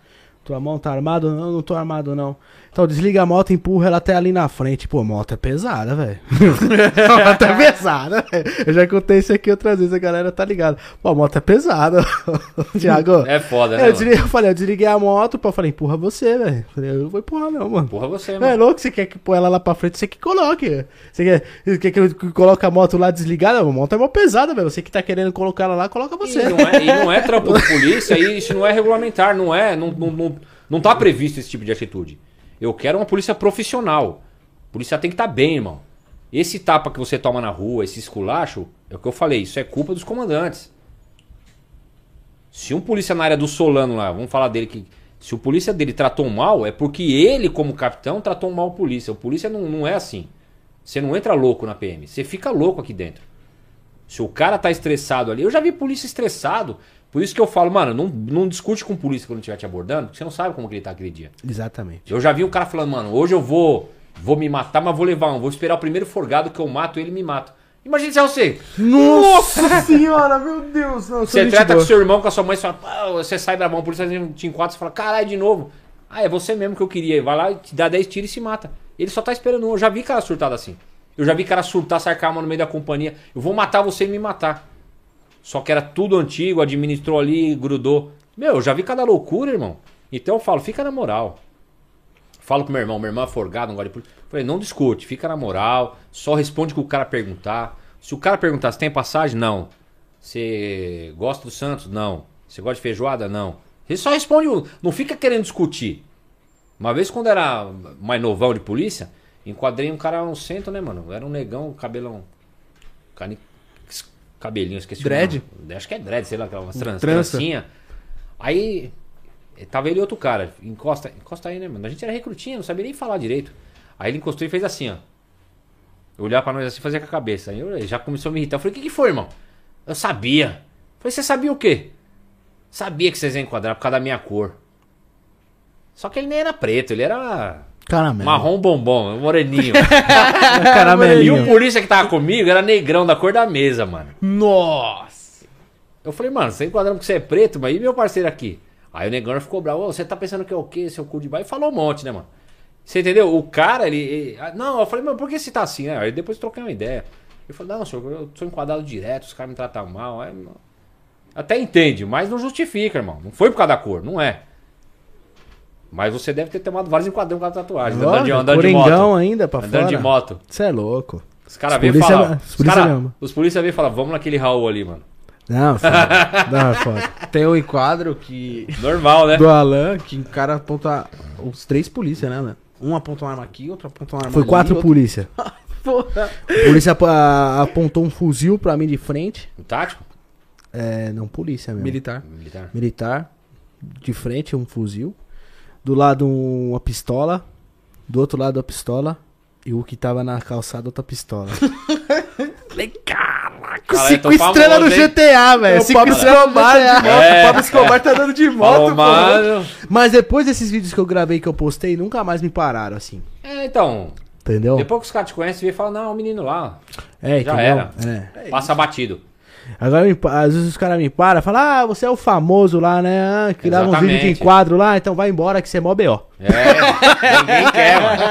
Tua mão tá armado? Não, não tô armado não. Então desliga a moto, empurra ela até ali na frente. Pô, moto é pesada, velho. moto é pesada, velho. Eu já contei isso aqui outras vezes, a galera tá ligada. Pô, a moto é pesada. Thiago. É foda, né? eu, eu falei, eu desliguei a moto, pô, eu falei, empurra você, velho. Falei, eu não vou empurrar não, mano. Porra, você, É mano. louco, você quer que pôr ela lá pra frente, você que coloque. Você quer, quer que eu coloque a moto lá desligada? A moto é mó pesada, velho. Você que tá querendo colocar ela lá, coloca E você. não, é, e não é trampo de polícia, e isso não é regulamentar, não é. Não, não, não, não tá previsto esse tipo de atitude. Eu quero uma polícia profissional. A polícia tem que estar bem, irmão. Esse tapa que você toma na rua, esse esculacho, é o que eu falei, isso é culpa dos comandantes. Se um polícia na área do Solano lá, vamos falar dele que. Se o polícia dele tratou mal, é porque ele, como capitão, tratou mal o polícia. O polícia não, não é assim. Você não entra louco na PM, você fica louco aqui dentro. Se o cara tá estressado ali, eu já vi polícia estressado. Por isso que eu falo, mano, não, não discute com polícia quando estiver te abordando, porque você não sabe como que ele tá aquele dia. Exatamente. Eu já vi um cara falando, mano, hoje eu vou vou me matar, mas vou levar um. Vou esperar o primeiro forgado que eu mato, ele me mata. Imagina se é você. Nossa senhora, meu Deus. Não, Você trata boa. com seu irmão, com a sua mãe, você fala, você sai bravão, a polícia te enquadra, você fala, caralho, de novo. Ah, é você mesmo que eu queria. Vai lá, te dá 10 tiros e se mata. Ele só tá esperando um. Eu já vi cara surtado assim. Eu já vi cara surtar, sacar a arma no meio da companhia. Eu vou matar você e me matar. Só que era tudo antigo, administrou ali, grudou. Meu, eu já vi cada loucura, irmão. Então eu falo, fica na moral. Falo pro meu irmão, meu irmão é forgado, não gosta de polícia. Falei, não discute, fica na moral, só responde o que o cara perguntar. Se o cara perguntar se tem passagem, não. Você gosta do Santos? Não. Você gosta de feijoada? Não. Ele só responde, não fica querendo discutir. Uma vez quando era mais novão de polícia, enquadrei um cara no centro, né, mano? Era um negão, cabelão. Cani... Cabelinho, esqueci Dread? o nome. Acho que é dread, sei lá, aquela trans, Trança. trancinha. Aí eh, tava ele e outro cara. Encosta, encosta aí, né, mano? A gente era recrutinha, não sabia nem falar direito. Aí ele encostou e fez assim, ó. Eu olhava pra nós assim e fazia com a cabeça. Aí eu, já começou a me irritar. Eu falei, o que, que foi, irmão? Eu sabia. Eu falei, você sabia o quê? Sabia que vocês iam enquadrar por causa da minha cor. Só que ele nem era preto, ele era Caramelo. marrom bombom, moreninho. e Caramelinho. o polícia que tava comigo era negrão da cor da mesa, mano. Nossa! Eu falei, mano, você enquadrando porque você é preto, mas e meu parceiro aqui? Aí o negão ficou bravo, "Ô, você tá pensando que é o quê, seu cu de baixo? E falou um monte, né, mano? Você entendeu? O cara, ele. ele- ah, não, eu falei, mas por que você tá assim, né? Aí depois troquei uma ideia. Ele falou, não, senhor, eu sou enquadrado direto, os caras me tratam mal. Aí, até entende, mas não justifica, irmão. Não foi por causa da cor, não é. Mas você deve ter tomado vários enquadrões com a tatuagem, andando de, andando de moto. ainda pra Andando fora. de moto. Você é louco. Os caras Os vêm e polícia- falam. os Os, polícia cara, mesmo. os polícia vêm e falam, vamos naquele Raul ali, mano. Não, foda. Não, é foda. Tem um enquadro que. Normal, né? Do Alan, Que o cara aponta. Os três polícias, né, né? Um aponta uma arma aqui, outro aponta uma arma foi ali, quatro outro- polícia. Porra. A polícia apa- apontou um fuzil pra mim de frente. Um tático? É, não, polícia mesmo. Militar. Militar. Militar. De frente, um fuzil. Do lado, um- uma pistola. Do outro lado, a pistola. E o que tava na calçada, outra pistola. Falei, caraca. Cara, Cinco estrelas no hein? GTA, velho. O Cinco Pablo estrelas no GTA. É. O Pablo Escobar tá dando de moto, mano. Mas depois desses vídeos que eu gravei, que eu postei, nunca mais me pararam, assim. É, então. Entendeu? Depois que os caras te conhecem, vem e fala, não, o menino lá. É, Já entendeu? era. É. Passa batido. Agora, me às vezes os caras me param e falam, ah, você é o famoso lá, né? Ah, que dava vídeos de Exatamente. enquadro lá, então vai embora que você é mó B.O. É, ninguém quer, mano.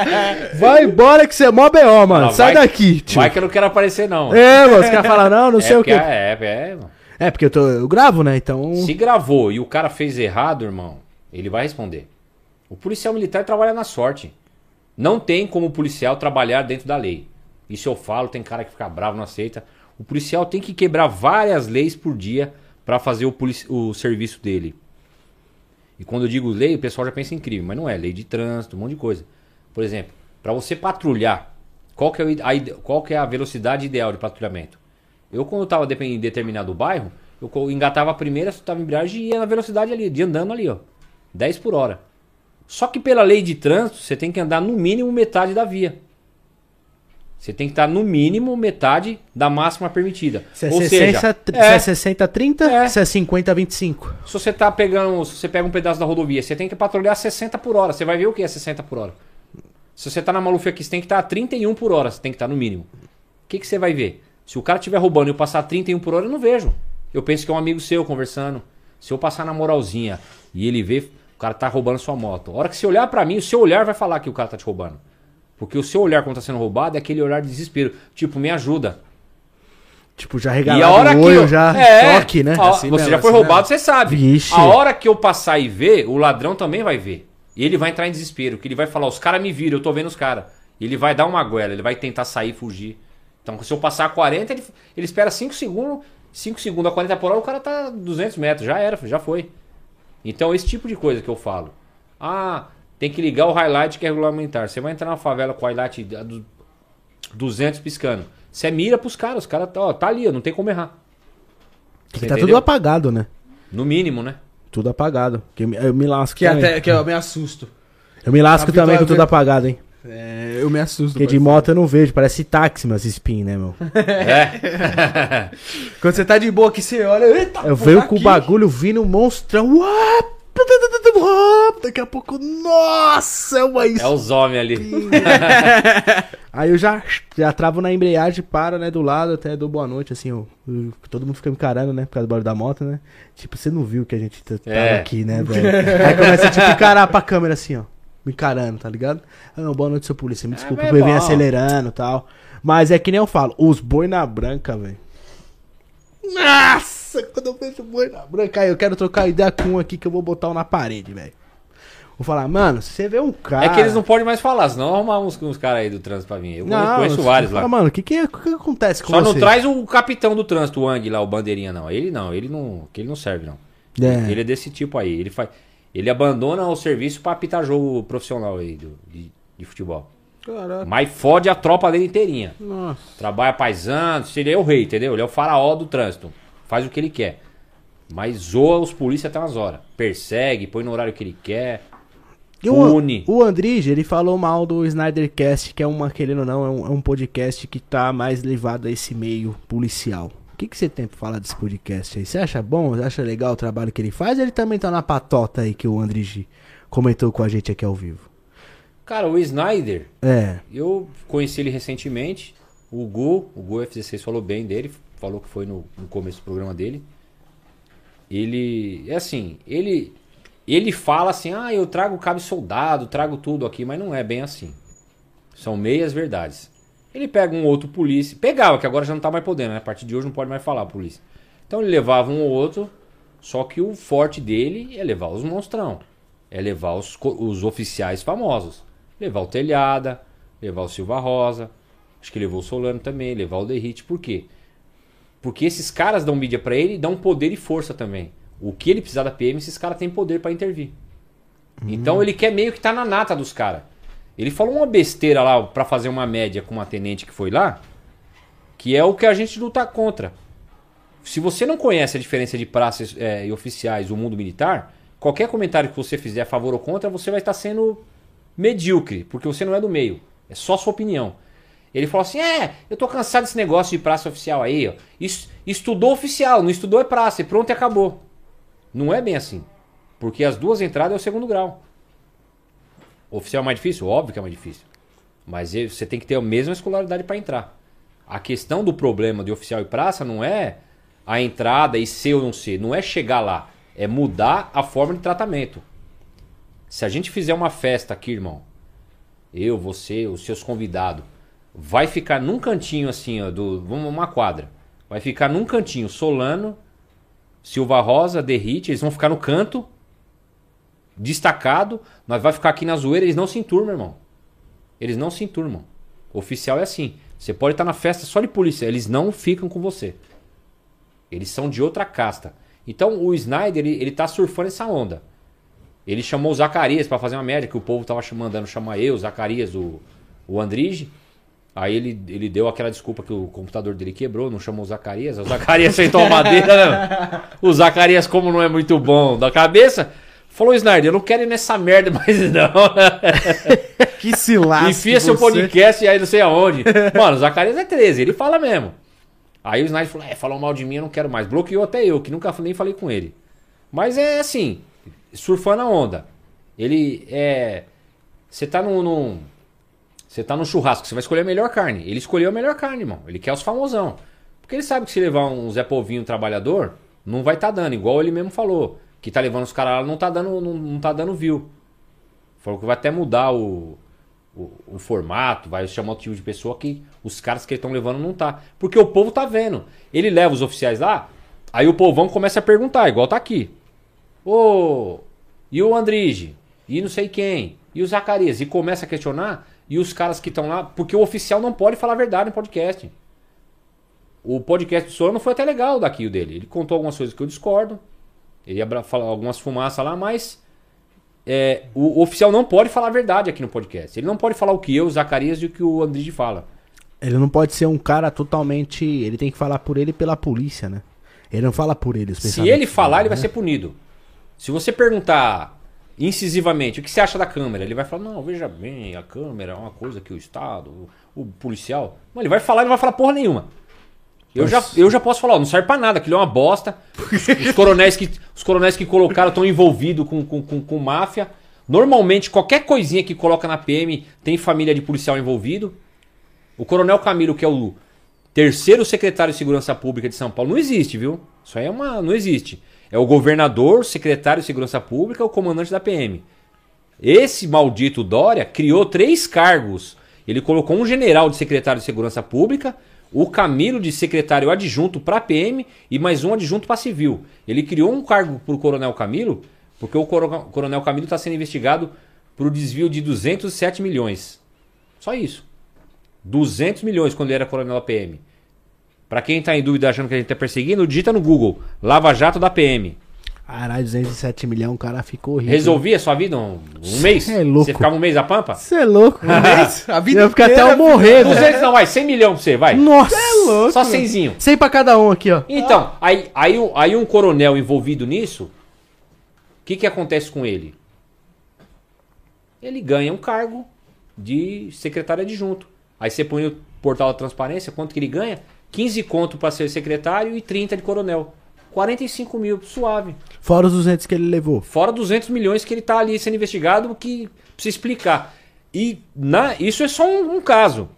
Vai embora que você é mó B.O., mano. Não, Sai vai- daqui, tio. Vai que eu não quero aparecer, não. É, mano, os caras falam, não, não é, sei o quê. É, é, é, mano. É, porque eu, tô, eu gravo, né? Então. Se gravou e o cara fez errado, irmão, ele vai responder. O policial militar trabalha na sorte. Não tem como o policial trabalhar dentro da lei. Isso eu falo, tem cara que fica bravo, não aceita. O policial tem que quebrar várias leis por dia para fazer o, o serviço dele. E quando eu digo lei, o pessoal já pensa em crime, mas não é. Lei de trânsito, um monte de coisa. Por exemplo, para você patrulhar, qual que, é a, qual que é a velocidade ideal de patrulhamento? Eu, quando estava em determinado bairro, eu engatava a primeira, estava em embreagem e ia na velocidade ali, de andando ali, ó. 10 por hora. Só que pela lei de trânsito, você tem que andar no mínimo metade da via. Você tem que estar no mínimo metade da máxima permitida. Se é Ou 60, seja, tr- é, se é 60, 30, É. se é 50, 25. se você tá pegando, se você pega um pedaço da rodovia, você tem que patrulhar 60 por hora. Você vai ver o que é 60 por hora. Se você tá na Maluf aqui, você tem que estar a 31 por hora, você tem que estar no mínimo. O que, que você vai ver? Se o cara estiver roubando e eu passar 31 por hora, eu não vejo. Eu penso que é um amigo seu conversando. Se eu passar na moralzinha e ele vê O cara tá roubando sua moto. A hora que você olhar pra mim, o seu olhar vai falar que o cara tá te roubando. Porque o seu olhar quando tá sendo roubado é aquele olhar de desespero. Tipo, me ajuda. Tipo, já E regalado a hora o que olho, eu, já é, choque, né? a- Assim você mesmo, já foi assim roubado, você sabe. Vixe. A hora que eu passar e ver, o ladrão também vai ver. E ele vai entrar em desespero, que ele vai falar, os caras me viram, eu tô vendo os caras. E ele vai dar uma goela, ele vai tentar sair, fugir. Então, se eu passar a 40, ele, ele espera 5 segundos, 5 segundos a 40 por hora, o cara tá 200 metros, já era, já foi. Então, esse tipo de coisa que eu falo. Ah, tem que ligar o highlight que é regulamentar. Você vai entrar na favela com o highlight a du- 200 piscando. Você mira pros caras, os caras tá, ó, tá ali, ó, não tem como errar. Você tá entendeu? tudo apagado, né? No mínimo, né? Tudo apagado. Que eu, me- eu me lasco Que também. até que eu me assusto. Eu me lasco também com tudo apagado, hein? É, eu me assusto. Porque de parceiro. moto eu não vejo, parece táxi, meus spin, né, meu? É. Quando você tá de boa aqui, você olha. Eita, Eu tá com o aqui. bagulho vindo monstrão. Uá! Daqui a pouco, nossa, é uma É os homens ali. Aí eu já, já travo na embreagem, para, né, do lado, até dou boa noite, assim, ó. Todo mundo fica me encarando, né, por causa do barulho da moto, né? Tipo, você não viu que a gente t- tava É. aqui, né, velho? Aí começa, tipo, encarar pra câmera, assim, ó. Me encarando, tá ligado? Ah, não, boa noite, seu polícia. Me desculpa mas por é eu bom. acelerando e tal. Mas é que nem eu falo, os boi na branca, velho. Nossa, quando eu vejo branca, aí eu quero trocar ideia com um aqui que eu vou botar um na parede, velho. Vou falar, mano, se você vê um cara. É que eles não podem mais falar, senão arrumar uns, uns caras aí do trânsito pra mim. Eu conheço você vários fala, lá. Mano, o que, que, o que que acontece com Só você? não traz o capitão do trânsito, o Ang lá, o bandeirinha, não. Ele não, ele não, que ele não serve, não. É. Ele é desse tipo aí. Ele faz, ele abandona o serviço pra apitar jogo profissional aí do, de, de futebol. Caraca. Mas fode a tropa dele inteirinha. Nossa. Trabalha paisando, ele é o rei, entendeu? Ele é o faraó do trânsito. Faz o que ele quer. Mas zoa os polícias até umas horas. Persegue, põe no horário que ele quer. E o, Une. o Andrige, ele falou mal do Snydercast, que é uma, querendo ou não, é um, é um podcast que tá mais levado a esse meio policial. O que, que você tem pra falar desse podcast aí? Você acha bom? Você acha legal o trabalho que ele faz? Ou ele também tá na patota aí que o Andrige comentou com a gente aqui ao vivo? Cara, o Snyder, É. eu conheci ele recentemente. O Gu, o Gu F16 falou bem dele, falou que foi no, no começo do programa dele. Ele, é assim, ele ele fala assim: "Ah, eu trago cabo soldado, trago tudo aqui", mas não é bem assim. São meias verdades. Ele pega um outro polícia, pegava, que agora já não tá mais podendo, né? A partir de hoje não pode mais falar polícia. Então ele levava um ou outro, só que o forte dele é levar os monstrão. É levar os, os oficiais famosos. Levar o Telhada, levar o Silva Rosa, acho que levou o Solano também, levar o Derrite. Por quê? Porque esses caras dão mídia pra ele e dão poder e força também. O que ele precisar da PM, esses caras têm poder pra intervir. Então ele quer meio que tá na nata dos caras. Ele falou uma besteira lá pra fazer uma média com uma tenente que foi lá, que é o que a gente luta contra. Se você não conhece a diferença de praças é, e oficiais do mundo militar, qualquer comentário que você fizer a favor ou contra, você vai estar sendo medíocre, porque você não é do meio. É só sua opinião. Ele falou assim: é, eu tô cansado desse negócio de praça oficial aí, ó. Es- Estudou oficial, não estudou é praça, e pronto e acabou. Não é bem assim. Porque as duas entradas é o segundo grau. Oficial é mais difícil? Óbvio que é mais difícil. Mas você tem que ter a mesma escolaridade para entrar. A questão do problema de oficial e praça não é a entrada e ser ou não ser. Não é chegar lá. É mudar a forma de tratamento. Se a gente fizer uma festa aqui, irmão, eu, você, os seus convidados, vai ficar num cantinho assim, ó, do, vamos uma quadra. Vai ficar num cantinho Solano, Silva Rosa, Derrite, eles vão ficar no canto, destacado, nós vai ficar aqui na zoeira, eles não se enturmam, irmão. Eles não se enturmam. Oficial é assim. Você pode estar na festa só de polícia, eles não ficam com você. Eles são de outra casta. Então o Snyder, ele, ele tá surfando essa onda. Ele chamou o Zacarias pra fazer uma média, que o povo tava mandando chamar eu, o Zacarias, o, o Andrige. Aí ele, ele deu aquela desculpa que o computador dele quebrou, não chamou o Zacarias. O Zacarias sentou a madeira, né? O Zacarias, como não é muito bom da cabeça, falou, Snyder, eu não quero ir nessa merda mais não. Que se lasque Enfia seu você. podcast aí não sei aonde. Mano, o Zacarias é 13, ele fala mesmo. Aí o Snyder falou, é, falou mal de mim, eu não quero mais. Bloqueou até eu, que nunca nem falei com ele. Mas é assim, surfando a onda. Ele é... Você tá num... num você tá no churrasco, você vai escolher a melhor carne. Ele escolheu a melhor carne, irmão. Ele quer os famosão. Porque ele sabe que se levar um Zé Povinho trabalhador, não vai tá dando. Igual ele mesmo falou. que tá levando os caras lá não tá dando, não, não tá dando view. Falou que vai até mudar o, o, o formato, vai chamar o tipo de pessoa que os caras que estão levando não tá. Porque o povo tá vendo. Ele leva os oficiais lá, aí o povão começa a perguntar, igual tá aqui. Ô, e o Andrige? E não sei quem? E o Zacarias? E começa a questionar, e os caras que estão lá, porque o oficial não pode falar a verdade no podcast. O podcast do Solano foi até legal daqui o dele. Ele contou algumas coisas que eu discordo. Ele ia falar algumas fumaças lá, mas é, o, o oficial não pode falar a verdade aqui no podcast. Ele não pode falar o que eu, o Zacarias e o que o Andrige fala. Ele não pode ser um cara totalmente. Ele tem que falar por ele pela polícia, né? Ele não fala por ele. Se ele falar, dele, ele vai ser punido. Se você perguntar incisivamente o que você acha da câmera, ele vai falar: Não, veja bem, a câmera é uma coisa que o Estado, o, o policial. Não, ele vai falar e não vai falar porra nenhuma. Eu já, eu já posso falar, ó, não serve pra nada, aquilo é uma bosta. Os coronéis que, os coronéis que colocaram estão envolvidos com, com, com, com máfia. Normalmente, qualquer coisinha que coloca na PM tem família de policial envolvido. O Coronel Camilo, que é o terceiro secretário de Segurança Pública de São Paulo, não existe, viu? Isso aí é uma. não existe. É o governador, secretário de Segurança Pública, o comandante da PM. Esse maldito Dória criou três cargos. Ele colocou um general de secretário de Segurança Pública, o Camilo de secretário adjunto para PM e mais um adjunto para civil. Ele criou um cargo para o Coronel Camilo, porque o Coro- Coronel Camilo está sendo investigado por desvio de 207 milhões. Só isso. 200 milhões quando ele era coronel da PM. Pra quem tá em dúvida achando que a gente tá perseguindo, digita no Google Lava Jato da PM. Caralho, 207 milhões, o cara ficou horrível. Resolvia a sua vida um, um mês? é louco. Você ficava um mês na pampa? Você é louco, Um mês? A vida Eu ia ficar até eu morrer, velho. 200 não, vai, 100 milhões pra você, vai. Nossa, é louco. Só 100zinho. 100 pra cada um aqui, ó. Então, aí, aí, um- aí um coronel envolvido nisso, o que, que acontece com ele? Ele ganha um cargo de secretário adjunto. Aí você põe no portal da transparência, quanto que ele ganha? 15 conto para ser secretário e 30 de coronel. 45 mil, suave. Fora os 200 que ele levou. Fora 200 milhões que ele tá ali sendo investigado, que precisa explicar. E na, isso é só um, um caso.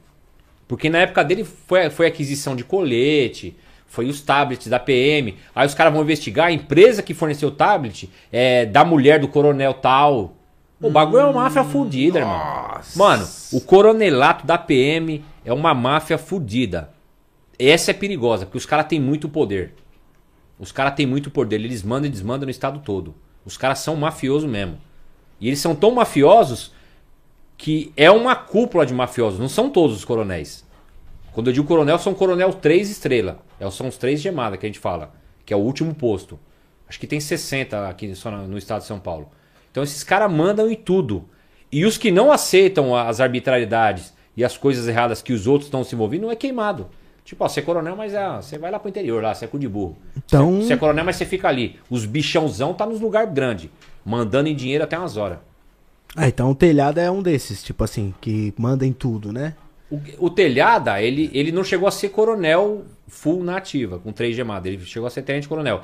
Porque na época dele foi, foi aquisição de colete, foi os tablets da PM. Aí os caras vão investigar a empresa que forneceu o tablet é da mulher do coronel tal. O bagulho é uma máfia fudida, irmão. Mano, o coronelato da PM é uma máfia fudida. Essa é perigosa, porque os caras têm muito poder. Os caras têm muito poder, eles mandam e desmandam no estado todo. Os caras são mafiosos mesmo. E eles são tão mafiosos que é uma cúpula de mafiosos, não são todos os coronéis. Quando eu digo coronel, são coronel 3 estrela. É, São os três gemadas que a gente fala, que é o último posto. Acho que tem 60 aqui só no no estado de São Paulo. Então esses caras mandam em tudo. E os que não aceitam as arbitrariedades e as coisas erradas que os outros estão se envolvendo, não é queimado. Tipo, ó, você é coronel, mas é, você vai lá pro interior, lá, você é cu de burro. Então- Você é coronel, mas você fica ali. Os bichãozão tá nos lugares grandes, mandando em dinheiro até umas horas. Ah, então o telhado é um desses, tipo assim, que manda em tudo, né? O, o Telhada, ele, ele não chegou a ser coronel full na ativa, com três gemadas. Ele chegou a ser tenente coronel.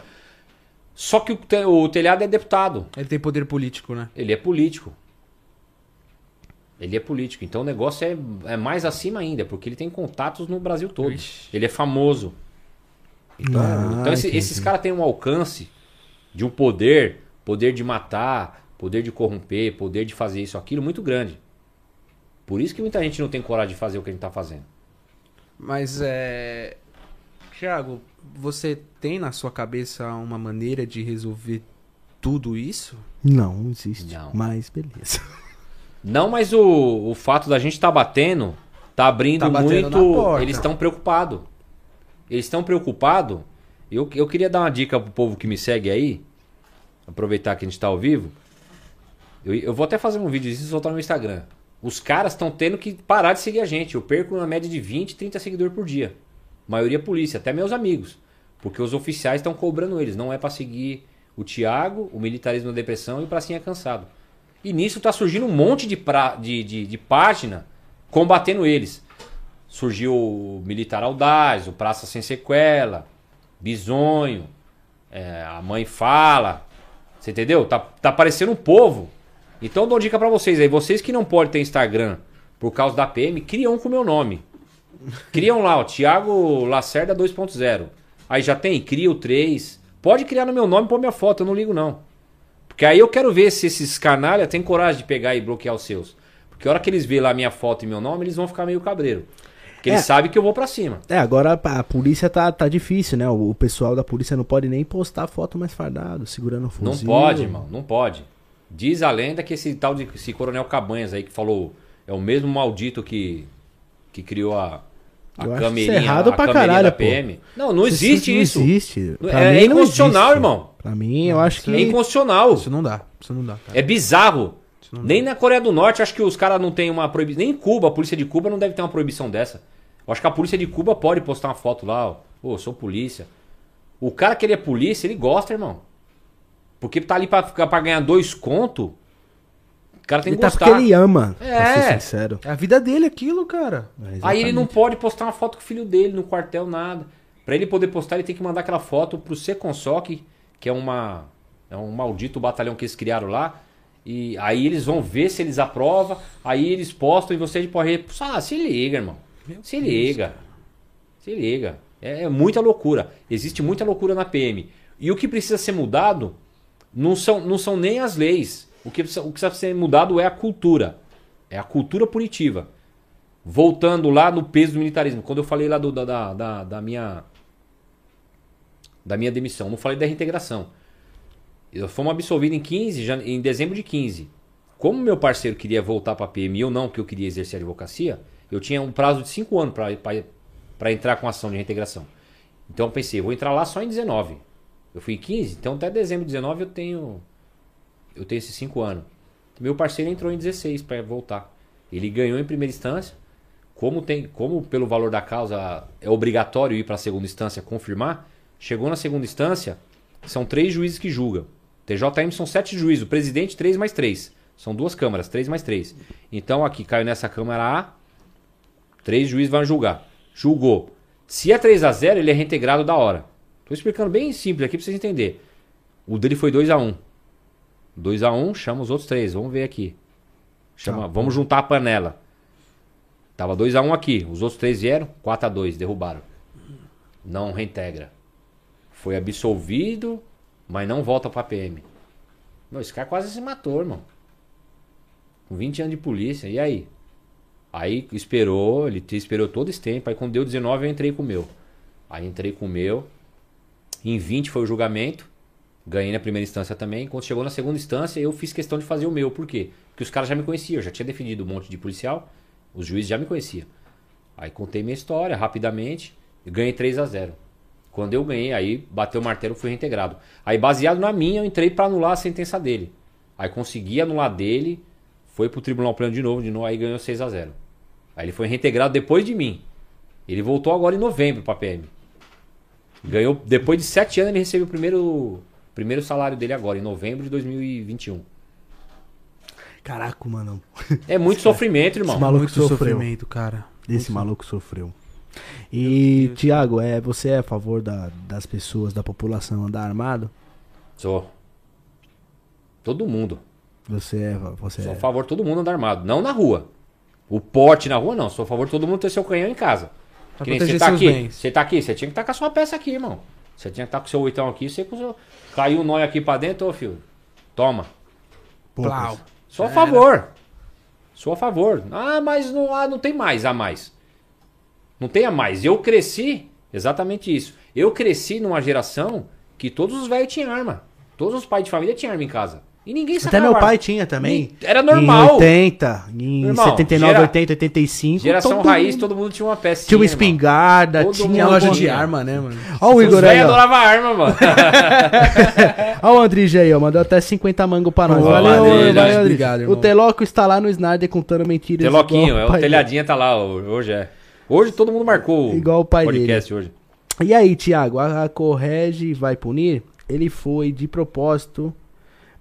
Só que o, o Telhada é deputado. Ele tem poder político, né? Ele é político. Ele é político. Então o negócio é, é mais acima ainda, porque ele tem contatos no Brasil todo. Ixi. Ele é famoso. Então, Ah, então esse- esses caras têm um alcance de um poder, poder de matar, poder de corromper, poder de fazer isso, aquilo, muito grande. Por isso que muita gente não tem coragem de fazer o que a gente tá fazendo. Mas é. Thiago, você tem na sua cabeça uma maneira de resolver tudo isso? Não, não existe. Não. Mas beleza. Não, mas o, o fato da gente estar batendo tá abrindo Tá batendo muito. Eles estão preocupados. Eles estão preocupados. Eu, eu queria dar uma dica pro povo que me segue aí. Aproveitar que a gente tá ao vivo. Eu, eu vou até fazer um vídeo disso e soltar no meu Instagram. Os caras estão tendo que parar de seguir a gente. Eu perco na média de 20, 30 seguidores por dia. Maioria polícia, até meus amigos. Porque os oficiais estão cobrando eles. Não é pra seguir o Thiago, o militarismo da depressão e o Pracinha Cansado. E nisso tá surgindo um monte de, pra, de, de, de página combatendo eles. Surgiu o Militar Audaz, o Praça Sem Sequela, Bisonho, é, a Mãe Fala. Você entendeu? Tá, tá aparecendo um povo. Então dou dica pra vocês aí. Vocês que não podem ter Instagram por causa da PM, criam com o meu nome. Criam lá, ó, Thiago Lacerda 2.0. Aí já tem, cria o 3. Pode criar no meu nome e pôr minha foto, eu não ligo não. Porque aí eu quero ver se esses canalha têm coragem de pegar e bloquear os seus. Porque a hora que eles verem lá minha foto e meu nome, eles vão ficar meio cabreiro. Porque eles É. sabem que eu vou pra cima. É, agora a a polícia tá, tá difícil, né? O, o pessoal da polícia não pode nem postar foto mais fardado, segurando o fuzil. Não pode, irmão, não pode. Diz a lenda que esse tal de esse Coronel Cabanhas aí que falou é o mesmo maldito que, que criou a, a Eu acho isso camerinha, errado a pra caralho, da pô. PM. Não, não existe não isso. existe. Pra É, é não inconstitucional, irmão. Pra mim, eu acho que. É inconstitucional. Isso não dá. Isso não dá, cara. É bizarro. Não. Nem na Coreia do Norte, acho que os caras não têm uma proibição. Nem em Cuba, a polícia de Cuba não deve ter uma proibição dessa. Eu acho que a polícia de Cuba pode postar uma foto lá, ó. Pô, eu sou polícia. O cara que ele é polícia, ele gosta, irmão. Porque tá ali pra, pra ganhar dois conto. O cara tem Ele que tá gostar. porque ele ama, pra É. ser sincero. É a vida dele aquilo, cara. É, Aí ele não pode postar uma foto com o filho dele no quartel, nada. Pra ele poder postar, ele tem que mandar aquela foto pro Seconsok, que é uma é um maldito batalhão que eles criaram lá. E aí eles vão ver se eles aprovam, aí eles postam e você pode... Ah, se liga, irmão. se liga. Se liga. É, é muita loucura. Existe muita loucura na PM. E o que precisa ser mudado não são, não são nem as leis. O que, o que precisa ser mudado é a cultura. É a cultura punitiva. Voltando lá no peso do militarismo. Quando eu falei lá do- da, da, da, da minha. Da minha demissão. Não falei da reintegração. Eu fomos absolvidos em 15, já- em dezembro de 15. Como meu parceiro queria voltar para a PM e eu não, porque eu queria exercer a advocacia, eu tinha um prazo de 5 anos para entrar com ação de reintegração. Então eu pensei, vou entrar lá só em 19. Eu fui em 15, então até dezembro de 19 eu tenho eu tenho esses 5 anos. Meu parceiro entrou em 16 para voltar. Ele ganhou em primeira instância. Como tem, como pelo valor da causa é obrigatório ir para a segunda instância confirmar, chegou na segunda instância, são três juízes que julgam. TJM são sete juízes, o presidente 3 mais 3. São duas câmaras, 3 mais 3. Então aqui caiu nessa câmara A, três juízes vão julgar. Julgou. Se é 3 a 0 ele é reintegrado da hora. Tô explicando bem simples aqui pra vocês entenderem. O dele foi 2 a 1 2 a 1 chama os outros três. Vamos ver aqui. Chama, Tá, vamos juntar a panela. Tava 2 a 1 aqui. Os outros três vieram, 4 a 2 derrubaram. Não reintegra. Foi absolvido, mas não volta pra PM. Meu, esse cara quase se matou, irmão. Com 20 anos de polícia. E aí? Aí esperou, ele esperou todo esse tempo. Aí quando deu 19 eu entrei com o meu. Aí entrei com o meu. Em 20 foi o julgamento. Ganhei na primeira instância também. Quando chegou na segunda instância, eu fiz questão de fazer o meu. Por quê? Porque os caras já me conheciam. Eu já tinha defendido um monte de policial. Os juízes já me conheciam. Aí contei minha história rapidamente. E ganhei 3 a 0 Quando eu ganhei, aí bateu o martelo, fui reintegrado. Aí baseado na minha, eu entrei pra anular a sentença dele. Aí consegui anular dele. Foi pro tribunal pleno de novo, de novo, aí ganhou 6 a 0 Aí ele foi reintegrado depois de mim. Ele voltou agora em novembro pra PM. Ganhou, depois de sete anos, ele recebeu o primeiro, primeiro salário dele agora, em novembro de 2021. Caraca, mano. É muito sofrimento, irmão. Esse maluco Muito sofreu. sofrimento, cara. Esse maluco sofreu. E, Tiago, é, você é a favor da- das pessoas, da população andar armado? Sou. Todo mundo. Você é. Você Sou a é. favor de todo mundo andar armado. Não na rua. O porte na rua, não. Sou a favor de todo mundo ter seu canhão em casa. Pra Que nem você tá seus aqui. bens. Você tá aqui, você tinha que estar com a sua peça aqui, irmão. Você tinha que estar com o seu oitão aqui, você com o seu... Caiu um nóio aqui pra dentro, ô filho. Toma. Plau. Sou a favor. Sou a favor. Ah, mas não, ah, não tem mais a mais. Não tem a mais. Eu cresci, exatamente isso. Eu cresci numa geração que todos os velhos tinham arma. Todos os pais de família tinham arma em casa. E ninguém Até sacava meu pai tinha também. Era normal. Em 80, em Irmão, 79, gera- 80, 85. Geração todo raiz, mundo todo mundo tinha uma peça. Tinha uma espingarda, Todo tinha loja de arma, né, mano? Ó o Igor aí, ó. adoravam arma, mano. Ó o Andrige aí, ó. Mandou até 50 mango pra nós. Ó, Valeu, valeu, valeu. Obrigado, O irmão. Teloco está lá no Snyder contando mentiras. Teloquinho, é o o telhadinha tá lá hoje é. Hoje todo mundo marcou o Igual o pai podcast hoje. dele. E aí, Tiago, a, a Correge vai punir? Ele foi de propósito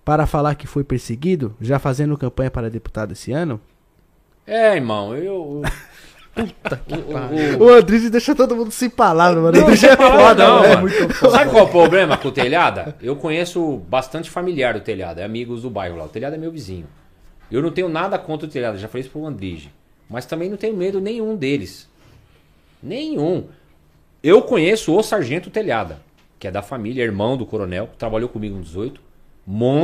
para falar que foi perseguido, já fazendo campanha para deputado esse ano? É, irmão, eu. Puta que O Andrige deixa todo mundo sem palavra, mano. O Não, Andrige não é foda, não, mano. É mano. muito foda. Sabe qual é o problema com o telhada? Eu conheço bastante familiar do telhado, é amigos do bairro lá. O telhado é meu vizinho. Eu não tenho nada contra o telhado, já falei isso pro Andrige. Mas também não tenho medo nenhum deles. Nenhum. Eu conheço o Sargento Telhada, que é da família, irmão do coronel, trabalhou comigo no 18. Monstro.